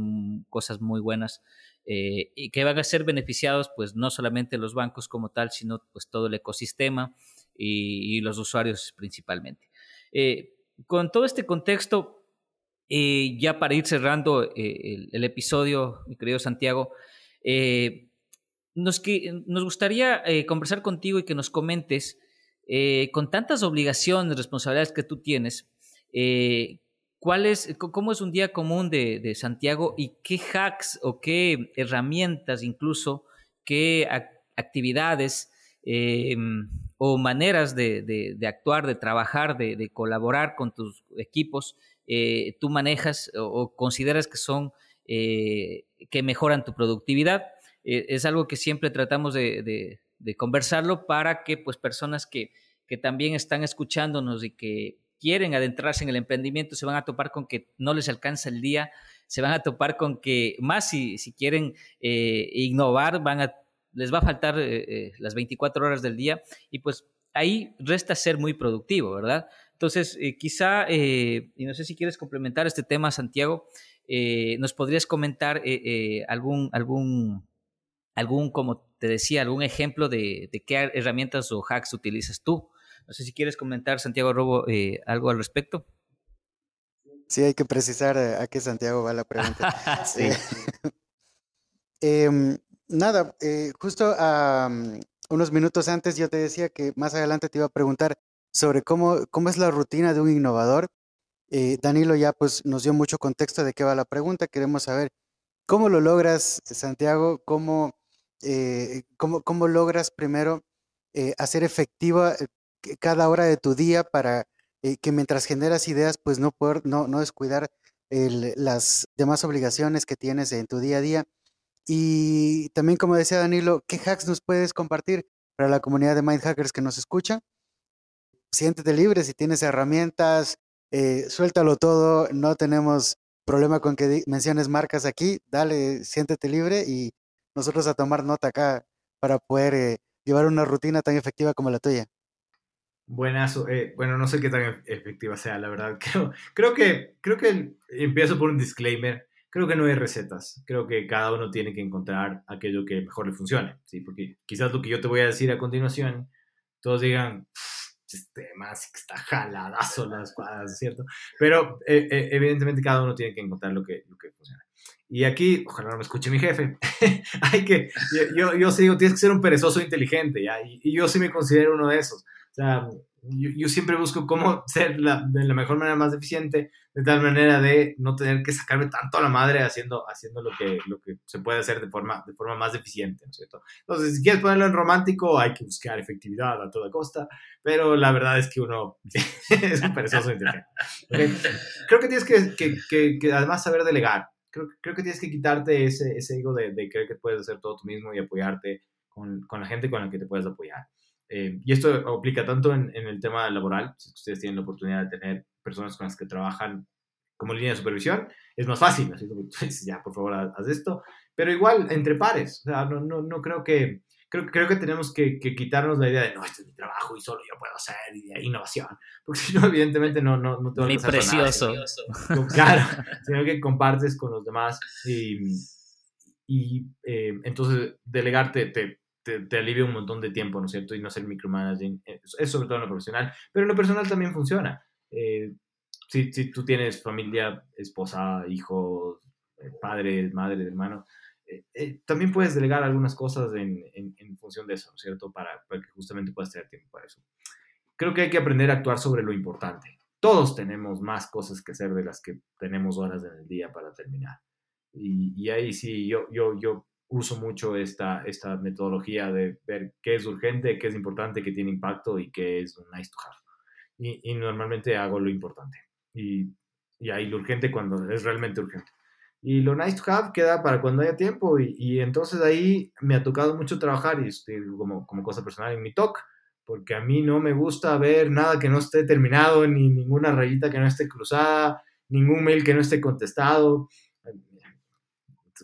cosas muy buenas eh, y que van a ser beneficiados pues no solamente los bancos como tal, sino pues todo el ecosistema y, los usuarios principalmente. Eh, con todo este contexto, ya para ir cerrando el, episodio, mi querido Santiago, nos, gustaría eh, conversar contigo y que nos comentes, eh, con tantas obligaciones, responsabilidades que tú tienes, eh, ¿cuál es, ¿cómo es un día común de, Santiago y qué hacks o qué herramientas incluso, qué actividades o maneras de, actuar, de trabajar, de, colaborar con tus equipos tú manejas o consideras que son, que mejoran tu productividad? Eh, es algo que siempre tratamos de, conversarlo para que pues personas que, también están escuchándonos y que quieren adentrarse en el emprendimiento se van a topar con que no les alcanza el día, se van a topar con que más si, si quieren eh, innovar, van a, les va a faltar eh, las 24 horas del día y pues ahí resta ser muy productivo, ¿verdad? Entonces, quizá, y no sé si quieres complementar este tema, Santiago, nos podrías comentar algún, algún algún, como te decía, algún ejemplo de, qué herramientas o hacks utilizas tú. No sé si quieres comentar, Santiago Robo, eh, algo al respecto. Sí, hay que precisar eh, a qué Santiago va la pregunta. sí. Em, nada, eh, justo unos minutos antes yo te decía que más adelante te iba a preguntar sobre cómo, cómo es la rutina de un innovador. Danilo ya pues nos dio mucho contexto de qué va la pregunta. Queremos saber cómo lo logras, Santiago, cómo eh, ¿cómo, logras primero eh, hacer efectiva eh, cada hora de tu día para que mientras generas ideas, pues no, poder, no, no descuidar las demás obligaciones que tienes en tu día a día? Y también, como decía Danilo, ¿qué hacks nos puedes compartir para la comunidad de Mind Hackers que nos escucha? Siéntete libre, si tienes herramientas, suéltalo todo, no tenemos problema con que menciones marcas aquí, dale, siéntete libre y nosotros a tomar nota acá para poder eh, llevar una rutina tan efectiva como la tuya. Buenazo. Eh, bueno, no sé qué tan efectiva sea, la verdad. Creo, creo, que, creo que empiezo por un disclaimer. Creo que no hay recetas. Creo que cada uno tiene que encontrar aquello que mejor le funcione. ¿sí? Porque quizás lo que yo te voy a decir a continuación, todos digan, este más está jaladazo las cuadras, ¿cierto? Pero eh, eh, evidentemente cada uno tiene que encontrar lo que, lo que funciona. Y aquí, ojalá no me escuche mi jefe, hay que, yo, yo, sí digo, tienes que ser un perezoso inteligente, ¿ya? Y, y yo sí me considero uno de esos. O sea, yo, siempre busco cómo ser la, de la mejor manera más eficiente, de tal manera de no tener que sacarme tanto a la madre haciendo, haciendo lo, que, lo que se puede hacer de forma, de forma más eficient ¿no es cierto? Entonces, si quieres ponerlo en romántico, hay que buscar efectividad a toda costa, pero la verdad es que uno es un perezoso inteligente. Creo que tienes que, que, que, además saber delegar. Creo, creo que tienes que quitarte ese, ese ego de, de creer que puedes hacer todo tú mismo y apoyarte con, con la gente con la que te puedes apoyar. Eh, y esto aplica tanto en, en, el tema laboral, si ustedes tienen la oportunidad de tener personas con las que trabajan como línea de supervisión, es más fácil, así como pues, ya, por favor, haz esto, pero igual entre pares, o sea, no, no, no creo que, creo, creo que tenemos que, que, quitarnos la idea de, no, este es mi trabajo y solo yo puedo hacer, y de innovación, porque si no, evidentemente no, no, no te va a precioso. Claro, sino que compartes con los demás y, y eh, entonces delegarte te, te, alivia un montón de tiempo, ¿no es cierto? Y no hacer micromanaging, eh, es sobre todo en lo profesional, pero en lo personal también funciona. Eh, si, si, tú tienes familia, esposa, hijos, eh, padres, madre, hermano, también puedes delegar algunas cosas en, en, función de eso, ¿no es cierto? Para, para, que justamente puedas tener tiempo para eso. Creo que hay que aprender a actuar sobre lo importante. Todos tenemos más cosas que hacer de las que tenemos horas en el día para terminar. Y, y ahí sí, yo, yo, yo uso mucho esta, esta metodología de ver qué es urgente, qué es importante, qué tiene impacto y qué es nice to have. Y, y normalmente hago lo importante. Y, y, ahí lo urgente cuando es realmente urgente. Y lo nice to have queda para cuando haya tiempo. Y, y entonces ahí me ha tocado mucho trabajar, y estoy como, como cosa personal en mi talk, porque a mí no me gusta ver nada que no esté terminado, ni ninguna rayita que no esté cruzada, ningún mail que no esté contestado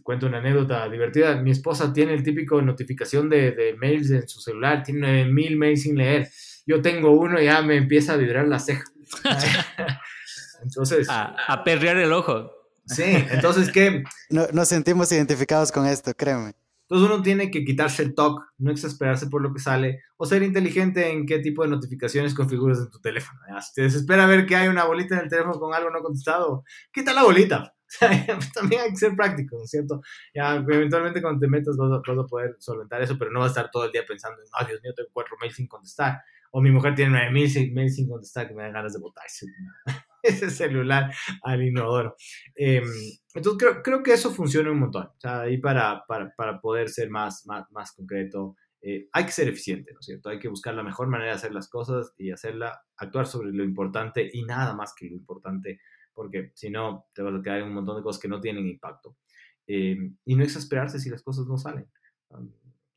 cuento una anécdota divertida. Mi esposa tiene el típico notificación de, de mails en su celular, tiene 9000 mails sin leer. Yo tengo uno y ya me empieza a vibrar la ceja. entonces. A, a, perrear el ojo. Sí, entonces, ¿qué? No, nos sentimos identificados con esto, créeme. Entonces uno tiene que quitarse el talk, no exasperarse por lo que sale, o ser inteligente en qué tipo de notificaciones configuras en tu teléfono. Si te desespera ver que hay una bolita en el teléfono con algo no contestado, quita la bolita. también hay que ser práctico, ¿no es cierto? Ya, eventualmente cuando te metas vas a, poder solventar eso, pero no vas a estar todo el día pensando, oh, Dios mío, tengo cuatro mails sin contestar. O mi mujer tiene nueve mil mails sin contestar que me dan ganas de botar ese celular al inodoro. Eh, entonces creo, creo, que eso funciona un montón. O sea, ahí para, para, para poder ser más, más, más concreto, eh, hay que ser eficiente, ¿no es cierto? Hay que buscar la mejor manera de hacer las cosas y hacerla, actuar sobre lo importante y nada más que lo importante porque si no, te vas a quedar en un montón de cosas que no tienen impacto. Eh, y no exasperarse si las cosas no salen.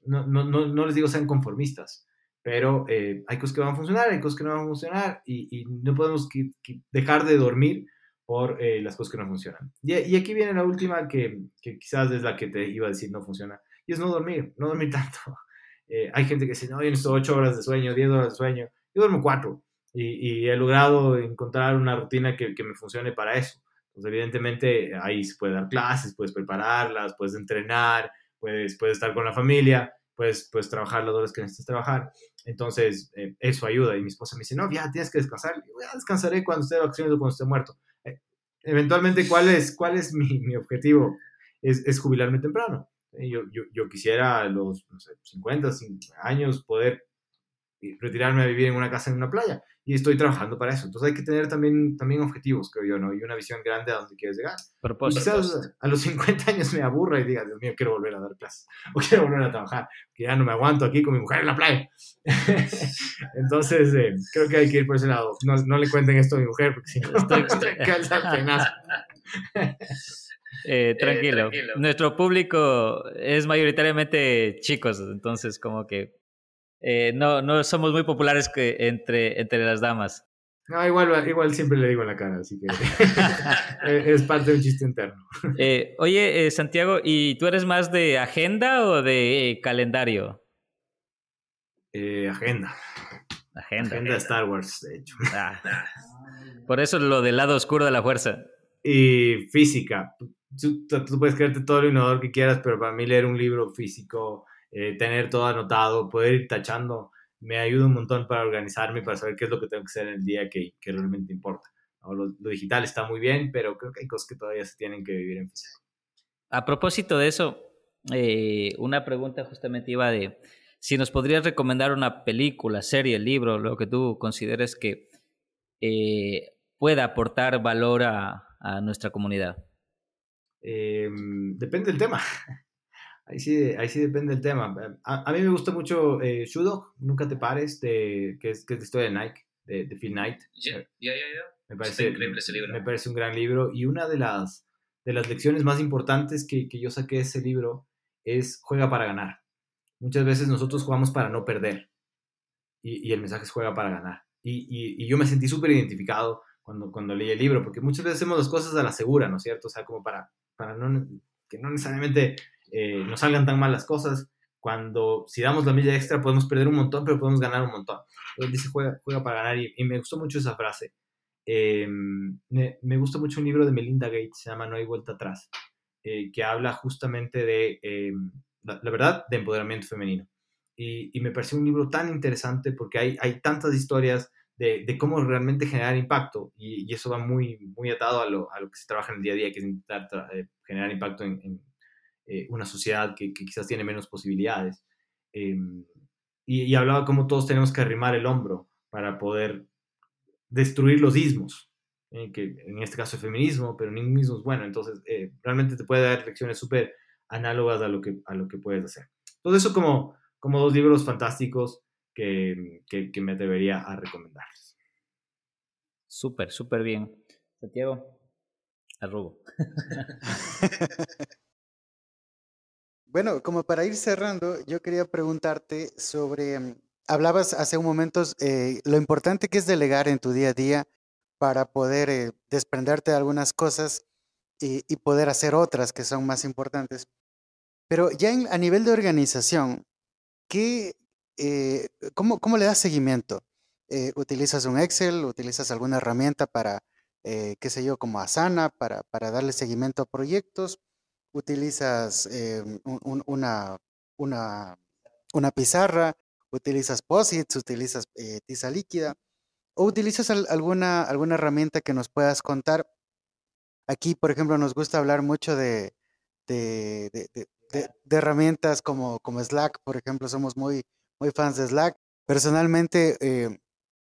No, no, no, no les digo sean conformistas, pero eh, hay cosas que van a funcionar, hay cosas que no van a funcionar y, y no podemos dejar de dormir por eh, las cosas que no funcionan. Y, y, aquí viene la última que, que, quizás es la que te iba a decir no funciona, y es no dormir, no dormir tanto. hay gente que dice, no, yo necesito 8 horas de sueño, 10 horas de sueño, yo duermo 4 y, he logrado encontrar una rutina que, que, me funcione para eso. Entonces, evidentemente, ahí se puede dar clases, puedes prepararlas, puedes entrenar, puedes, puedes estar con la familia, puedes, puedes trabajar las horas que necesitas trabajar. Entonces, eh, eso ayuda. Y mi esposa me dice, no, ya tienes que descansar. Yo ya descansaré cuando esté de o cuando esté muerto. Eh, eventualmente, ¿cuál es, cuál es mi, mi objetivo? Es, es, jubilarme temprano. Eh, yo, yo, yo, quisiera a los no sé, 50 años poder retirarme a vivir en una casa en una playa y estoy trabajando para eso. Entonces hay que tener también, también objetivos, creo yo, ¿no? Y una visión grande a dónde quieres llegar. Y quizás a los 50 años me aburra y diga, Dios mío, quiero volver a dar clases o quiero volver a trabajar, que ya no me aguanto aquí con mi mujer en la playa. Entonces eh, creo que hay que ir por ese lado. No, no le cuenten esto a mi mujer porque si no, estoy, eh, tranquilo. Eh, tranquilo. Nuestro público es mayoritariamente chicos, entonces como que eh, no, no somos muy populares que entre, entre las damas. No, igual, igual siempre le digo en la cara, así que es parte de un chiste interno. Eh, oye, eh, Santiago, ¿y tú eres más de agenda o de calendario? agenda. Agenda. Agenda de Star Wars, de hecho. Ah. Por eso lo del lado oscuro de la fuerza. Y física. Tú, tú puedes creerte todo lo innovador que quieras, pero para mí leer un libro físico, eh, tener todo anotado, poder ir tachando, me ayuda un montón para organizarme y para saber qué es lo que tengo que hacer en el día que, que realmente importa. Lo, lo, digital está muy bien, pero creo que hay cosas que todavía se tienen que vivir en físico. A propósito de eso, eh, una pregunta justamente iba de si nos podrías recomendar una película, serie, libro, lo que tú consideres que eh, pueda aportar valor a, a nuestra comunidad. Eh, depende del tema. Ahí sí, ahí sí depende del tema. A, a mí me gusta mucho eh, Shudok, Nunca te pares, de, que, es, que es la historia de Nike, de, de Phil Knight. Ya, ya, ya. Me parece, increíble ese libro. Me parece un gran libro. Y una de las, de las lecciones más importantes que, que yo saqué de ese libro es juega para ganar. Muchas veces nosotros jugamos para no perder. Y, y el mensaje es juega para ganar. Y, y, y yo me sentí súper identificado cuando, cuando leí el libro, porque muchas veces hacemos las cosas a la segura, ¿no es cierto? O sea, como para, para no, que no necesariamente eh, no salgan tan mal las cosas. Cuando si damos la milla extra podemos perder un montón, pero podemos ganar un montón. Él dice juega, juega para ganar y, y, me gustó mucho esa frase. Eh, me, me, gusta mucho un libro de Melinda Gates, se llama No hay vuelta atrás, eh, que habla justamente de, eh, la, la, verdad, de empoderamiento femenino. Y, y, me pareció un libro tan interesante porque hay, hay tantas historias de, de cómo realmente generar impacto y, y, eso va muy, muy atado a lo, a lo, que se trabaja en el día a día, que es intentar eh, generar impacto en, en eh, una sociedad que, que, quizás tiene menos posibilidades. Eh, y, y, hablaba cómo todos tenemos que arrimar el hombro para poder destruir los ismos, eh, que en este caso el feminismo, pero ningún ismo es bueno, entonces eh, realmente te puede dar lecciones súper análogas a lo, que, a lo que puedes hacer. Todo eso como, como dos libros fantásticos que, que, que me atrevería a recomendarles. Súper, súper bien. Santiago, arrugo. Bueno, como para ir cerrando, yo quería preguntarte sobre, hablabas hace un momento eh, lo importante que es delegar en tu día a día para poder eh, desprenderte de algunas cosas y, poder hacer otras que son más importantes. Pero ya en, a nivel de organización, ¿qué, eh, cómo, ¿cómo, le das seguimiento? ¿Utilizas un Excel? ¿Utilizas alguna herramienta para, qué sé yo, como Asana, para, para darle seguimiento a proyectos? Utilizas eh, un, una, una, una, pizarra, utilizas posits, utilizas eh, tiza líquida o utilizas al, alguna, alguna herramienta que nos puedas contar. Aquí, por ejemplo, nos gusta hablar mucho de, de, de, de herramientas como, como Slack, por ejemplo, somos muy, muy fans de Slack. Personalmente, eh,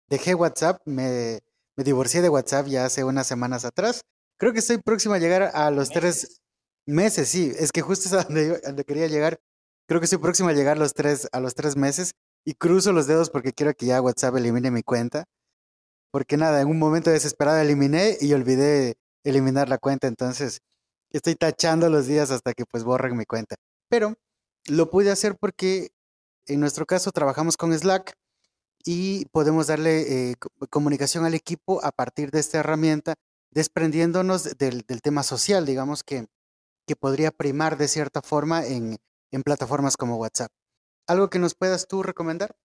dejé WhatsApp, me, me divorcié de WhatsApp ya hace unas semanas atrás. Creo que estoy próximo a llegar a los tres Meses, sí, es que justo es a donde, yo, donde quería llegar. Creo que estoy próximo a llegar los tres, a los tres meses y cruzo los dedos porque quiero que ya WhatsApp elimine mi cuenta. Porque nada, en un momento desesperado eliminé y olvidé eliminar la cuenta, entonces estoy tachando los días hasta que pues borren mi cuenta. Pero lo pude hacer porque en nuestro caso trabajamos con Slack y podemos darle eh, comunicación al equipo a partir de esta herramienta, desprendiéndonos del, del tema social, digamos que que podría primar de cierta forma en, en plataformas como WhatsApp. ¿Algo que nos puedas tú recomendar?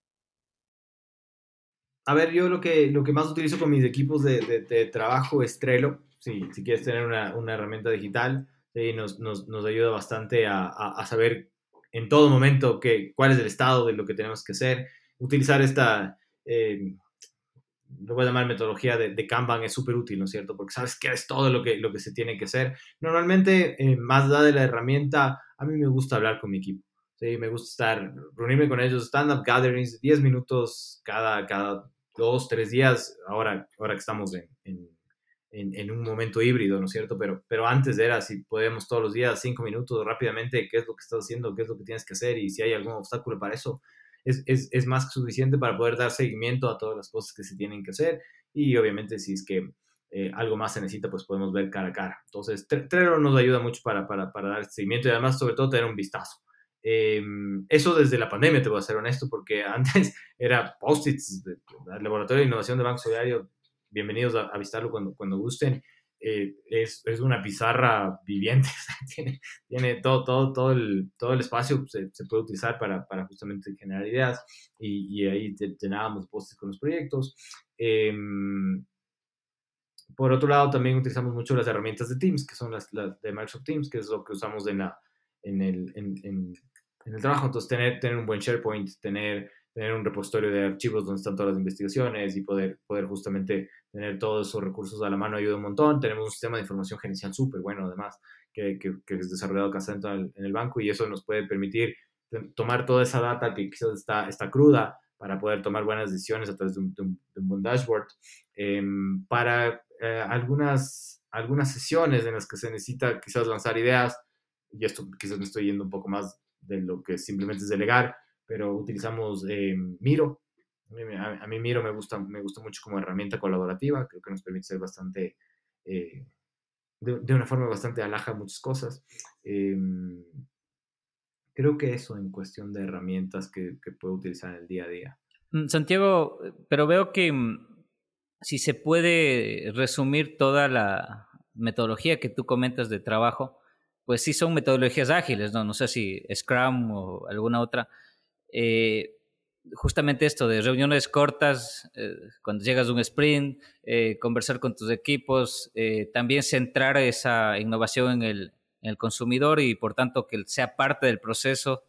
A ver, yo lo que, lo que más utilizo con mis equipos de, de, trabajo es Trello. Sí, si quieres tener una, una herramienta digital, sí, nos, nos, nos, ayuda bastante a, a, a, saber en todo momento que, cuál es el estado de lo que tenemos que hacer. Utilizar esta, eh, lo voy a llamar metodología de, de Kanban, es súper útil, ¿no es cierto? Porque sabes que es todo lo que, lo que se tiene que hacer. Normalmente, eh, más allá de la herramienta, a mí me gusta hablar con mi equipo. ¿sí? Me gusta estar, reunirme con ellos, stand-up gatherings, 10 minutos cada, cada dos, tres días, ahora, ahora que estamos en, en, en, en, un momento híbrido, ¿no es cierto? Pero, pero antes era, si podemos todos los días, cinco minutos rápidamente, qué es lo que estás haciendo, qué es lo que tienes que hacer y si hay algún obstáculo para eso, es, es, es, más que suficiente para poder dar seguimiento a todas las cosas que se tienen que hacer y obviamente si es que eh, algo más se necesita, pues podemos ver cara a cara. Entonces, Trello nos ayuda mucho para, para, para dar seguimiento y además, sobre todo, tener un vistazo. Eh, eso desde la pandemia, te voy a ser honesto, porque antes era post-its Laboratorio de Innovación de Banco Solidario. Bienvenidos a, a visitarlo cuando, cuando gusten. Eh, es, es, una pizarra viviente, tiene, tiene, todo, todo, todo, el, todo el espacio se, se puede utilizar para, para, justamente generar ideas y, y ahí llenábamos postes con los proyectos. Eh, por otro lado, también utilizamos mucho las herramientas de Teams, que son las, las de Microsoft Teams, que es lo que usamos en, la, en, el, en, en, en el trabajo. Entonces, tener, tener un buen SharePoint, tener tener un repositorio de archivos donde están todas las investigaciones y poder, poder justamente tener todos esos recursos a la mano ayuda un montón. Tenemos un sistema de información gerencial súper bueno, además, que, que, que, es desarrollado acá en el, en el banco y eso nos puede permitir tomar toda esa data que quizás está, está cruda para poder tomar buenas decisiones a través de un, de un, de un buen dashboard. Eh, para eh, algunas, algunas sesiones en las que se necesita quizás lanzar ideas, y esto quizás me estoy yendo un poco más de lo que simplemente es delegar, pero utilizamos eh, Miro. A, a, mí Miro me gusta, me gusta mucho como herramienta colaborativa, creo que nos permite ser bastante, eh, de, una forma bastante alaja muchas cosas. Eh, creo que eso en cuestión de herramientas que, que puedo utilizar en el día a día. Mm, Santiago, pero veo que mm, si se puede resumir toda la metodología que tú comentas de trabajo, pues sí son metodologías ágiles, ¿no? No sé si Scrum o alguna otra, eh, justamente esto de reuniones cortas, eh, cuando llegas a un sprint, eh, conversar con tus equipos, también centrar esa innovación en el, consumidor y por tanto que sea parte del proceso.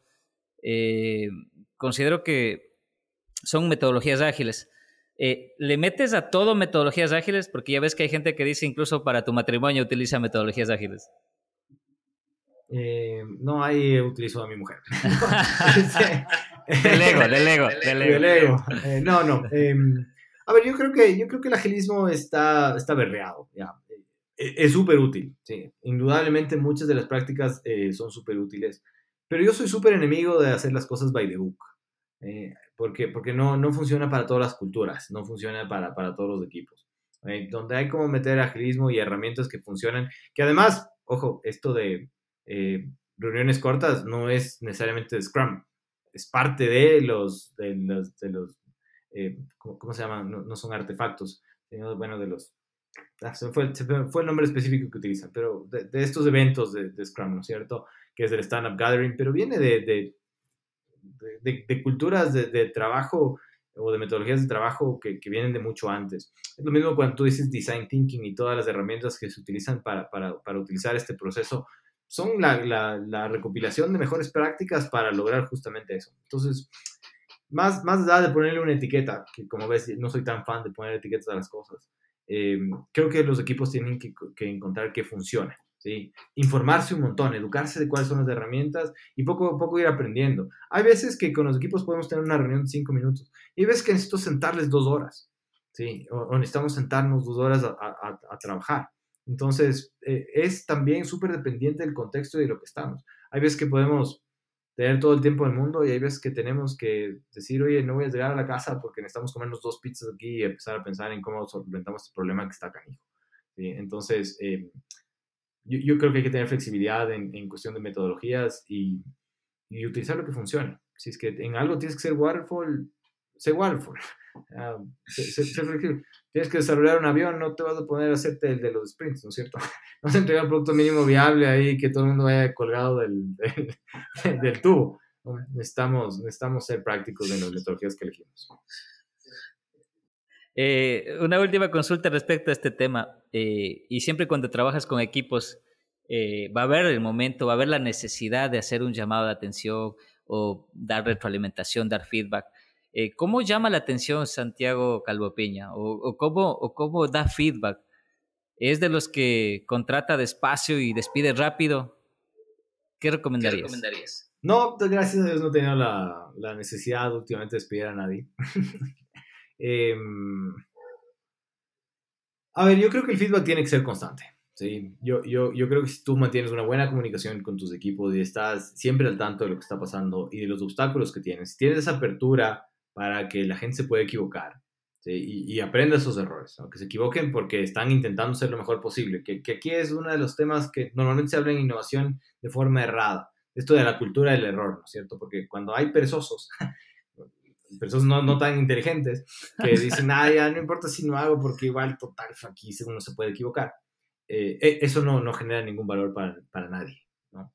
Considero que son metodologías ágiles. ¿Le metes a todo metodologías ágiles? Porque ya ves que hay gente que dice incluso para tu matrimonio utiliza metodologías ágiles. Eh, no, ahí utilizo a mi mujer. del ego, del ego, del ego. Del ego. Eh, no, no. Eh, a ver, yo creo que, yo creo que el agilismo está, está berreado. Ya. Es súper útil, sí. Indudablemente muchas de las prácticas eh, son súper útiles. Pero yo soy súper enemigo de hacer las cosas by the book. porque porque no, no funciona para todas las culturas, no funciona para, para todos los equipos. donde hay como meter agilismo y herramientas que funcionan. Que además, ojo, esto de eh, reuniones cortas no es necesariamente Scrum, es parte de los, de los, de los eh, ¿cómo, ¿cómo, se llaman? No, son artefactos, sino, bueno, de los... Ah, fue, fue, el nombre específico que utilizan, pero de, de estos eventos de, de, Scrum, ¿no es cierto? Que es del Stand-Up Gathering, pero viene de, de culturas de, trabajo o de metodologías de trabajo que, que, vienen de mucho antes. Es lo mismo cuando tú dices design thinking y todas las herramientas que se utilizan para, para, para utilizar este proceso son la, la, la, recopilación de mejores prácticas para lograr justamente eso. Entonces, más, más allá de ponerle una etiqueta, que como ves, no soy tan fan de poner etiquetas a las cosas, eh, creo que los equipos tienen que, que encontrar que funcione. ¿sí? Informarse un montón, educarse de cuáles son las herramientas y poco a poco ir aprendiendo. Hay veces que con los equipos podemos tener una reunión de cinco minutos y hay veces que necesito sentarles dos horas, ¿sí? o, o necesitamos sentarnos dos horas a, a, a trabajar. Entonces, eh, es también súper dependiente del contexto y de lo que estamos. Hay veces que podemos tener todo el tiempo del mundo y hay veces que tenemos que decir, oye, no voy a llegar a la casa porque necesitamos comernos dos pizzas aquí y empezar a pensar en cómo solventamos este problema que está canijo. ¿sí? Entonces, eh, yo, creo que hay que tener flexibilidad en, en cuestión de metodologías y, y, utilizar lo que funcione. Si es que en algo tienes que ser waterfall, sé waterfall. Uh, flexible tienes que desarrollar un avión, no te vas a poner a hacerte el de los sprints, ¿no es cierto? Vas a entregar un producto mínimo viable ahí que todo el mundo vaya colgado del, del, del tubo. Necesitamos, necesitamos ser prácticos en las metodologías que elegimos. Eh, una última consulta respecto a este tema. Eh, y siempre cuando trabajas con equipos, eh, va a haber el momento, va a haber la necesidad de hacer un llamado de atención o dar retroalimentación, dar feedback. Eh, ¿Cómo llama la atención Santiago Calvopeña? ¿O, o, cómo, ¿O cómo da feedback? ¿Es de los que contrata despacio y despide rápido? ¿Qué recomendarías? ¿Qué recomendarías? No, pues, gracias a Dios no he tenido la, la necesidad últimamente de despedir a nadie. eh, a ver, yo creo que el feedback tiene que ser constante. ¿sí? Yo, yo, yo creo que si tú mantienes una buena comunicación con tus equipos y estás siempre al tanto de lo que está pasando y de los obstáculos que tienes, si tienes esa apertura para que la gente se pueda equivocar ¿sí? y, y, aprenda esos errores, ¿no? que se equivoquen porque están intentando ser lo mejor posible, que, que, aquí es uno de los temas que normalmente se habla en innovación de forma errada, esto de la cultura del error, ¿no es cierto? Porque cuando hay perezosos, personas no, no, tan inteligentes, que dicen, ah, ya no importa si no hago porque igual total, aquí uno se puede equivocar. eh, e, eso no, no, genera ningún valor para, para nadie. ¿no?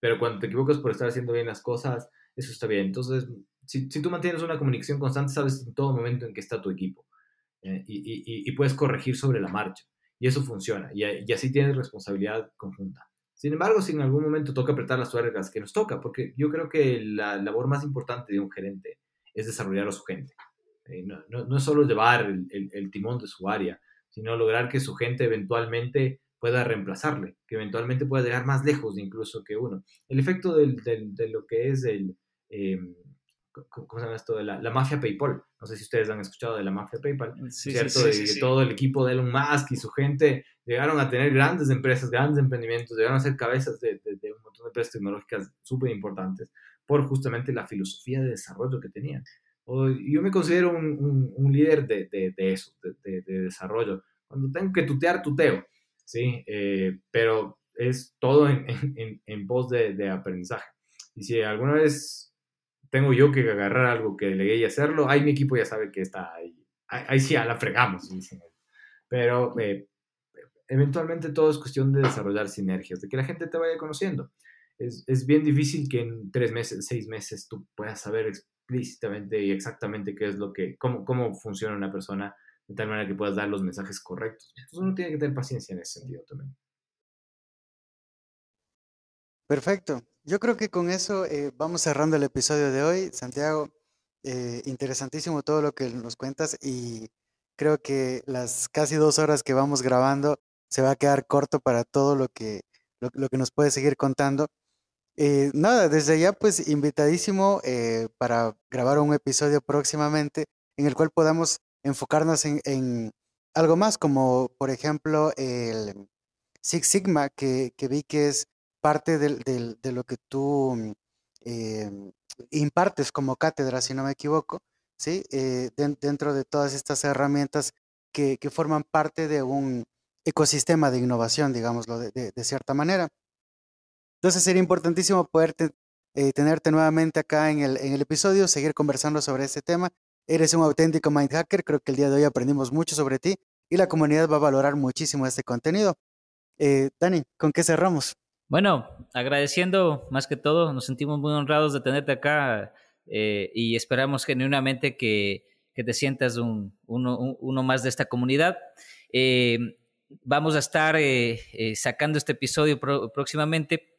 pero cuando te equivocas por estar haciendo bien las cosas, eso está bien. Entonces, si, si tú mantienes una comunicación constante, sabes en todo momento en qué está tu equipo eh, y, y, y, puedes corregir sobre la marcha. Y eso funciona. Y, y, así tienes responsabilidad conjunta. Sin embargo, si en algún momento toca apretar las tuercas, que nos toca, porque yo creo que la labor más importante de un gerente es desarrollar a su gente. Eh, no, no, no, es solo llevar el, el, el timón de su área, sino lograr que su gente eventualmente pueda reemplazarle, que eventualmente pueda llegar más lejos incluso que uno. El efecto del, del, de lo que es el, eh, ¿cómo se llama esto? De la, la, mafia PayPal. No sé si ustedes han escuchado de la mafia PayPal, sí, ¿cierto? Sí, sí, de, de, todo el equipo de Elon Musk y su gente llegaron a tener grandes empresas, grandes emprendimientos, llegaron a ser cabezas de, de un montón de empresas tecnológicas súper importantes por justamente la filosofía de desarrollo que tenían. O, yo me considero un, un, un líder de, eso, de, desarrollo. Cuando tengo que tutear, tuteo. ¿sí? Eh, pero es todo en, en, en pos de, de, aprendizaje. Y si alguna vez tengo yo que agarrar algo que delegué y hacerlo, ahí mi equipo ya sabe que está ahí. Ahí, ahí sí, a la fregamos. Pero eh, eventualmente todo es cuestión de desarrollar sinergias, de que la gente te vaya conociendo. Es, es, bien difícil que en tres meses, seis meses tú puedas saber explícitamente y exactamente qué es lo que, cómo, cómo funciona una persona de tal manera que puedas dar los mensajes correctos. Entonces uno tiene que tener paciencia en ese sentido también. Perfecto. Yo creo que con eso eh, vamos cerrando el episodio de hoy. Santiago, eh, interesantísimo todo lo que nos cuentas y creo que las casi dos horas que vamos grabando se va a quedar corto para todo lo que, lo, que nos puedes seguir contando. Eh, nada, desde ya pues invitadísimo eh, para grabar un episodio próximamente en el cual podamos enfocarnos en, en algo más, como por ejemplo el Six Sigma, que, que vi que es parte del, de lo que tú mm, eh, impartes como cátedra, si no me equivoco, ¿sí? Eh, de, dentro de todas estas herramientas que, forman parte de un ecosistema de innovación, digámoslo de, cierta manera. Entonces sería importantísimo poder eh, tenerte nuevamente acá en el, en el episodio, seguir conversando sobre este tema Eres un auténtico mind hacker, creo que el día de hoy aprendimos mucho sobre ti y la comunidad va a valorar muchísimo este contenido. Dani, ¿con qué cerramos? Bueno, agradeciendo más que todo, nos sentimos muy honrados de tenerte acá eh, y esperamos genuinamente que, que te sientas un, uno, uno, más de esta comunidad. Eh, vamos a estar eh, eh, sacando este episodio próximamente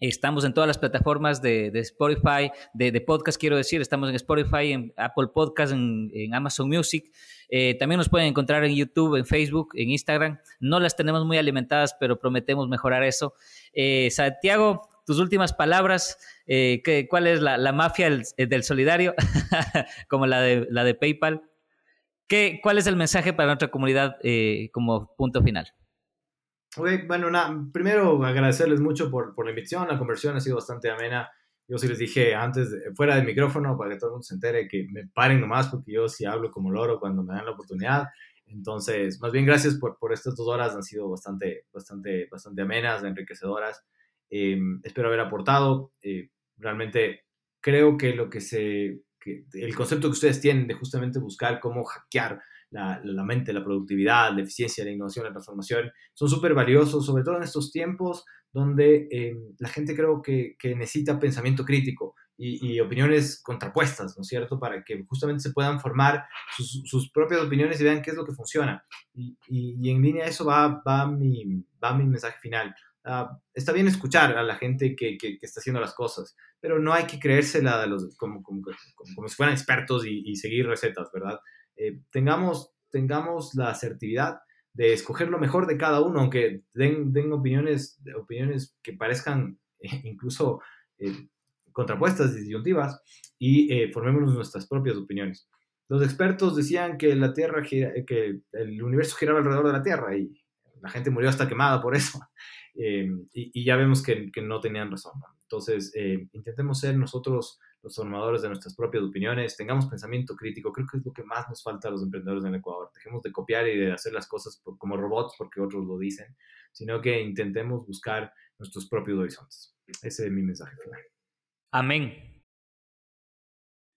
Estamos en todas las plataformas de, de Spotify, de, de, podcast, quiero decir. Estamos en Spotify, en Apple Podcast, en, en Amazon Music. Eh, también nos pueden encontrar en YouTube, en Facebook, en Instagram. No las tenemos muy alimentadas, pero prometemos mejorar eso. Eh, Santiago, tus últimas palabras. Eh, ¿qué, ¿Cuál es la, la mafia del, del solidario? como la de, la de PayPal. ¿Qué, ¿Cuál es el mensaje para nuestra comunidad eh, como punto final? Okay, bueno, nada, primero agradecerles mucho por, por, la invitación, la conversión ha sido bastante amena. Yo sí les dije antes, de, fuera del micrófono, para que todo el mundo se entere, que me paren nomás, porque yo sí hablo como loro cuando me dan la oportunidad. Entonces, más bien gracias por, por estas dos horas, han sido bastante, bastante, bastante amenas, enriquecedoras. Eh, espero haber aportado. Eh, realmente creo que lo que se, que el concepto que ustedes tienen de justamente buscar cómo hackear la, la, mente, la productividad, la eficiencia, la innovación, la transformación, son súper valiosos, sobre todo en estos tiempos donde eh, la gente creo que, que necesita pensamiento crítico y, y, opiniones contrapuestas, ¿no es cierto? Para que justamente se puedan formar sus, propias opiniones y vean qué es lo que funciona. Y, y, en línea a eso va, va, mi, va mi mensaje final. Uh, está bien escuchar a la gente que, que, está haciendo las cosas, pero no hay que creérsela de los, como, como, como, si fueran expertos y, y seguir recetas, ¿verdad? Eh, tengamos, tengamos la asertividad de escoger lo mejor de cada uno, aunque den, den opiniones, opiniones que parezcan eh, incluso eh, contrapuestas, disyuntivas, y eh, formémonos nuestras propias opiniones. Los expertos decían que la Tierra que el universo giraba alrededor de la Tierra y la gente murió hasta quemada por eso. Eh, y, ya vemos que, que no tenían razón. Entonces, intentemos ser nosotros los formadores de nuestras propias opiniones, tengamos pensamiento crítico, creo que es lo que más nos falta a los emprendedores en Ecuador. Dejemos de copiar y de hacer las cosas como robots porque otros lo dicen, sino que intentemos buscar nuestros propios horizontes. Ese es mi mensaje final. Amén.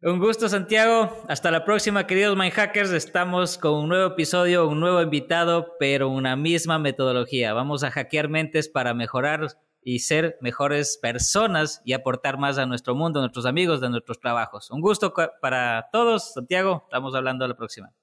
Un gusto, Santiago. Hasta la próxima, queridos Mindhackers. Estamos con un nuevo episodio, un nuevo invitado, pero una misma metodología. Vamos a hackear mentes para mejorar y ser mejores personas y aportar más a nuestro mundo, a nuestros amigos, de nuestros trabajos. Un gusto para todos, Santiago. Estamos hablando la próxima.